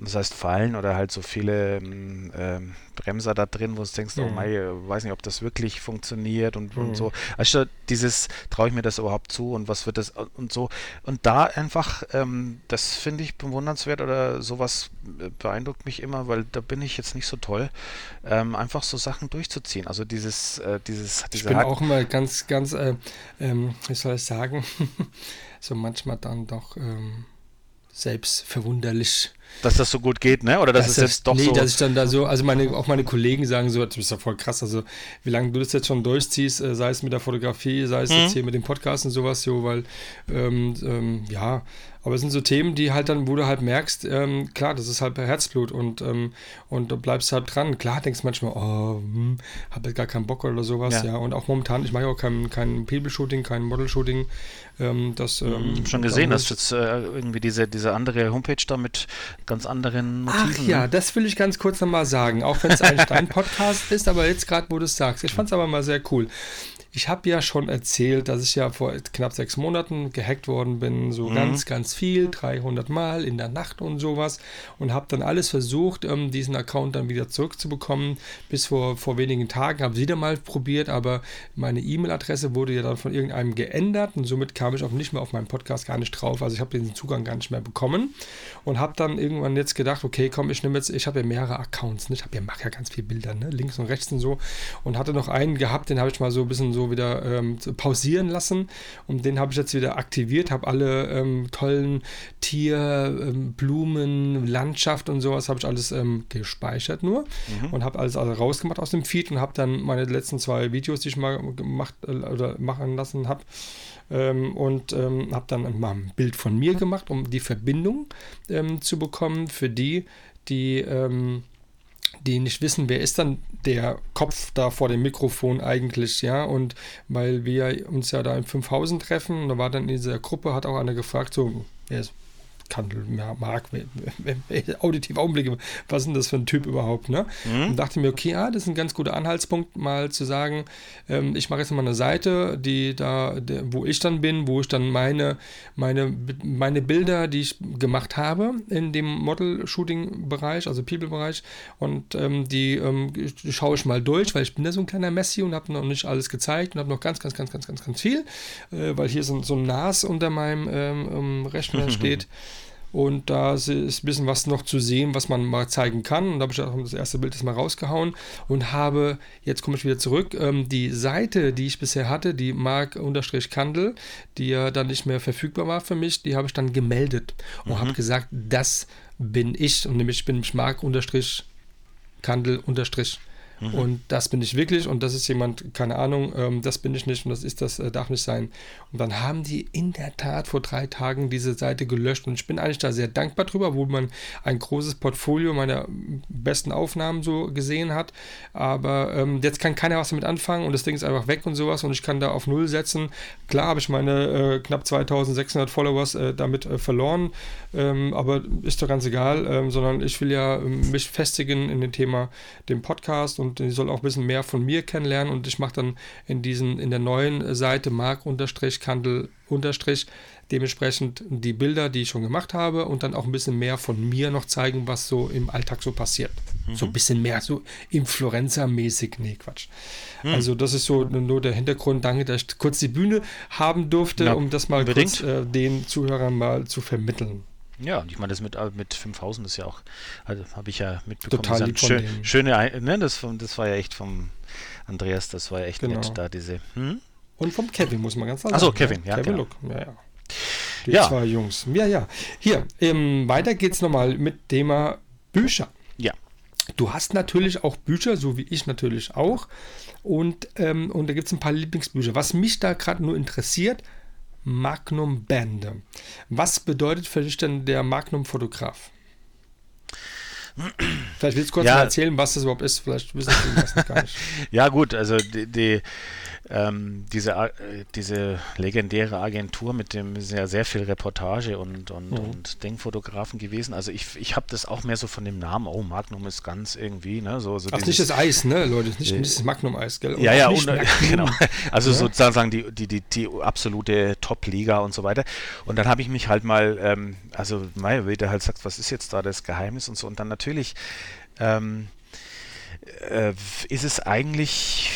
das heißt Fallen oder halt so viele äh, Bremser da drin, wo du denkst, oh mhm. oh mein, weiß nicht, ob das wirklich funktioniert und, mhm. und so. Also dieses, traue ich mir das überhaupt zu und was wird das und so. Und da einfach, ähm, das finde ich bewundernswert oder sowas äh, beeindruckt mich immer, weil da bin ich jetzt nicht so toll, ähm, einfach so Sachen durchzuziehen. Also dieses, äh, dieses, diese Ich bin auch immer ganz, ganz, äh, ähm, wie soll ich sagen, so manchmal dann doch ähm, selbst verwunderlich dass das so gut geht, ne? Oder dass das es jetzt doch nee, so. Nee, dass ich dann da so, also meine, auch meine Kollegen sagen so, das ist ja voll krass, also wie lange du das jetzt schon durchziehst, äh, sei es mit der Fotografie, sei es mhm. jetzt hier mit dem Podcast und sowas, so, weil, ähm, ähm, ja, aber es sind so Themen, die halt dann, wo du halt merkst, ähm, klar, das ist halt Herzblut und, ähm, und du bleibst halt dran. Klar denkst du manchmal, oh, hm, hab jetzt gar keinen Bock oder sowas, ja. ja. Und auch momentan, ich mache ja auch kein, kein People-Shooting, kein Model-Shooting. Ähm, das, ähm, schon gesehen, dass jetzt äh, irgendwie diese, diese andere Homepage da mit ganz anderen Motiven. Ach ja, ne? das will ich ganz kurz nochmal sagen, auch wenn es ein Stein-Podcast ist, aber jetzt gerade, wo du es sagst. Ich fand es aber mal sehr cool. Ich habe ja schon erzählt, dass ich ja vor knapp sechs Monaten gehackt worden bin, so mhm. ganz, ganz viel, 300 Mal in der Nacht und sowas und habe dann alles versucht, ähm, diesen Account dann wieder zurückzubekommen. Bis vor, vor wenigen Tagen habe ich wieder mal probiert, aber meine E-Mail-Adresse wurde ja dann von irgendeinem geändert und somit kam ich auch nicht mehr auf meinen Podcast gar nicht drauf. Also ich habe diesen Zugang gar nicht mehr bekommen und habe dann irgendwann jetzt gedacht, okay, komm, ich nehme jetzt, ich habe ja mehrere Accounts, ne? ich habe ja, mache ja ganz viele Bilder, ne? links und rechts und so und hatte noch einen gehabt, den habe ich mal so ein bisschen so so wieder ähm, pausieren lassen. Und den habe ich jetzt wieder aktiviert, habe alle ähm, tollen Tier, ähm, Blumen, Landschaft und sowas habe ich alles ähm, gespeichert nur mhm. und habe alles also rausgemacht aus dem Feed und habe dann meine letzten zwei Videos, die ich mal gemacht äh, oder machen lassen habe, ähm, und ähm, habe dann mal ein Bild von mir gemacht, um die Verbindung ähm, zu bekommen für die, die ähm, die nicht wissen, wer ist dann der Kopf da vor dem Mikrofon eigentlich, ja, und weil wir uns ja da in Fünfhausen treffen, da war dann in dieser Gruppe, hat auch einer gefragt, so, wer ist Kandel, ja, Mark, auditive Augenblicke, was ist denn das für ein Typ überhaupt, ne? Mhm. Und dachte mir, okay, ja, das ist ein ganz guter Anhaltspunkt, mal zu sagen, ähm, ich mache jetzt mal eine Seite, die da, der, wo ich dann bin, wo ich dann meine, meine, meine Bilder, die ich gemacht habe in dem Model-Shooting-Bereich, also People-Bereich, und ähm, die ähm, schaue ich mal durch, weil ich bin ja so ein kleiner Messi und habe noch nicht alles gezeigt und habe noch ganz, ganz, ganz, ganz, ganz, ganz viel, äh, weil hier so, so ein NAS unter meinem ähm, Rechner steht. Und da ist ein bisschen was noch zu sehen, was man mal zeigen kann. Und da habe ich auch das erste Bild mal rausgehauen und habe, jetzt komme ich wieder zurück, ähm, die Seite, die ich bisher hatte, die Mark-Kandel, die ja dann nicht mehr verfügbar war für mich, die habe ich dann gemeldet und mhm. habe gesagt, das bin ich. Und nämlich bin ich Mark-Kandel- Mhm. Und das bin ich wirklich und das ist jemand, keine Ahnung, ähm, das bin ich nicht und das ist das, äh, darf nicht sein. Und dann haben die in der Tat vor drei Tagen diese Seite gelöscht und ich bin eigentlich da sehr dankbar drüber, wo man ein großes Portfolio meiner besten Aufnahmen so gesehen hat. Aber ähm, jetzt kann keiner was damit anfangen und das Ding ist einfach weg und sowas und ich kann da auf Null setzen. Klar habe ich meine äh, knapp 2600 Followers äh, damit äh, verloren, ähm, aber ist doch ganz egal, ähm, sondern ich will ja ähm, mich festigen in dem Thema, dem Podcast und und die soll auch ein bisschen mehr von mir kennenlernen und ich mache dann in diesen in der neuen Seite Mark Kandel dementsprechend die Bilder, die ich schon gemacht habe und dann auch ein bisschen mehr von mir noch zeigen, was so im Alltag so passiert. Mhm. So ein bisschen mehr so Influencer-mäßig. Nee, Quatsch. Mhm. Also das ist so nur der Hintergrund. Danke, dass ich kurz die Bühne haben durfte, ja, um das mal kurz äh, den Zuhörern mal zu vermitteln. Ja, und ich meine, das mit, äh, mit 5000 ist ja auch, also habe ich ja mitbekommen. Total lieb schön, schöne, ne, das, das war ja echt vom Andreas, das war ja echt genau. nett, da diese. Hm? Und vom Kevin, muss man ganz sagen. Achso, Kevin, ja. Kevin genau. Look, ja, ja. Die ja. zwei Jungs. Ja, ja. Hier, ähm, weiter geht's nochmal mit Thema Bücher. Ja. Du hast natürlich auch Bücher, so wie ich natürlich auch. Und, ähm, und da gibt es ein paar Lieblingsbücher. Was mich da gerade nur interessiert, Magnum Bände. Was bedeutet für dich denn der Magnum-Fotograf? Vielleicht willst du kurz ja. mal erzählen, was das überhaupt ist. Vielleicht wissen Sie das gar nicht. ja, gut, also die, die ähm, diese, äh, diese legendäre Agentur mit dem sehr, sehr viel Reportage und, und, mhm. und Denkfotografen gewesen. Also ich, ich habe das auch mehr so von dem Namen, oh, Magnum ist ganz irgendwie, ne? So, so Ach, nicht das Eis, ne, Leute, nicht, nicht das Magnum-Eis, gell? Und ja, ja, und, genau. Also ja. sozusagen die, die, die, die absolute Top-Liga und so weiter. Und dann habe ich mich halt mal, ähm, also, Meier, wie der halt sagt, was ist jetzt da das Geheimnis und so. Und dann natürlich ähm, äh, ist es eigentlich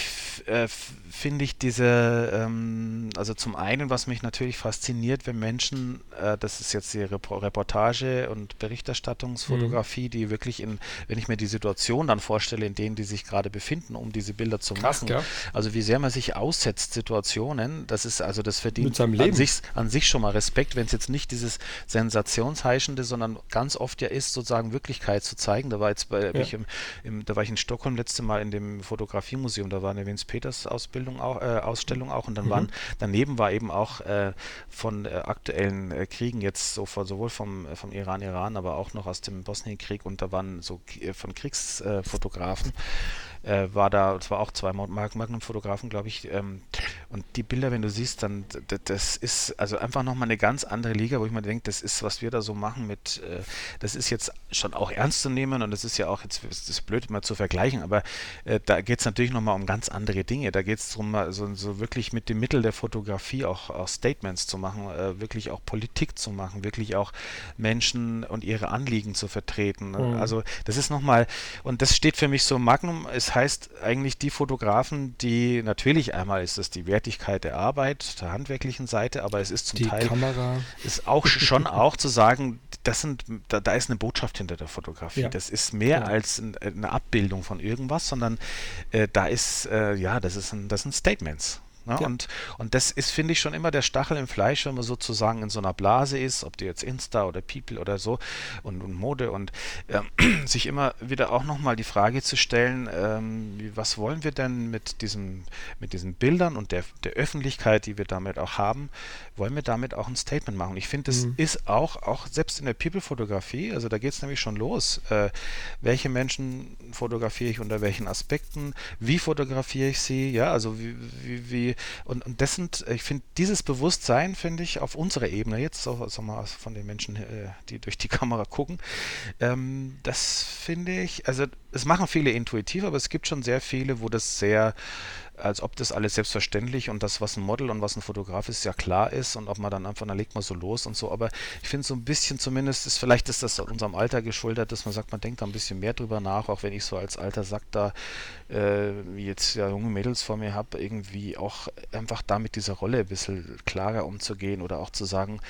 äh, finde ich diese, ähm, also zum einen, was mich natürlich fasziniert, wenn Menschen, äh, das ist jetzt die Reportage und Berichterstattungsfotografie, mhm. die wirklich in, wenn ich mir die Situation dann vorstelle, in denen die sich gerade befinden, um diese Bilder zu Krass, machen, ja. also wie sehr man sich aussetzt, Situationen, das ist also das verdient an sich, an sich schon mal Respekt, wenn es jetzt nicht dieses Sensationsheischende, sondern ganz oft ja ist, sozusagen Wirklichkeit zu zeigen. Da war jetzt bei, ja. ich im, im, da war ich in Stockholm letzte Mal in dem Fotografiemuseum, da war eine Vince Peters Ausbildung Ausstellung auch, äh, Ausstellung auch und dann mhm. waren daneben war eben auch äh, von äh, aktuellen äh, Kriegen jetzt so von, sowohl vom, vom Iran, Iran, aber auch noch aus dem Bosnienkrieg und da waren so äh, von Kriegsfotografen äh, war da, es war auch zwei Magnum-Fotografen, glaube ich. Ähm, und die Bilder, wenn du siehst, dann, das ist also einfach nochmal eine ganz andere Liga, wo ich mir denke, das ist, was wir da so machen mit, äh, das ist jetzt schon auch ernst zu nehmen und das ist ja auch, jetzt ist es blöd mal zu vergleichen, aber äh, da geht es natürlich nochmal um ganz andere Dinge. Da geht es darum, so, so, wirklich mit dem Mittel der Fotografie auch, auch Statements zu machen, äh, wirklich auch Politik zu machen, wirklich auch Menschen und ihre Anliegen zu vertreten. Mhm. Also das ist nochmal, und das steht für mich so, Magnum ist heißt eigentlich die Fotografen, die natürlich einmal ist es die Wertigkeit der Arbeit, der handwerklichen Seite, aber es ist zum die Teil Kamera. ist auch schon auch zu sagen, das sind, da, da, ist eine Botschaft hinter der Fotografie. Ja. Das ist mehr ja. als ein, eine Abbildung von irgendwas, sondern äh, da ist, äh, ja, das ist ein, das sind Statements. Ne? Ja. Und, und das ist, finde ich, schon immer der Stachel im Fleisch, wenn man sozusagen in so einer Blase ist, ob die jetzt Insta oder People oder so und, und Mode und äh, sich immer wieder auch nochmal die Frage zu stellen, ähm, wie, was wollen wir denn mit, diesem, mit diesen Bildern und der, der Öffentlichkeit, die wir damit auch haben, wollen wir damit auch ein Statement machen? Ich finde, das mhm. ist auch, auch selbst in der People-Fotografie, also da geht es nämlich schon los, äh, welche Menschen fotografiere ich unter welchen Aspekten, wie fotografiere ich sie, ja, also wie, wie, wie und, und das sind, ich finde, dieses Bewusstsein, finde ich, auf unserer Ebene jetzt, so, also mal von den Menschen, äh, die durch die Kamera gucken, ähm, das finde ich, also es machen viele intuitiv, aber es gibt schon sehr viele, wo das sehr als ob das alles selbstverständlich und das, was ein Model und was ein Fotograf ist, ja klar ist und ob man dann einfach, dann legt man so los und so. Aber ich finde so ein bisschen zumindest, ist vielleicht ist das unserem Alter geschuldet, dass man sagt, man denkt da ein bisschen mehr drüber nach, auch wenn ich so als alter Sack da, äh, jetzt ja junge Mädels vor mir habe, irgendwie auch einfach da mit dieser Rolle ein bisschen klarer umzugehen oder auch zu sagen,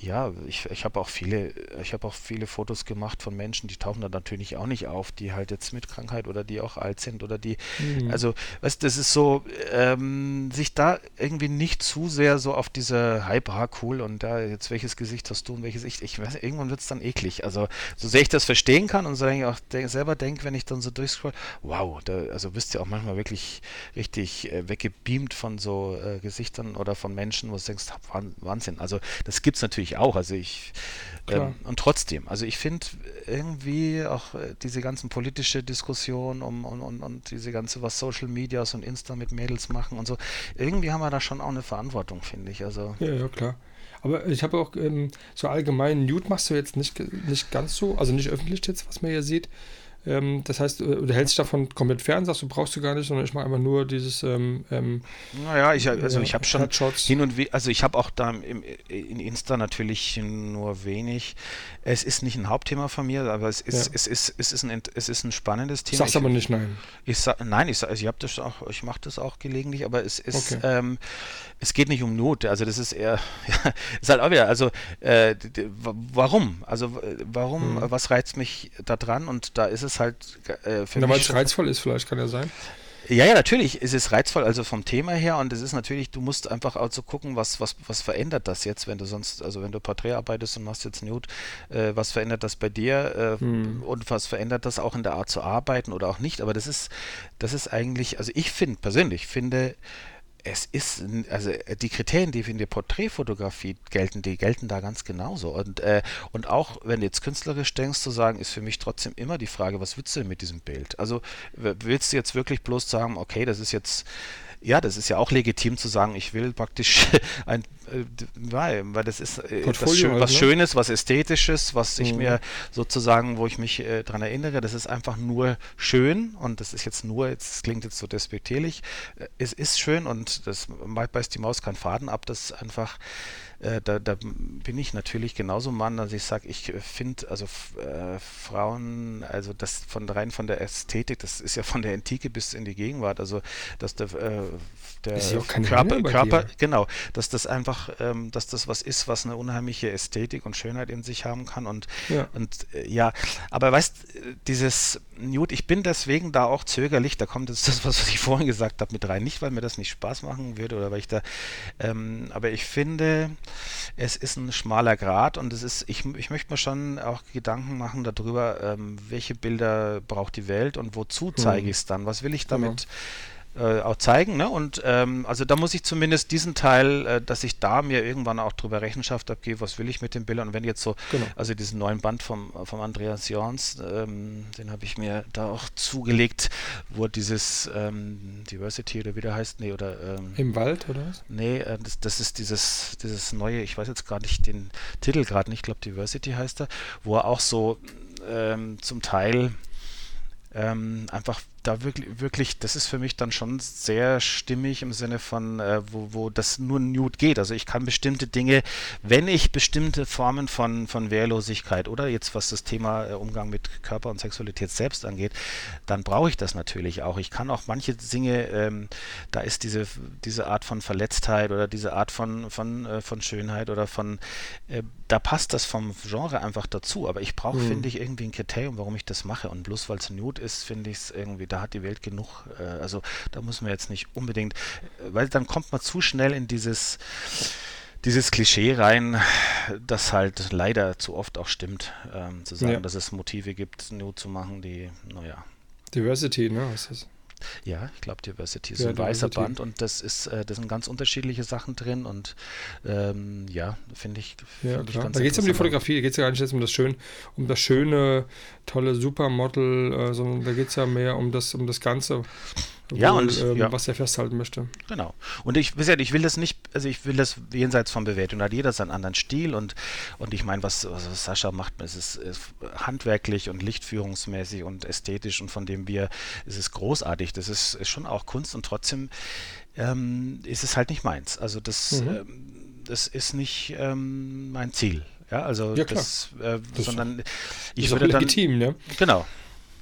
ja, ich, ich habe auch viele, ich habe auch viele Fotos gemacht von Menschen, die tauchen da natürlich auch nicht auf, die halt jetzt mit Krankheit oder die auch alt sind oder die, mhm. also, weißt das ist so, ähm, sich da irgendwie nicht zu sehr so auf diese Hype, ah, cool und da jetzt welches Gesicht hast du und welches ich, ich weiß, irgendwann wird es dann eklig. Also, so sehr ich das verstehen kann und so ich auch de selber denke, wenn ich dann so durchscroll, wow, da, also bist du ja auch manchmal wirklich richtig äh, weggebeamt von so äh, Gesichtern oder von Menschen, wo du denkst, Wahnsinn. Also, das gibt es natürlich ich auch. Also ich ähm, und trotzdem, also ich finde irgendwie auch äh, diese ganzen politische Diskussion um, und, und, und diese ganze, was Social Medias und Insta mit Mädels machen und so, irgendwie haben wir da schon auch eine Verantwortung, finde ich. Also ja, ja, klar. Aber ich habe auch ähm, so allgemein Nude machst du jetzt nicht, nicht ganz so, also nicht öffentlich jetzt, was man hier sieht. Ähm, das heißt, äh, du hältst davon komplett fern, sagst du, brauchst du gar nicht, sondern ich mache einfach nur dieses. Ähm, ähm, naja, ich, also ich habe schon Headshots. hin und wieder, also ich habe auch da im, in Insta natürlich nur wenig. Es ist nicht ein Hauptthema von mir, aber es ist, ja. es ist, es ist, ein, es ist ein spannendes Thema. Sagst ich, aber nicht nein. Ich sag, nein, ich, sag, also ich habe das auch, ich mache das auch gelegentlich, aber es ist, okay. ähm, es geht nicht um Not. Also das ist eher, ja, ist halt auch wieder, also äh, warum? Also warum, mhm. was reizt mich da dran? Und da ist es halt äh, für Na, Weil es reizvoll ist, vielleicht kann ja sein. Ja, ja, natürlich ist es reizvoll, also vom Thema her und es ist natürlich, du musst einfach auch so gucken, was, was, was verändert das jetzt, wenn du sonst, also wenn du Porträt arbeitest und machst jetzt Nude, äh, was verändert das bei dir äh, hm. und was verändert das auch in der Art zu arbeiten oder auch nicht, aber das ist, das ist eigentlich, also ich finde, persönlich finde, es ist, also äh, die Kriterien, die für die Porträtfotografie gelten, die gelten da ganz genauso. Und, äh, und auch wenn du jetzt künstlerisch denkst, zu sagen, ist für mich trotzdem immer die Frage, was willst du denn mit diesem Bild? Also willst du jetzt wirklich bloß sagen, okay, das ist jetzt ja, das ist ja auch legitim zu sagen, ich will praktisch ein, äh, weil, weil das ist äh, was, Schön, was halt, ne? Schönes, was Ästhetisches, was ich mhm. mir sozusagen, wo ich mich äh, daran erinnere, das ist einfach nur schön und das ist jetzt nur, jetzt klingt jetzt so despektierlich, äh, es ist schön und das beißt die Maus keinen Faden ab, das einfach äh, da, da, bin ich natürlich genauso Mann, dass ich sage, ich finde, also äh, Frauen, also das von rein von der Ästhetik, das ist ja von der Antike bis in die Gegenwart, also dass der, äh, der Körper, Körper genau, dass das einfach, ähm, dass das was ist, was eine unheimliche Ästhetik und Schönheit in sich haben kann und ja, und, äh, ja aber weißt, dieses Newt, ich bin deswegen da auch zögerlich, da kommt jetzt das, was ich vorhin gesagt habe, mit rein, nicht weil mir das nicht Spaß machen würde oder weil ich da, ähm, aber ich finde, es ist ein schmaler Grad und es ist, ich, ich möchte mir schon auch Gedanken machen darüber, ähm, welche Bilder braucht die Welt und wozu zeige hm. ich es dann? Was will ich damit? Genau äh, auch zeigen. Ne? Und ähm, also da muss ich zumindest diesen Teil, äh, dass ich da mir irgendwann auch drüber Rechenschaft abgebe, was will ich mit den Bildern. Und wenn jetzt so, genau. also diesen neuen Band vom, vom Andreas Jorns, ähm, den habe ich mir da auch zugelegt, wo dieses ähm, Diversity oder wie der heißt, nee, oder ähm, Im Wald oder was? Nee, äh, das, das ist dieses, dieses neue, ich weiß jetzt gar nicht den Titel gerade nicht, ich glaube Diversity heißt er, wo er auch so ähm, zum Teil ähm, einfach da wirklich, wirklich, das ist für mich dann schon sehr stimmig im Sinne von, äh, wo, wo das nur Nude geht. Also ich kann bestimmte Dinge, wenn ich bestimmte Formen von, von Wehrlosigkeit oder jetzt was das Thema äh, Umgang mit Körper und Sexualität selbst angeht, dann brauche ich das natürlich auch. Ich kann auch manche Dinge, ähm, da ist diese, diese Art von Verletztheit oder diese Art von, von, äh, von Schönheit oder von, äh, da passt das vom Genre einfach dazu. Aber ich brauche, mhm. finde ich, irgendwie ein Kriterium, warum ich das mache. Und bloß weil es Nude ist, finde ich es irgendwie, da hat die Welt genug. Äh, also da muss man jetzt nicht unbedingt, weil dann kommt man zu schnell in dieses dieses Klischee rein, das halt leider zu oft auch stimmt, ähm, zu sagen, ja. dass es Motive gibt, nur zu machen, die, naja. Diversity, ne? Was ist ja, ich glaube Diversity ist ja, ein weißer Band und das ist, äh, da sind ganz unterschiedliche Sachen drin und ähm, ja, finde ich, find ja, ich ganz Da geht es um die Fotografie, da geht es ja gar nicht jetzt um das schön, um das schöne, tolle Supermodel, äh, sondern da geht es ja mehr um das, um das Ganze ja, und ähm, ja. was er festhalten möchte. Genau. Und ich, ich will das nicht, also ich will das jenseits von Bewertung. Hat jeder seinen anderen Stil und, und ich meine, was, was Sascha macht, es ist, handwerklich und lichtführungsmäßig und ästhetisch und von dem wir, es ist großartig. Das ist, ist schon auch Kunst und trotzdem ähm, ist es halt nicht meins. Also das, mhm. ähm, das ist nicht ähm, mein Ziel. Ja, also ja, das, äh, das sondern ich würde dann legitim, ne? Genau,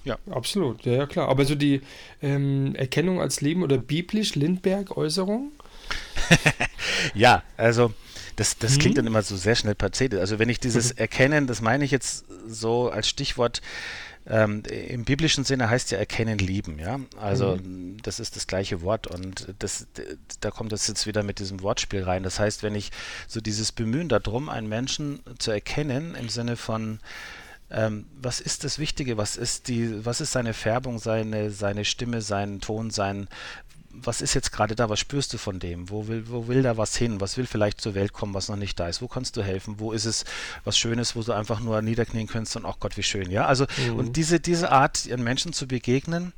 ja. Absolut, ja, ja klar. Aber so die ähm, Erkennung als Leben oder biblisch Lindbergh-Äußerung? ja, also das, das hm. klingt dann immer so sehr schnell pathetisch. Also wenn ich dieses mhm. Erkennen, das meine ich jetzt so als Stichwort, ähm, im biblischen Sinne heißt ja erkennen, lieben, ja. Also mhm. das ist das gleiche Wort und das, da kommt das jetzt wieder mit diesem Wortspiel rein. Das heißt, wenn ich so dieses Bemühen darum, einen Menschen zu erkennen im Sinne von ähm, was ist das Wichtige? Was ist die, was ist seine Färbung, seine, seine Stimme, sein Ton, sein, was ist jetzt gerade da, was spürst du von dem? Wo will, wo will da was hin? Was will vielleicht zur Welt kommen, was noch nicht da ist? Wo kannst du helfen? Wo ist es was Schönes, wo du einfach nur niederknien kannst und ach Gott, wie schön, ja? Also, mhm. und diese, diese Art, ihren Menschen zu begegnen,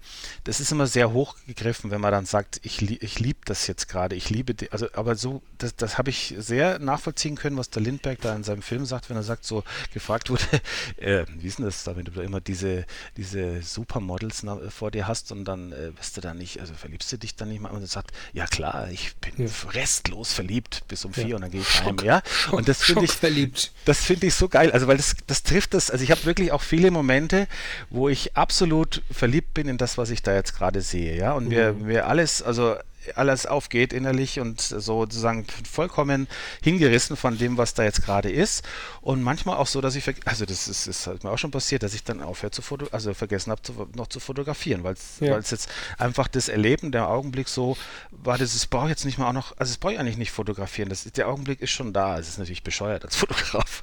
das ist immer sehr hoch gegriffen, wenn man dann sagt, ich, ich liebe das jetzt gerade, ich liebe, die, also, aber so, das, das habe ich sehr nachvollziehen können, was der Lindberg da in seinem Film sagt, wenn er sagt, so gefragt wurde, äh, wie ist denn das da, wenn du da immer diese, diese Supermodels vor dir hast und dann äh, bist du da nicht, also verliebst du dich dann nicht mal und sagt, ja klar, ich bin ja. restlos verliebt bis um vier ja. und dann gehe ich heim, ja. Und das finde ich, verliebt. das finde ich so geil, also weil das, das trifft das, also ich habe wirklich auch viele Momente, wo ich absolut verliebt bin in das, was ich da jetzt gerade sehe, ja. Und mhm. mir, mir alles, also alles aufgeht innerlich und sozusagen vollkommen hingerissen von dem, was da jetzt gerade ist. Und manchmal auch so, dass ich, also das ist, ist halt mir auch schon passiert, dass ich dann aufhöre zu fotografieren, also vergessen habe, noch zu fotografieren, weil es ja. jetzt einfach das Erleben, der Augenblick so war, das brauche jetzt nicht mal auch noch, also das brauche ich eigentlich nicht fotografieren, das, der Augenblick ist schon da, es ist natürlich bescheuert als Fotograf,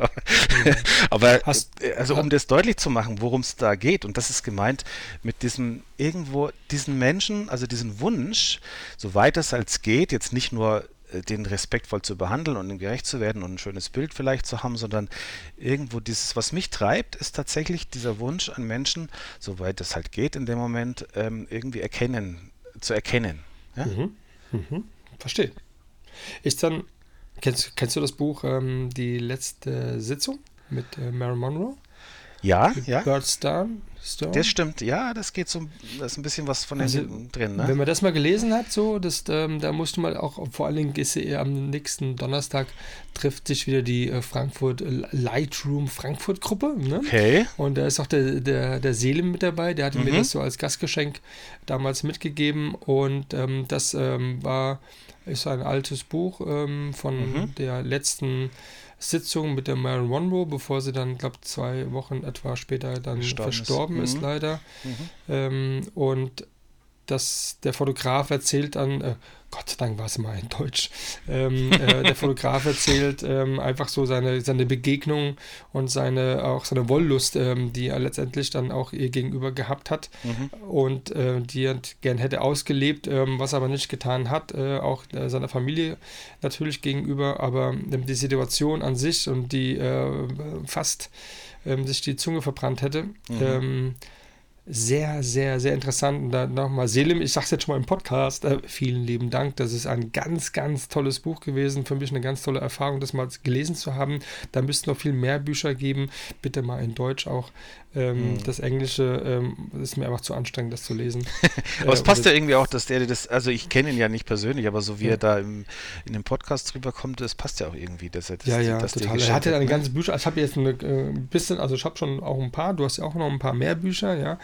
aber Hast, also um das deutlich zu machen, worum es da geht und das ist gemeint mit diesem irgendwo, diesen Menschen, also diesen Wunsch, so weit es als geht, jetzt nicht nur äh, den respektvoll zu behandeln und ihm gerecht zu werden und ein schönes Bild vielleicht zu haben, sondern irgendwo dieses, was mich treibt, ist tatsächlich dieser Wunsch an Menschen, soweit es halt geht in dem Moment, ähm, irgendwie erkennen, zu erkennen. Ja? Mhm. Mhm. Verstehe. Ist dann, kennst, kennst du das Buch ähm, Die letzte Sitzung mit äh, Marilyn Monroe? Ja, ja. Bert Stern, Stone. Das stimmt, ja, das geht so, da ist ein bisschen was von Also, den drin, ne? Wenn man das mal gelesen hat, so, das, ähm, da musste man auch, vor allen Dingen ist er am nächsten Donnerstag trifft sich wieder die äh, Frankfurt äh, Lightroom Frankfurt Gruppe, ne? Okay. Und da ist auch der, der, der Selim mit dabei, der hatte mir Mhm. das so als Gastgeschenk damals mitgegeben und ähm, das ähm, war, ist ein altes Buch ähm, von Mhm. der letzten Sitzung mit der Marilyn Monroe, bevor sie dann, glaube zwei Wochen etwa später dann ist. verstorben ist, Mhm. leider. Mhm. Ähm, und das, der Fotograf erzählt dann, äh, Gott sei Dank war es mal in Deutsch, ähm, äh, der Fotograf erzählt ähm, einfach so seine, seine Begegnung und seine, auch seine Wollust, ähm, die er letztendlich dann auch ihr gegenüber gehabt hat Mhm. und äh, die er gern hätte ausgelebt, ähm, was er aber nicht getan hat, äh, auch äh, seiner Familie natürlich gegenüber, aber ähm, die Situation an sich und die äh, fast ähm, sich die Zunge verbrannt hätte. Mhm. Sehr, sehr, sehr interessant. Und dann nochmal, Selim, ich sag's jetzt schon mal im Podcast, äh, vielen lieben Dank. Das ist ein ganz, ganz tolles Buch gewesen. Für mich eine ganz tolle Erfahrung, das mal gelesen zu haben. Da müssten noch viel mehr Bücher geben. Bitte mal in Deutsch auch. Ähm, Mhm. Das Englische ähm, ist mir einfach zu anstrengend, das zu lesen. Aber es Äh, passt ja irgendwie auch, dass der das, also ich kenne ihn ja nicht persönlich, aber so wie Ja. er da im, in dem Podcast drüber kommt, das passt ja auch irgendwie, dass er das, Ja, ja, total. Er hat, eine ne? ganze Bücher. Ich habe jetzt eine, äh, ein bisschen, also ich habe schon auch ein paar. Du hast ja auch noch ein paar mehr Bücher, ja.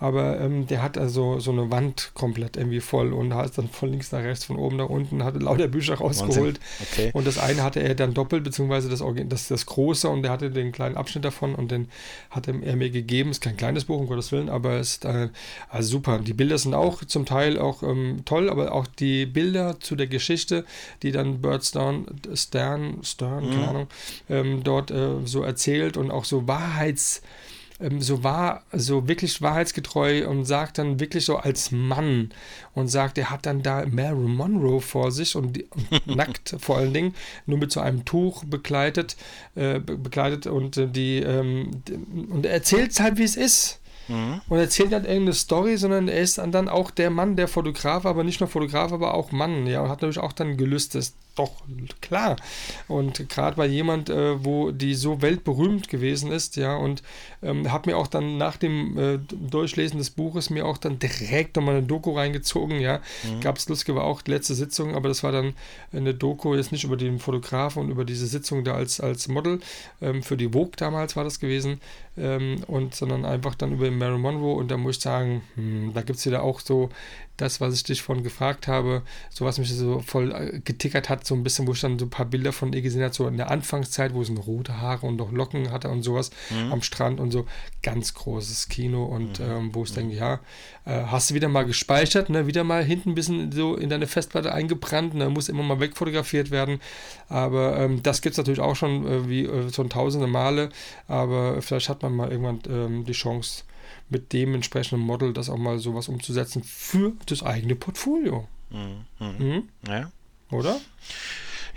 Aber ähm, der hat also so eine Wand komplett irgendwie voll und da ist dann von links nach rechts, von oben nach unten, hatte lauter Bücher rausgeholt. Okay. Und das eine hatte er dann doppelt, beziehungsweise das, das, das große und der hatte den kleinen Abschnitt davon und den hat er mir gegeben. Ist kein kleines Buch, um Gottes Willen, aber es ist äh, also super. Die Bilder sind auch zum Teil auch ähm, toll, aber auch die Bilder zu der Geschichte, die dann Bert Stern, Stern, Stern, keine Mhm. Ahnung, ähm, dort äh, so erzählt und auch so Wahrheits ähm, so wahr, so wirklich wahrheitsgetreu und sagt dann wirklich so als Mann und sagt, er hat dann da Marilyn Monroe vor sich und, und nackt vor allen Dingen, nur mit so einem Tuch begleitet, äh, be- begleitet und äh, die ähm, und er erzählt es halt, wie es ist. Mhm. Und erzählt nicht irgendeine Story, sondern er ist dann, auch der Mann, der Fotograf, aber nicht nur Fotograf, aber auch Mann, ja, und hat natürlich auch dann gelüst, das ist doch klar. Und gerade bei jemand, äh, wo die so weltberühmt gewesen ist, ja, und ähm, habe mir auch dann nach dem äh, Durchlesen des Buches mir auch dann direkt nochmal eine Doku reingezogen, ja. Mhm. Gab es lustige, war auch die letzte Sitzung, aber das war dann eine Doku, jetzt nicht über den Fotografen und über diese Sitzung da als, als Model, ähm, für die Vogue damals war das gewesen, ähm, und sondern einfach dann über Marilyn Monroe und da muss ich sagen, hm, da gibt es wieder auch so das, was ich dich vorhin gefragt habe, so was mich so voll äh, getickert hat, so ein bisschen, wo ich dann so ein paar Bilder von ihr gesehen habe, so in der Anfangszeit, wo sie noch rote Haare und noch Locken hatte und sowas Mhm. am Strand und so, ganz großes Kino und ähm, wo ich denke, ja, äh, hast du wieder mal gespeichert, ne, wieder mal hinten ein bisschen so in deine Festplatte eingebrannt, ne, muss immer mal wegfotografiert werden, aber ähm, das gibt es natürlich auch schon äh, wie äh, schon tausende Male, aber vielleicht hat man mal irgendwann ähm, die Chance, mit dem entsprechenden Model das auch mal sowas umzusetzen für das eigene Portfolio. Mhm. Mhm. Mhm. Ja. Oder?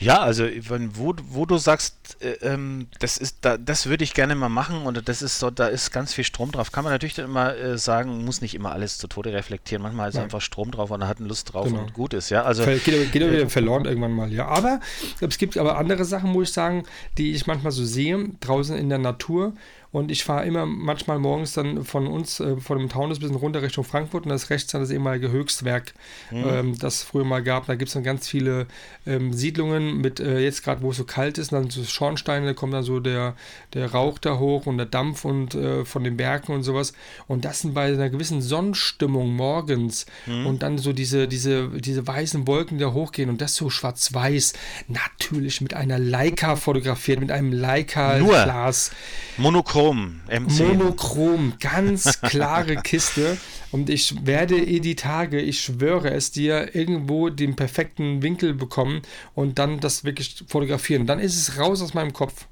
Ja, also wenn, wo, wo du sagst, äh, ähm, das ist da, das würde ich gerne mal machen und das ist so, da ist ganz viel Strom drauf. Kann man natürlich dann immer äh, sagen, muss nicht immer alles zu Tode reflektieren. Manchmal ist Nein. einfach Strom drauf und er hat Lust drauf Genau. und gut ist, ja. Also geht, geht aber wieder verloren irgendwann mal, ja. Aber es gibt aber andere Sachen, muss ich sagen, die ich manchmal so sehe, draußen in der Natur. Und ich fahre immer manchmal morgens dann von uns, äh, von dem Taunus ein bisschen runter Richtung Frankfurt und das rechts dann das ehemalige Höchstwerk, ähm, das es früher mal gab. Da gibt es dann ganz viele ähm, Siedlungen mit, äh, jetzt gerade wo es so kalt ist, dann so Schornsteine, da kommt dann so der, der Rauch da hoch und der Dampf und äh, von den Bergen und sowas. Und das sind bei einer gewissen Sonnenstimmung morgens und dann so diese, diese, diese weißen Wolken, die da hochgehen und das so schwarz-weiß, natürlich mit einer Leica fotografiert, mit einem Nur. Leica-Glas. Monochrom, M10. Monochrom, ganz klare Kiste. Und ich werde eh die Tage, ich schwöre es dir, irgendwo den perfekten Winkel bekommen und dann das wirklich fotografieren. Dann ist es raus aus meinem Kopf.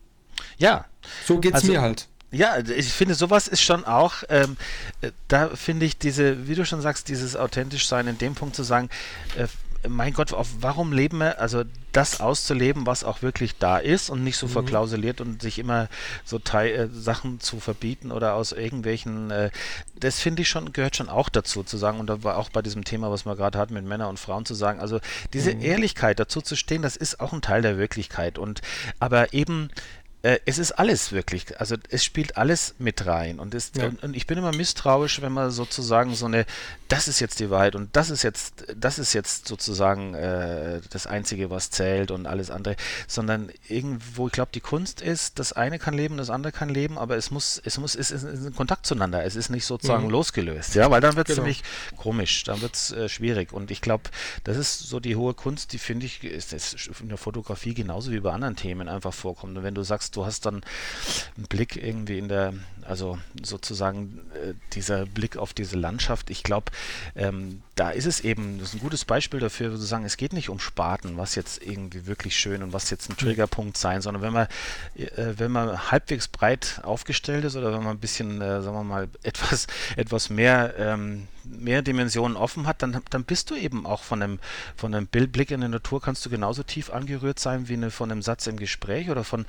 ja, So geht's Also- mir halt. Ja, ich finde, sowas ist schon auch, ähm, äh, da finde ich diese, wie du schon sagst, dieses authentisch sein in dem Punkt zu sagen, äh, mein Gott, auf, warum leben wir, also das auszuleben, was auch wirklich da ist und nicht so mhm. verklausuliert und sich immer so Teil, äh, Sachen zu verbieten oder aus irgendwelchen, äh, das finde ich schon, gehört schon auch dazu zu sagen und da war auch bei diesem Thema, was wir gerade hatten mit Männern und Frauen zu sagen, also diese mhm. Ehrlichkeit dazu zu stehen, das ist auch ein Teil der Wirklichkeit und aber eben äh, es ist alles wirklich, also es spielt alles mit rein und, ist, ja. und, und, ich bin immer misstrauisch, wenn man sozusagen so eine, das ist jetzt die Wahrheit und das ist jetzt, das ist jetzt sozusagen äh, das Einzige, was zählt und alles andere, sondern irgendwo, ich glaube, die Kunst ist, das eine kann leben, das andere kann leben, aber es muss, es muss, es ist ein Kontakt zueinander, es ist nicht sozusagen mhm. losgelöst, ja, weil dann wird es genau. ziemlich komisch, dann wird es äh, schwierig und ich glaube, das ist so die hohe Kunst, die finde ich, ist, ist in der Fotografie genauso wie bei anderen Themen einfach vorkommt und wenn du sagst, du hast dann einen Blick irgendwie in der, also sozusagen äh, dieser Blick auf diese Landschaft. Ich glaube, ähm, da ist es eben, das ist ein gutes Beispiel dafür, wo sagen, es geht nicht um Spaten, was jetzt irgendwie wirklich schön und was jetzt ein Triggerpunkt sein, sondern wenn man, äh, wenn man halbwegs breit aufgestellt ist oder wenn man ein bisschen, äh, sagen wir mal, etwas, etwas mehr ähm, mehr Dimensionen offen hat, dann, dann bist du eben auch von einem, von einem Bildblick in der Natur, kannst du genauso tief angerührt sein wie eine, von einem Satz im Gespräch oder von,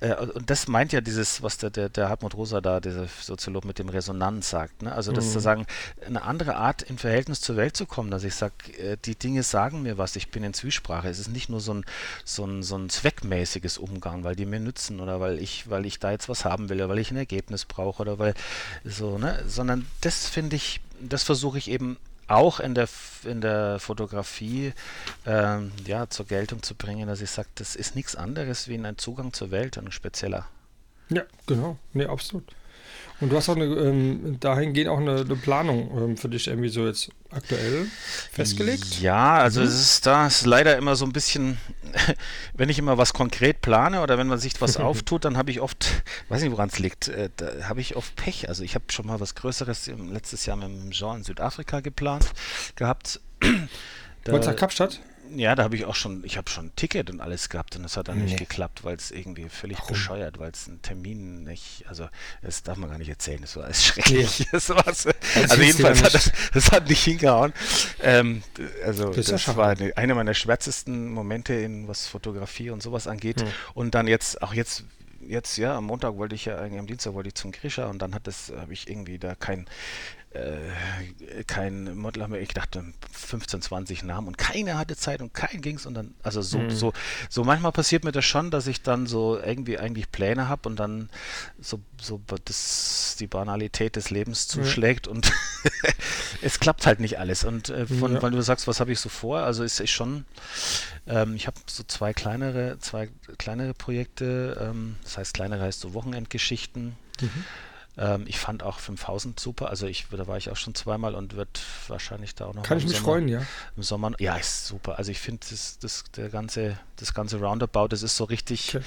äh, und das meint ja dieses, was der, der, der Hartmut Rosa da, dieser Soziolog mit dem Resonanz sagt, ne? also das mhm. zu sagen, eine andere Art im Verhältnis zur Welt zu kommen, dass ich sage, äh, die Dinge sagen mir was, ich bin in Zwiesprache, es ist nicht nur so ein, so ein, so ein zweckmäßiges Umgang, weil die mir nützen oder weil ich, weil ich da jetzt was haben will oder weil ich ein Ergebnis brauche oder weil so, ne, sondern das finde ich das versuche ich eben auch in der, in der Fotografie ähm, ja, zur Geltung zu bringen, dass ich sage, das ist nichts anderes wie ein Zugang zur Welt, ein spezieller. Ja, genau. Nee, absolut. Und du hast auch eine, ähm, dahingehend auch eine, eine Planung ähm, für dich irgendwie so jetzt aktuell festgelegt? Ja, also mhm. es ist da ist leider immer so ein bisschen, wenn ich immer was konkret plane oder wenn man sich was auftut, dann habe ich oft, weiß nicht woran es liegt, äh, da habe ich oft Pech. Also ich habe schon mal was Größeres im, letztes Jahr mit dem Jean in Südafrika geplant gehabt. Da, Kapstadt? Ja, da habe ich auch schon, ich habe schon ein Ticket und alles gehabt und das hat dann nee. nicht geklappt, weil es irgendwie völlig Warum? bescheuert, weil es ein Termin nicht, also das darf man gar nicht erzählen, das war alles schrecklich. Nee. Das war's. Also jedenfalls hat das, das hat nicht hingehauen. Ähm, also das, das war eine, eine, meiner schwärzesten Momente in was Fotografie und sowas angeht. Hm. Und dann jetzt, auch jetzt jetzt, ja, am Montag wollte ich ja, eigentlich am Dienstag wollte ich zum Grisha und dann hat das, habe ich irgendwie da kein, äh, kein Model wir, ich dachte 15, 20 Namen und keiner hatte Zeit und kein ging's und dann, also so, mhm. so, so manchmal passiert mir das schon, dass ich dann so irgendwie eigentlich Pläne habe und dann so, so das, die Banalität des Lebens zuschlägt mhm. und es klappt halt nicht alles. Und äh, von, ja. weil du sagst, was habe ich so vor? Also ist ich schon, ähm, ich habe so zwei kleinere, zwei kleinere Projekte, ähm, das heißt kleinere heißt so Wochenendgeschichten. Mhm ähm, ich fand auch 5000 super. Also ich, da war ich auch schon zweimal und wird wahrscheinlich da auch noch. Kann ich mich Sommer, freuen, ja. Im Sommer. Ja, ist super. Also ich finde das, das, der ganze, das ganze Roundabout, das ist so richtig. Okay.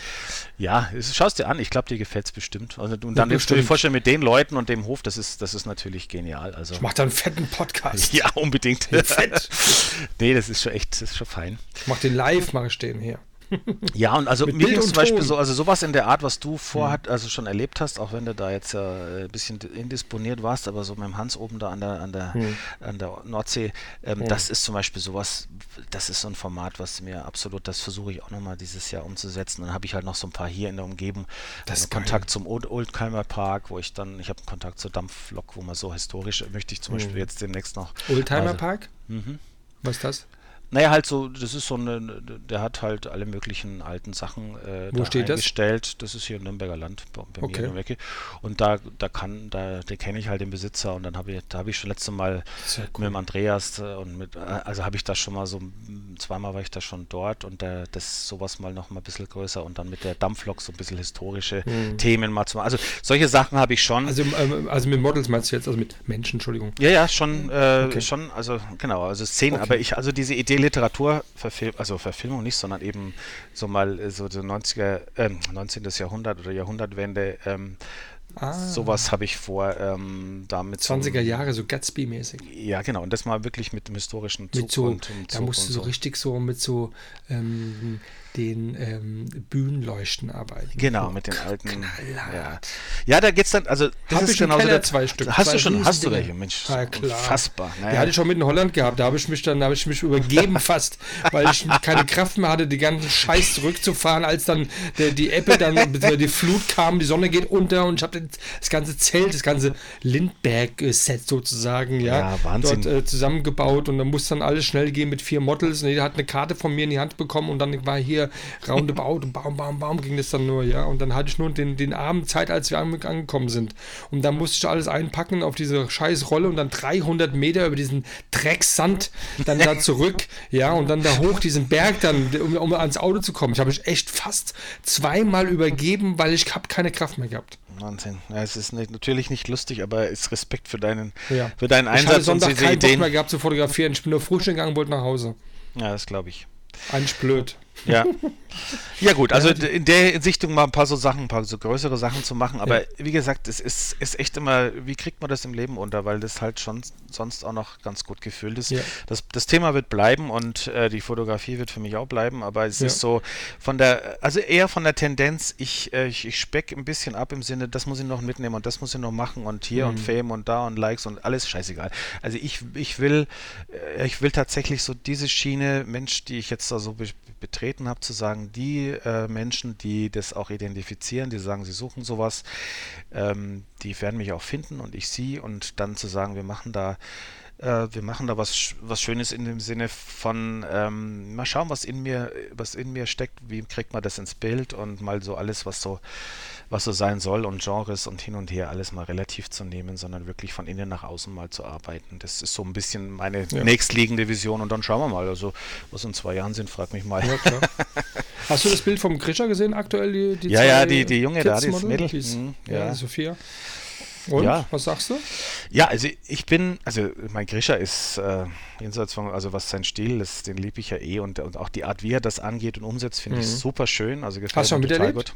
Ja, schau es dir an. Ich glaube, dir gefällt es bestimmt. Also, und dann ja, du dir vorstellen mit den Leuten und dem Hof, das ist, das ist natürlich genial. Also, ich mach da einen fetten Podcast. Ja, unbedingt. Fett. nee, das ist schon echt, das ist schon fein. Ich mach den live, mache ich den hier. Ja, und also mir ging zum Beispiel so, also sowas in der Art, was du vorhat, also schon erlebt hast, auch wenn du da jetzt ja äh, ein bisschen indisponiert warst, aber so mit dem Hans oben da an der, an der, hm. an der Nordsee, ähm, hm. das ist zum Beispiel sowas, das ist so ein Format, was mir absolut, das versuche ich auch nochmal dieses Jahr umzusetzen. Dann habe ich halt noch so ein paar hier in der Umgebung. Das ist Kontakt zum Old Oldtimer Park, wo ich dann, ich habe Kontakt zur Dampflok, wo man so historisch, möchte ich zum hm. Beispiel jetzt demnächst noch. Oldtimer also, Park? Mhm. Was ist das? Naja, halt so, das ist so eine, der hat halt alle möglichen alten Sachen äh, Wo da steht eingestellt. Das? das ist hier im Nürnberger Land bei, bei okay. mir in der Ecke. Und da, da kann, da, den kenne ich halt den Besitzer und dann habe ich, da habe ich schon letztes Mal cool. mit dem Andreas äh, und mit, äh, also habe ich da schon mal so, zweimal war ich da schon dort und der, das sowas mal noch mal ein bisschen größer und dann mit der Dampflok so ein bisschen historische mhm. Themen mal zu machen. Also solche Sachen habe ich schon. Also, ähm, also mit Models meinst du jetzt, also mit Menschen, Entschuldigung. Ja, ja, schon, äh, okay. schon, also genau, also Szenen, okay. aber ich, also diese Idee Literaturverfilmung, also Verfilmung nicht, sondern eben so mal äh, so, so 90er, äh, 19. Jahrhundert oder Jahrhundertwende ähm, Ah. Sowas habe ich vor, ähm, damit 20er Jahre, so Gatsby-mäßig. Ja, genau. Und das mal wirklich mit dem historischen Zug. Mit so, und, und da musst du so, so richtig so mit so ähm, den ähm, Bühnenleuchten arbeiten. Genau, mit den alten. Ja. ja, da geht's dann, also das Hab ist genau so zwei Stück. Hast zwei du schon, hast du welche? Mensch, ja, klar. unfassbar. Naja. Die hatte ich schon mit in Holland gehabt, da habe ich mich dann, habe ich mich übergeben fast, weil ich keine Kraft mehr hatte, die ganzen Scheiß zurückzufahren, als dann der, die Ebbe dann, die Flut kam, die Sonne geht unter und ich habe das ganze Zelt, das ganze Lindberg-Set sozusagen, ja, ja dort äh, zusammengebaut und dann muss dann alles schnell gehen mit vier Models und jeder hat eine Karte von mir in die Hand bekommen und dann war hier hier roundabout und baum, baum, baum ging das dann nur, ja. Und dann hatte ich nur den, den Abend Zeit, als wir angekommen sind. Und dann musste ich alles einpacken auf diese scheiß Rolle und dann 300 Meter über diesen Drecksand dann da zurück, ja, und dann da hoch diesen Berg dann, um, um ans Auto zu kommen. Ich habe mich echt fast zweimal übergeben, weil ich habe keine Kraft mehr gehabt. Wahnsinn. Ja, es ist nicht, natürlich nicht lustig, aber es ist Respekt für deinen, ja. für deinen Einsatz ich hatte Sonntag und keinen Ideen. Bock mehr gehabt zu fotografieren. Ich bin nur Frühstück gegangen und wollte nach Hause. Ja, das glaube ich. Eigentlich blöd. Ja. Ja gut, also in der Sichtung mal ein paar so Sachen, ein paar so größere Sachen zu machen, aber ja. wie gesagt, es ist, ist echt immer, wie kriegt man das im Leben unter, weil das halt schon sonst auch noch ganz gut gefüllt ist. Ja. Das, das Thema wird bleiben und äh, die Fotografie wird für mich auch bleiben, aber es ja. ist so von der, also eher von der Tendenz, ich, äh, ich, ich speck ein bisschen ab im Sinne, das muss ich noch mitnehmen und das muss ich noch machen und hier mhm. und Fame und da und Likes und alles scheißegal. Also ich, ich will, äh, ich will tatsächlich so diese Schiene, Mensch, die ich jetzt da so betreten habe, zu sagen, die äh, Menschen, die das auch identifizieren, die sagen, sie suchen sowas, ähm, die werden mich auch finden und ich sie und dann zu sagen, wir machen da äh, wir machen da was, was Schönes in dem Sinne von ähm, mal schauen, was in mir, was in mir steckt, wie kriegt man das ins Bild und mal so alles, was so was so sein soll und Genres und hin und her alles mal relativ zu nehmen, sondern wirklich von innen nach außen mal zu arbeiten. Das ist so ein bisschen meine ja. nächstliegende Vision und dann schauen wir mal. Also, was in zwei Jahren sind, frag mich mal. Ja, Hast du das Bild vom Grischer gesehen aktuell? Die, die ja, ja, die, die Junge da, das Mädel. Mhm, ja, ja, Sophia. Und ja. was sagst du? Ja, also ich bin, also mein Grisha ist äh, jenseits von, also was sein Stil ist, den liebe ich ja eh und, und auch die Art, wie er das angeht und umsetzt, finde mhm. ich super schön. Also gefällt Hast du schon miterlebt? Gut.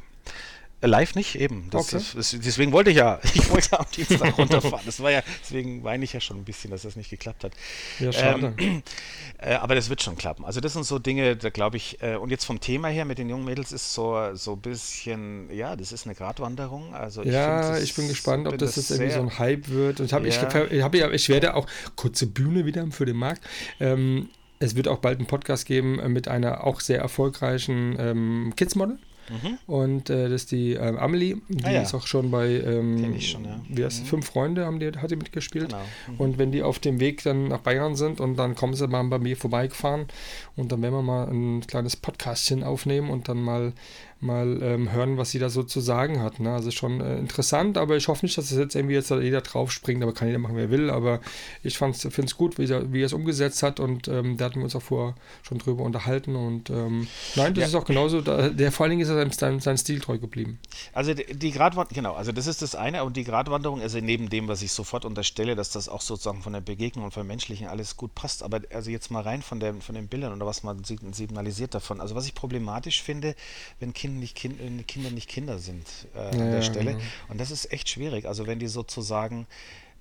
Live nicht, eben. Das, okay. das, das, deswegen wollte ich ja, ich wollte am Dienstag runterfahren. Das war ja, deswegen weine ich ja schon ein bisschen, dass das nicht geklappt hat. Ja, schade. Ähm, äh, aber das wird schon klappen. Also das sind so Dinge, da glaube ich, äh, und jetzt vom Thema her mit den jungen Mädels ist so so ein bisschen, ja, das ist eine Gratwanderung. Also ich ja, find, ich bin gespannt, ob das jetzt irgendwie so ein Hype wird. Und ich habe, ja. ich, ich, hab, ich werde auch kurze Bühne wieder für den Markt. Ähm, es wird auch bald einen Podcast geben äh, mit einer auch sehr erfolgreichen ähm, Kids-Model. Mhm. Und äh, das ist die ähm, Amelie, die ah, ja. ist auch schon bei ähm, schon, ja. wie heißt, mhm. Fünf Freunde haben die, hat die mitgespielt. Genau. Mhm. Und wenn die auf dem Weg dann nach Bayern sind und dann kommen sie mal bei mir vorbeigefahren und dann werden wir mal ein kleines Podcastchen aufnehmen und dann mal mal ähm, hören, was sie da so zu sagen hat. Ne? Also schon äh, interessant, aber ich hoffe nicht, dass es jetzt irgendwie jetzt jeder drauf springt, aber kann jeder machen, wer will. Aber ich finde es gut, wie er, wie er es umgesetzt hat und ähm, da hatten wir uns auch vorher schon drüber unterhalten. Und ähm, nein, das ja. ist auch genauso, da, der vor allen Dingen ist er seinem, seinem Stil treu geblieben. Also die, die Gratwanderung, genau, also das ist das eine und die Gratwanderung, also neben dem, was ich sofort unterstelle, dass das auch sozusagen von der Begegnung und vom Menschlichen alles gut passt, aber also jetzt mal rein von, der, von den Bildern oder was man signalisiert davon. Also was ich problematisch finde, wenn Kinder nicht kind, äh, Kinder nicht Kinder sind äh, an ja, der Stelle. Genau. Und das ist echt schwierig. Also wenn die sozusagen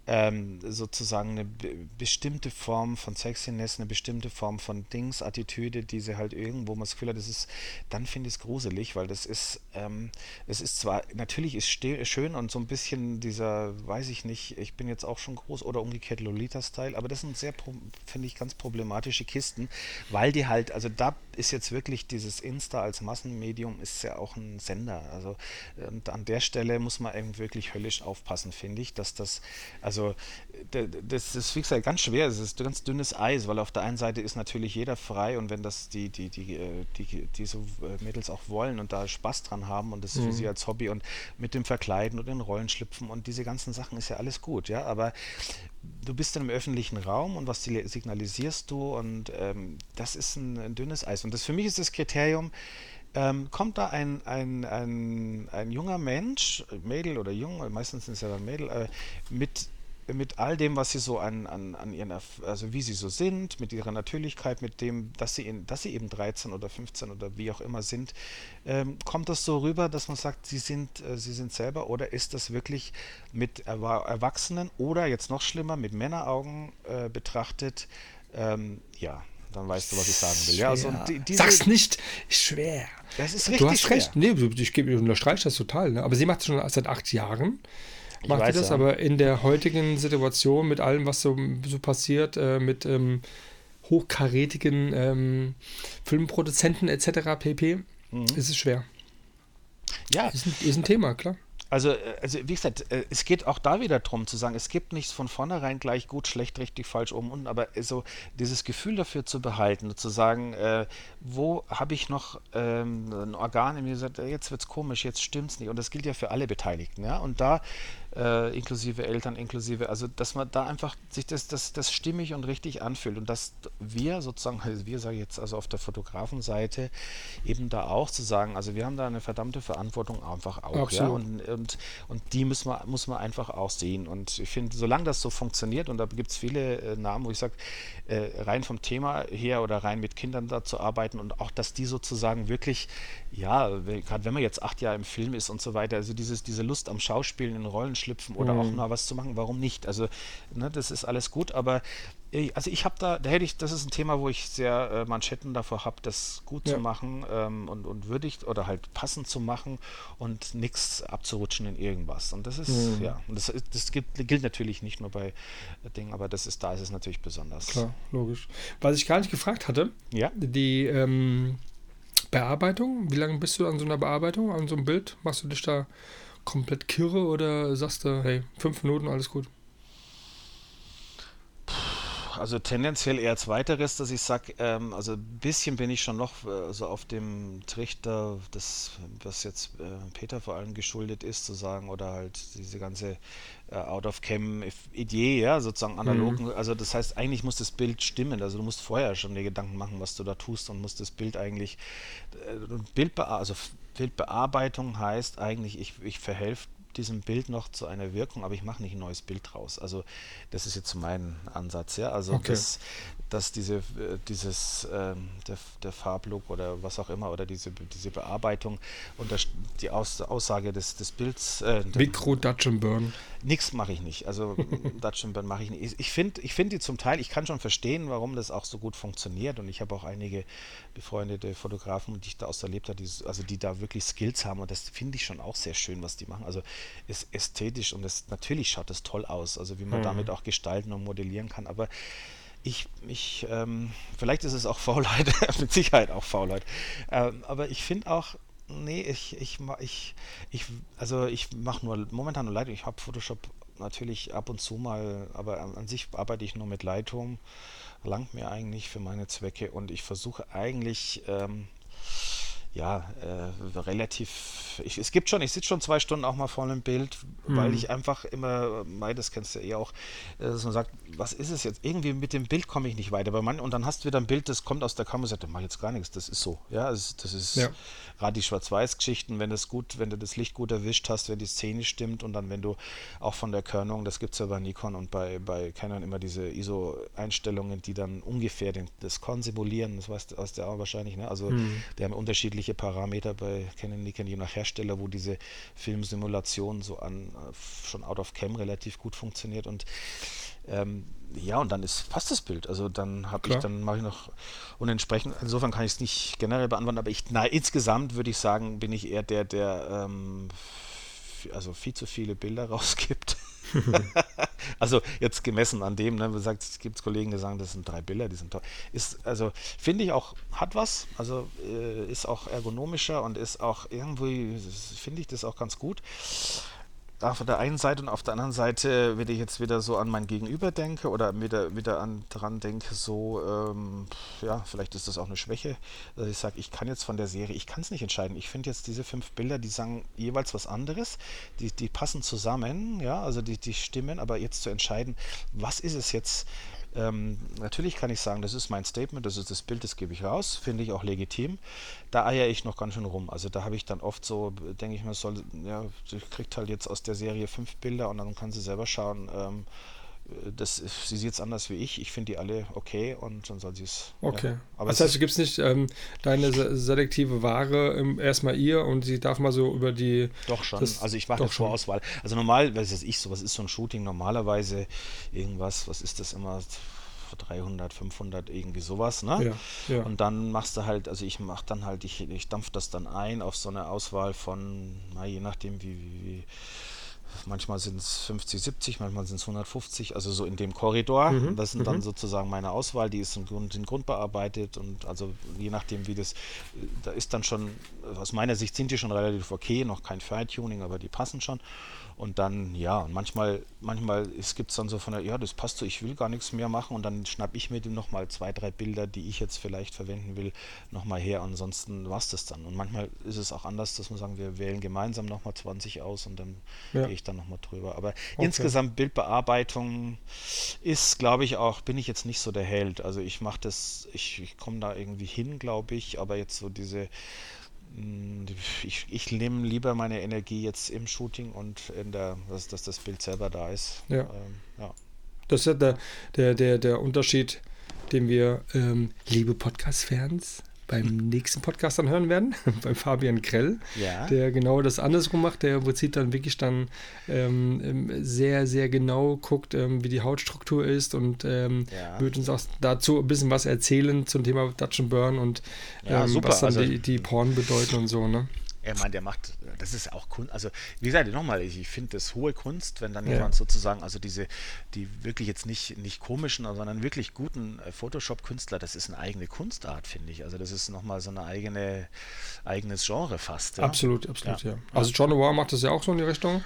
ähm, sozusagen eine bestimmte Form von Sexiness, eine bestimmte Form von Dings, Attitüde, die sie halt irgendwo man das Gefühl hat, das ist, dann finde ich es gruselig, weil das ist, ähm, es ist zwar, natürlich ist schön und so ein bisschen dieser, weiß ich nicht, ich bin jetzt auch schon groß oder umgekehrt Lolita-Style, aber das sind sehr, finde ich, ganz problematische Kisten, weil die halt, also da ist jetzt wirklich dieses Insta als Massenmedium ist ja auch ein Sender, also an der Stelle muss man eben wirklich höllisch aufpassen, finde ich, dass das, also also das ist wie gesagt ganz schwer, es ist ganz dünnes Eis, weil auf der einen Seite ist natürlich jeder frei und wenn das die, die, die, äh, die, diese äh, Mädels auch wollen und da Spaß dran haben und das mhm. für sie als Hobby und mit dem Verkleiden und den Rollen schlüpfen und diese ganzen Sachen ist ja alles gut, ja, aber du bist in einem öffentlichen Raum und was signalisierst du und ähm, das ist ein, ein dünnes Eis. Und das für mich ist das Kriterium, ähm, kommt da ein, ein, ein, ein junger Mensch, Mädel oder Jung, meistens ist es ja dann Mädel, äh, mit mit all dem, was sie so an, an, an ihren, also wie sie so sind, mit ihrer Natürlichkeit, mit dem, dass sie, in, dass sie eben 13 oder 15 oder wie auch immer sind, ähm, kommt das so rüber, dass man sagt, sie sind, äh, sie sind selber oder ist das wirklich mit Erwachsenen oder jetzt noch schlimmer, mit Männeraugen äh, betrachtet, ähm, ja, dann weißt du, was ich sagen will. Ja, also die, diese, Sag's nicht, schwer. Das ist richtig Du hast schwer. recht. Nee, ich gebe unterstreiche das total. Ne? Aber sie macht es schon seit acht Jahren. Ich macht weiß, das, ja. aber in der heutigen Situation mit allem, was so, so passiert, äh, mit ähm, hochkarätigen ähm, Filmproduzenten etc. pp, mhm. ist es schwer. Ja. Ist ein, ist ein Thema, klar. Also, äh, also wie gesagt, äh, es geht auch da wieder darum zu sagen, es gibt nichts von vornherein gleich gut, schlecht, richtig, falsch, oben, unten, aber so dieses Gefühl dafür zu behalten, zu sagen, äh, wo habe ich noch ähm, ein Organ in mir gesagt, jetzt wird es komisch, jetzt stimmt es nicht. Und das gilt ja für alle Beteiligten, ja. Und da äh, inklusive Eltern, inklusive, also dass man da einfach sich das, das, das stimmig und richtig anfühlt und dass wir sozusagen, also wir sage ich jetzt also auf der Fotografenseite, eben da auch zu sagen, also wir haben da eine verdammte Verantwortung einfach auch, Absolut. ja, und, und, und die müssen wir, muss man einfach auch sehen und ich finde, solange das so funktioniert und da gibt es viele äh, Namen, wo ich sage, äh, rein vom Thema her oder rein mit Kindern da zu arbeiten und auch, dass die sozusagen wirklich, ja, gerade wenn man jetzt acht Jahre im Film ist und so weiter, also dieses, diese Lust am Schauspielen in Rollen schlüpfen oder mhm. auch mal was zu machen, warum nicht? Also, ne, das ist alles gut, aber also ich habe da, da hätte ich, das ist ein Thema, wo ich sehr äh, Manschetten davor habe, das gut ja. zu machen ähm, und, und würdig oder halt passend zu machen und nichts abzurutschen in irgendwas. Und das ist, mhm. ja, und das, das gilt, gilt, natürlich nicht nur bei äh, Dingen, aber das ist, da ist es natürlich besonders. Klar, logisch. Was ich gar nicht gefragt hatte, ja? die ähm, Bearbeitung, wie lange bist du an so einer Bearbeitung, an so einem Bild? Machst du dich da komplett kirre oder sagst du, hey, fünf Minuten, alles gut? also tendenziell eher zweiteres, dass ich sage, ähm, also ein bisschen bin ich schon noch äh, so auf dem Trichter, das, was jetzt äh, Peter vor allem geschuldet ist, zu sagen, oder halt diese ganze äh, Out-of-Cam-Idee, ja, sozusagen analog. Mhm. Also das heißt, eigentlich muss das Bild stimmen. Also du musst vorher schon dir Gedanken machen, was du da tust und musst das Bild eigentlich, äh, Bildbe also Bildbearbeitung heißt eigentlich, ich, ich verhelfe diesem Bild noch zu einer Wirkung, aber ich mache nicht ein neues Bild draus. Also das ist jetzt mein Ansatz, ja. Also okay. das, dass diese, äh, dieses, ähm, der, der Farblook oder was auch immer oder diese, diese Bearbeitung und das, die Aus, Aussage des, des Bilds. Äh, Mikro Dutch and Burn. Nichts mache ich nicht. Also Dutch and Burn mache ich nicht. Ich finde ich find die zum Teil, ich kann schon verstehen, warum das auch so gut funktioniert und ich habe auch einige befreundete Fotografen, die ich da aus erlebt habe, die, also die da wirklich Skills haben und das finde ich schon auch sehr schön, was die machen. Also ist ästhetisch und das, natürlich schaut das toll aus, also wie man mhm. damit auch gestalten und modellieren kann, aber ich, ich ähm, vielleicht ist es auch Faulheit, mit Sicherheit auch Faulheit. Ähm, aber ich finde auch, nee, ich, ich, ich, ich, also ich mache nur momentan nur Lightroom. Ich habe Photoshop natürlich ab und zu mal, aber an, an, sich arbeite ich nur mit Lightroom. Langt mir eigentlich für meine Zwecke und ich versuche eigentlich ähm, ja, äh, relativ. Ich, es gibt schon, ich sitze schon zwei Stunden auch mal vor einem Bild, mhm. weil ich einfach immer, Mai, das kennst du eh auch, äh, dass man sagt, was ist es jetzt? Irgendwie mit dem Bild komme ich nicht weiter. Bei man, und dann hast du wieder ein Bild, das kommt aus der Kamera und sagt, mach jetzt gar nichts, das ist so. Ja, das, das ist ja. Gerade die Schwarz-Weiß-Geschichten, wenn das gut, wenn du das Licht gut erwischt hast, wenn die Szene stimmt und dann, wenn du auch von der Körnung, das gibt es ja bei Nikon und bei, bei Canon immer diese ISO-Einstellungen, die dann ungefähr den, das Korn simulieren, das weißt, du auch wahrscheinlich, ne? Also mhm. die haben unterschiedliche unterschiedliche Parameter bei Canon Nikon, je nach Hersteller, wo diese Filmsimulation so an äh, schon out of cam relativ gut funktioniert und ähm, ja, und dann ist passt das Bild. Also dann habe ich, dann mache ich noch und entsprechend, insofern kann ich es nicht generell beantworten, aber ich, na, insgesamt würde ich sagen, bin ich eher der, der ähm, also viel zu viele Bilder rausgibt. also jetzt gemessen an dem, ne, sagt, es gibt Kollegen, die sagen, das sind drei Bilder, die sind toll. Ist, also finde ich auch, hat was, also äh, ist auch ergonomischer und ist auch irgendwie, finde ich das auch ganz gut auf der einen Seite und auf der anderen Seite, wenn ich jetzt wieder so an mein Gegenüber denke oder wieder, wieder an, dran denke, so, ähm, ja, vielleicht ist das auch eine Schwäche, dass ich sage, ich kann jetzt von der Serie, ich kann es nicht entscheiden. Ich finde jetzt diese fünf Bilder, die sagen jeweils was anderes, die, die passen zusammen, ja, also die, die stimmen, aber jetzt zu entscheiden, was ist es jetzt, Ähm, natürlich kann ich sagen, das ist mein Statement, das ist das Bild, das gebe ich raus, finde ich auch legitim. Da eier ich noch ganz schön rum. Also da habe ich dann oft so, denke ich mir, soll, ja, kriegt halt jetzt aus der Serie fünf Bilder und dann kann sie selber schauen, ähm, das, sie sieht es anders wie ich. Ich finde die alle okay und dann soll sie es. Okay. Ja. Aber das heißt, du gibst nicht ähm, deine selektive Ware ähm, erstmal ihr und sie darf mal so über die. Doch schon. also ich mache eine Vorauswahl. Also normal, was ist ich, so was ist so ein Shooting? Normalerweise irgendwas, was ist das immer? 300, 500, irgendwie sowas, ne? Ja, ja. Und dann machst du halt, also ich mache dann halt, ich, ich dampf das dann ein auf so eine Auswahl von, na, je nachdem, wie, wie, wie manchmal sind es 50, 70, manchmal sind es 150, also so in dem Korridor. Mhm. Das sind mhm. dann sozusagen meine Auswahl, die ist im Grund, in Grund bearbeitet und also je nachdem, wie das, da ist dann schon, aus meiner Sicht sind die schon relativ okay, noch kein Feintuning, aber die passen schon. Und dann, ja, und manchmal, manchmal gibt es dann so von der, ja, das passt so, ich will gar nichts mehr machen und dann schnapp ich mir nochmal zwei, drei Bilder, die ich jetzt vielleicht verwenden will, nochmal her. Ansonsten war es das dann. Und manchmal ist es auch anders, dass wir sagen, wir wählen gemeinsam nochmal 20 aus und dann ja. gehe ich dann nochmal drüber. Aber okay. insgesamt Bildbearbeitung ist, glaube ich, auch, bin ich jetzt nicht so der Held. Also ich mache das, ich, ich komme da irgendwie hin, glaube ich, aber jetzt so diese ich, ich nehme lieber meine Energie jetzt im Shooting und in der, dass, dass das Bild selber da ist. Ja. Ähm, ja. Das ist ja der, der, der, der Unterschied, den wir, ähm, liebe Podcast-Fans, beim nächsten Podcast dann hören werden, beim Fabian Krell, ja. der genau das andersrum macht, der im Prinzip dann wirklich dann ähm, ähm, sehr, sehr genau guckt, ähm, wie die Hautstruktur ist und ähm, ja. wird uns auch dazu ein bisschen was erzählen zum Thema Dutch and Burn und ja, ähm, was dann also, die, die Porn bedeuten und so, ne? Er meint, der macht, das ist auch Kunst. Also, wie gesagt, nochmal, ich, ich finde das hohe Kunst, wenn dann ja. jemand sozusagen, also diese, die wirklich jetzt nicht, nicht komischen, sondern wirklich guten äh, Photoshop-Künstler, das ist eine eigene Kunstart, finde ich. Also, das ist nochmal so ein eigene, eigenes Genre fast. Ja? Absolut, absolut, ja. ja. Also, John Noir macht das ja auch so in die Richtung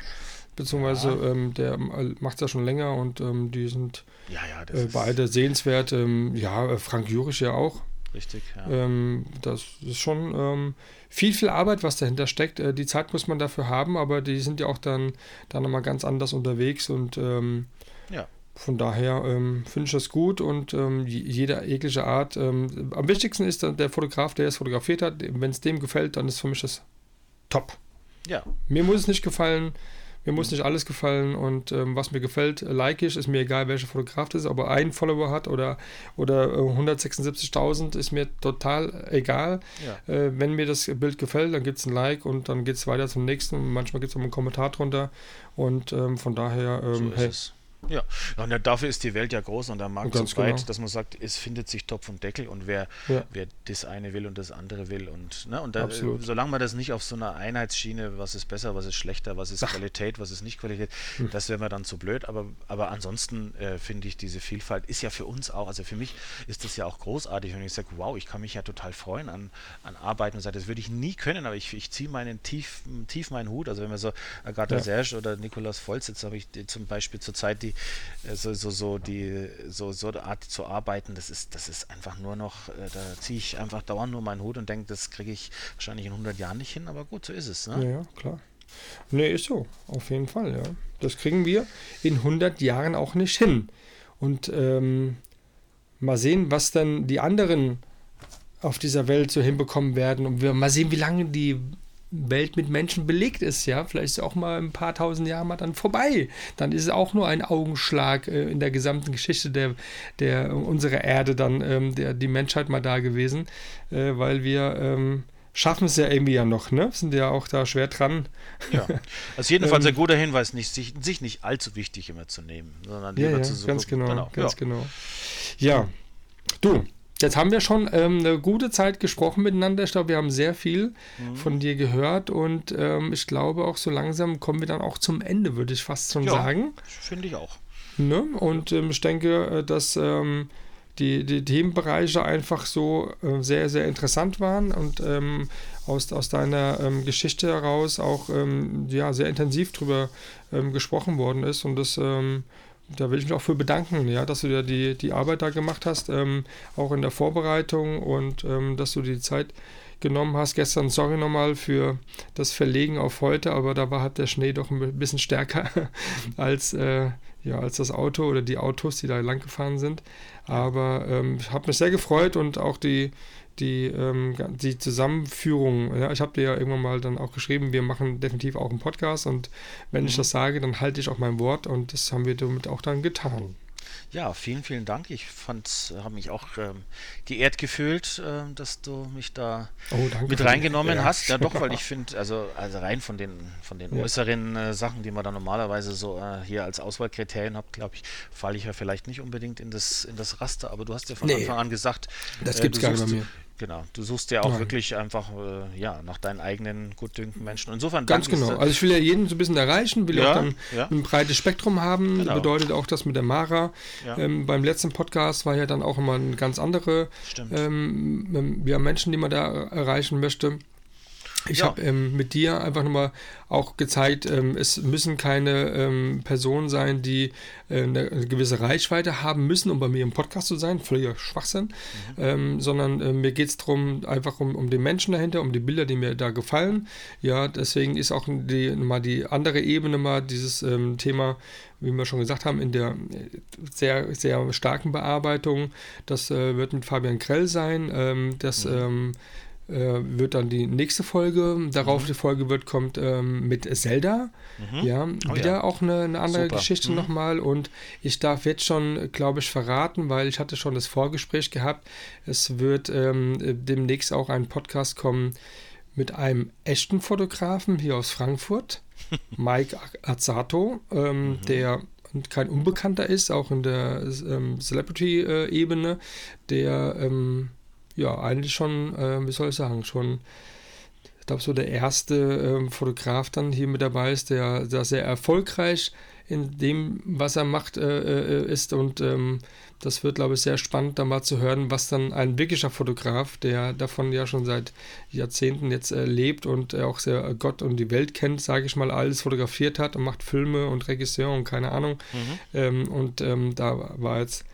beziehungsweise ähm, der äh, macht es ja schon länger und ähm, die sind äh, beide sehenswert. Ähm, ja, äh, Frank Jurisch ja auch. Richtig, ja. Ähm, das ist schon ähm, viel, viel Arbeit, was dahinter steckt. Äh, die Zeit muss man dafür haben, aber die sind ja auch dann, dann nochmal ganz anders unterwegs und ähm, ja. von daher ähm, finde ich das gut und ähm, jede jegliche Art. Ähm, am wichtigsten ist der Fotograf, der es fotografiert hat. Wenn es dem gefällt, dann ist für mich das top. Ja. Mir muss es nicht gefallen. Mir muss nicht alles gefallen und ähm, was mir gefällt, like ich, ist mir egal, welcher Fotograf das ist, ob er einen Follower hat oder, oder 176.000, äh, ist mir total egal. Ja. Äh, wenn mir das Bild gefällt, dann gibt es ein Like und dann geht es weiter zum nächsten. Manchmal gibt es auch einen Kommentar drunter und ähm, von daher, ähm, so hey, es. Ja, und dafür ist die Welt ja groß und der Markt so breit, genau. dass man sagt, es findet sich Topf und Deckel und wer, ja. wer das eine will und das andere will. Und, ne, und da, solange man das nicht auf so einer Einheitsschiene, was ist besser, was ist schlechter, was ist Ach. Qualität, was ist nicht Qualität, hm. das wäre mir dann zu blöd. Aber, aber ansonsten äh, finde ich, diese Vielfalt ist ja für uns auch, also für mich ist das ja auch großartig, wenn ich sage, wow, ich kann mich ja total freuen an, an Arbeiten und sage, das würde ich nie können, aber ich, ich ziehe meinen tief, tief meinen Hut. Also wenn wir so Agatha ja. Serge oder Nikolaus Volz, jetzt habe ich zum Beispiel zur Zeit die die äh, so, so, so die so, so eine Art zu arbeiten, das ist, das ist einfach nur noch, äh, da ziehe ich einfach dauernd nur meinen Hut und denke, das kriege ich wahrscheinlich in 100 Jahren nicht hin, aber gut, so ist es. Ne? Ja, ja, klar. Nee, ist so, auf jeden Fall, ja. Das kriegen wir in 100 Jahren auch nicht hin. Und ähm, mal sehen, was dann die anderen auf dieser Welt so hinbekommen werden und wir mal sehen, wie lange die Welt mit Menschen belegt ist, ja, vielleicht ist auch mal ein paar tausend Jahre mal dann vorbei. Dann ist es auch nur ein Augenschlag äh, in der gesamten Geschichte der, der unserer Erde dann, ähm, der, die Menschheit mal da gewesen, äh, weil wir ähm, schaffen es ja irgendwie ja noch, ne? Sind ja auch da schwer dran. Ja, also jedenfalls ähm, ein guter Hinweis, nicht, sich, sich, nicht allzu wichtig immer zu nehmen, sondern lieber ja, ja, zu so ganz genau, ganz ja. genau. Ja, du, Jetzt haben wir schon ähm, eine gute Zeit gesprochen miteinander. Ich glaube, wir haben sehr viel mhm. von dir gehört und ähm, ich glaube auch so langsam kommen wir dann auch zum Ende, würde ich fast schon ja, sagen. Finde ich auch. Ne? Und ähm, ich denke, äh, dass ähm, die, die Themenbereiche einfach so äh, sehr, sehr interessant waren und ähm, aus, aus deiner ähm, Geschichte heraus auch ja, sehr intensiv drüber gesprochen worden ist und das da will ich mich auch für bedanken, ja, dass du dir die, die Arbeit da gemacht hast, ähm, auch in der Vorbereitung und ähm, dass du die Zeit genommen hast. Gestern, sorry nochmal für das Verlegen auf heute, aber da war halt der Schnee doch ein bisschen stärker als äh, ja, als das Auto oder die Autos, die da lang gefahren sind. Aber ähm, ich habe mich sehr gefreut und auch die, die, ähm, die Zusammenführung. Ja, ich habe dir ja irgendwann mal dann auch geschrieben, wir machen definitiv auch einen Podcast und wenn mhm. ich das sage, dann halte ich auch mein Wort und das haben wir damit auch dann getan. Ja, vielen, vielen Dank. Ich habe mich auch ähm, geehrt gefühlt, äh, dass du mich da oh, mit reingenommen ja. hast. Ja, doch, weil ich finde, also, also rein von den, von den ja. äußeren äh, Sachen, die man da normalerweise so äh, hier als Auswahlkriterien hat, glaube ich, falle ich ja vielleicht nicht unbedingt in das, in das Raster. Aber du hast ja von nee, Anfang an gesagt, das gibt es gar nicht bei mir. Genau, du suchst ja auch Nein. wirklich einfach äh, ja, nach deinen eigenen gutdünken Menschen. Insofern Ganz genau. Also ich will ja jeden so ein bisschen erreichen, will ja, auch dann ja. ein breites Spektrum haben. Genau. Bedeutet auch das mit der Mara. Ja. Ähm, beim letzten Podcast war ja dann auch immer eine ganz andere ähm, ja, Menschen, die man da erreichen möchte. Ich ja. habe ähm, mit dir einfach nochmal auch gezeigt, ähm, es müssen keine ähm, Personen sein, die äh, eine, gewisse Reichweite haben müssen, um bei mir im Podcast zu sein, völliger Schwachsinn, mhm. Ähm, sondern äh, mir geht es darum, einfach um, um den Menschen dahinter, um die Bilder, die mir da gefallen. Ja, deswegen ist auch die, mal die andere Ebene mal dieses ähm, Thema, wie wir schon gesagt haben, in der äh, sehr, sehr starken Bearbeitung. Das äh, wird mit Fabian Krell sein. Ähm, das mhm wird dann die nächste Folge. Darauf mhm. die Folge wird, kommt ähm, mit Zelda. Mhm. Ja, oh, wieder ja. auch eine, eine andere Super. Geschichte mhm. nochmal. Und ich darf jetzt schon, glaube ich, verraten, weil ich hatte schon das Vorgespräch gehabt. Es wird ähm, demnächst auch ein Podcast kommen mit einem echten Fotografen hier aus Frankfurt, Mike Azzato, ähm, mhm. der kein Unbekannter ist, auch in der ähm, Celebrity-Ebene, der ähm, ja, eigentlich schon, äh, wie soll ich sagen, schon, ich glaube, so der erste ähm, Fotograf dann hier mit dabei ist, der, der sehr erfolgreich in dem, was er macht, äh, äh, ist. Und ähm, das wird, glaube ich, sehr spannend, da mal zu hören, was dann ein wirklicher Fotograf, der davon ja schon seit Jahrzehnten jetzt äh, lebt und auch sehr Gott und die Welt kennt, sage ich mal, alles fotografiert hat und macht Filme und Regisseur und keine Ahnung. Mhm. Ähm, und ähm, da war jetzt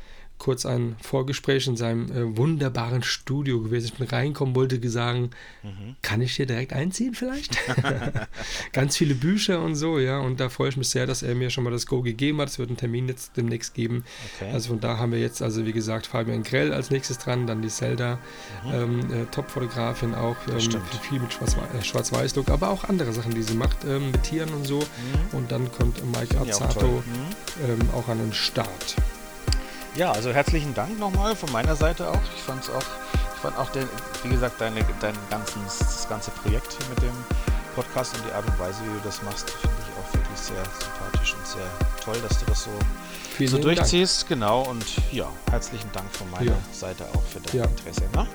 kurz ein Vorgespräch in seinem äh, wunderbaren Studio gewesen. Ich bin reinkommen, wollte sagen, mhm. kann ich hier direkt einziehen vielleicht? Ganz viele Bücher und so, ja. Und da freue ich mich sehr, dass er mir schon mal das Go gegeben hat. Es wird einen Termin jetzt demnächst geben. Okay. Also von da haben wir jetzt, also wie gesagt, Fabian Grell als nächstes dran, dann die Zelda, mhm. ähm, äh, Top-Fotografin auch, ähm, viel mit äh, Schwarz-Weiß-Look, aber auch andere Sachen, die sie macht, ähm, mit Tieren und so. Mhm. Und dann kommt Mike Azzato auch, mhm. ähm, auch an den Start. Ja, also herzlichen Dank nochmal von meiner Seite auch. Ich fand es auch, ich fand auch, den, wie gesagt, deine, dein ganzen, das ganze Projekt hier mit dem Podcast und die Art und Weise, wie du das machst, finde ich auch wirklich sehr sympathisch und sehr toll, dass du das so, so durchziehst. Dank. Genau, und ja, herzlichen Dank von meiner ja. Seite auch für dein ja. Interesse. Ne?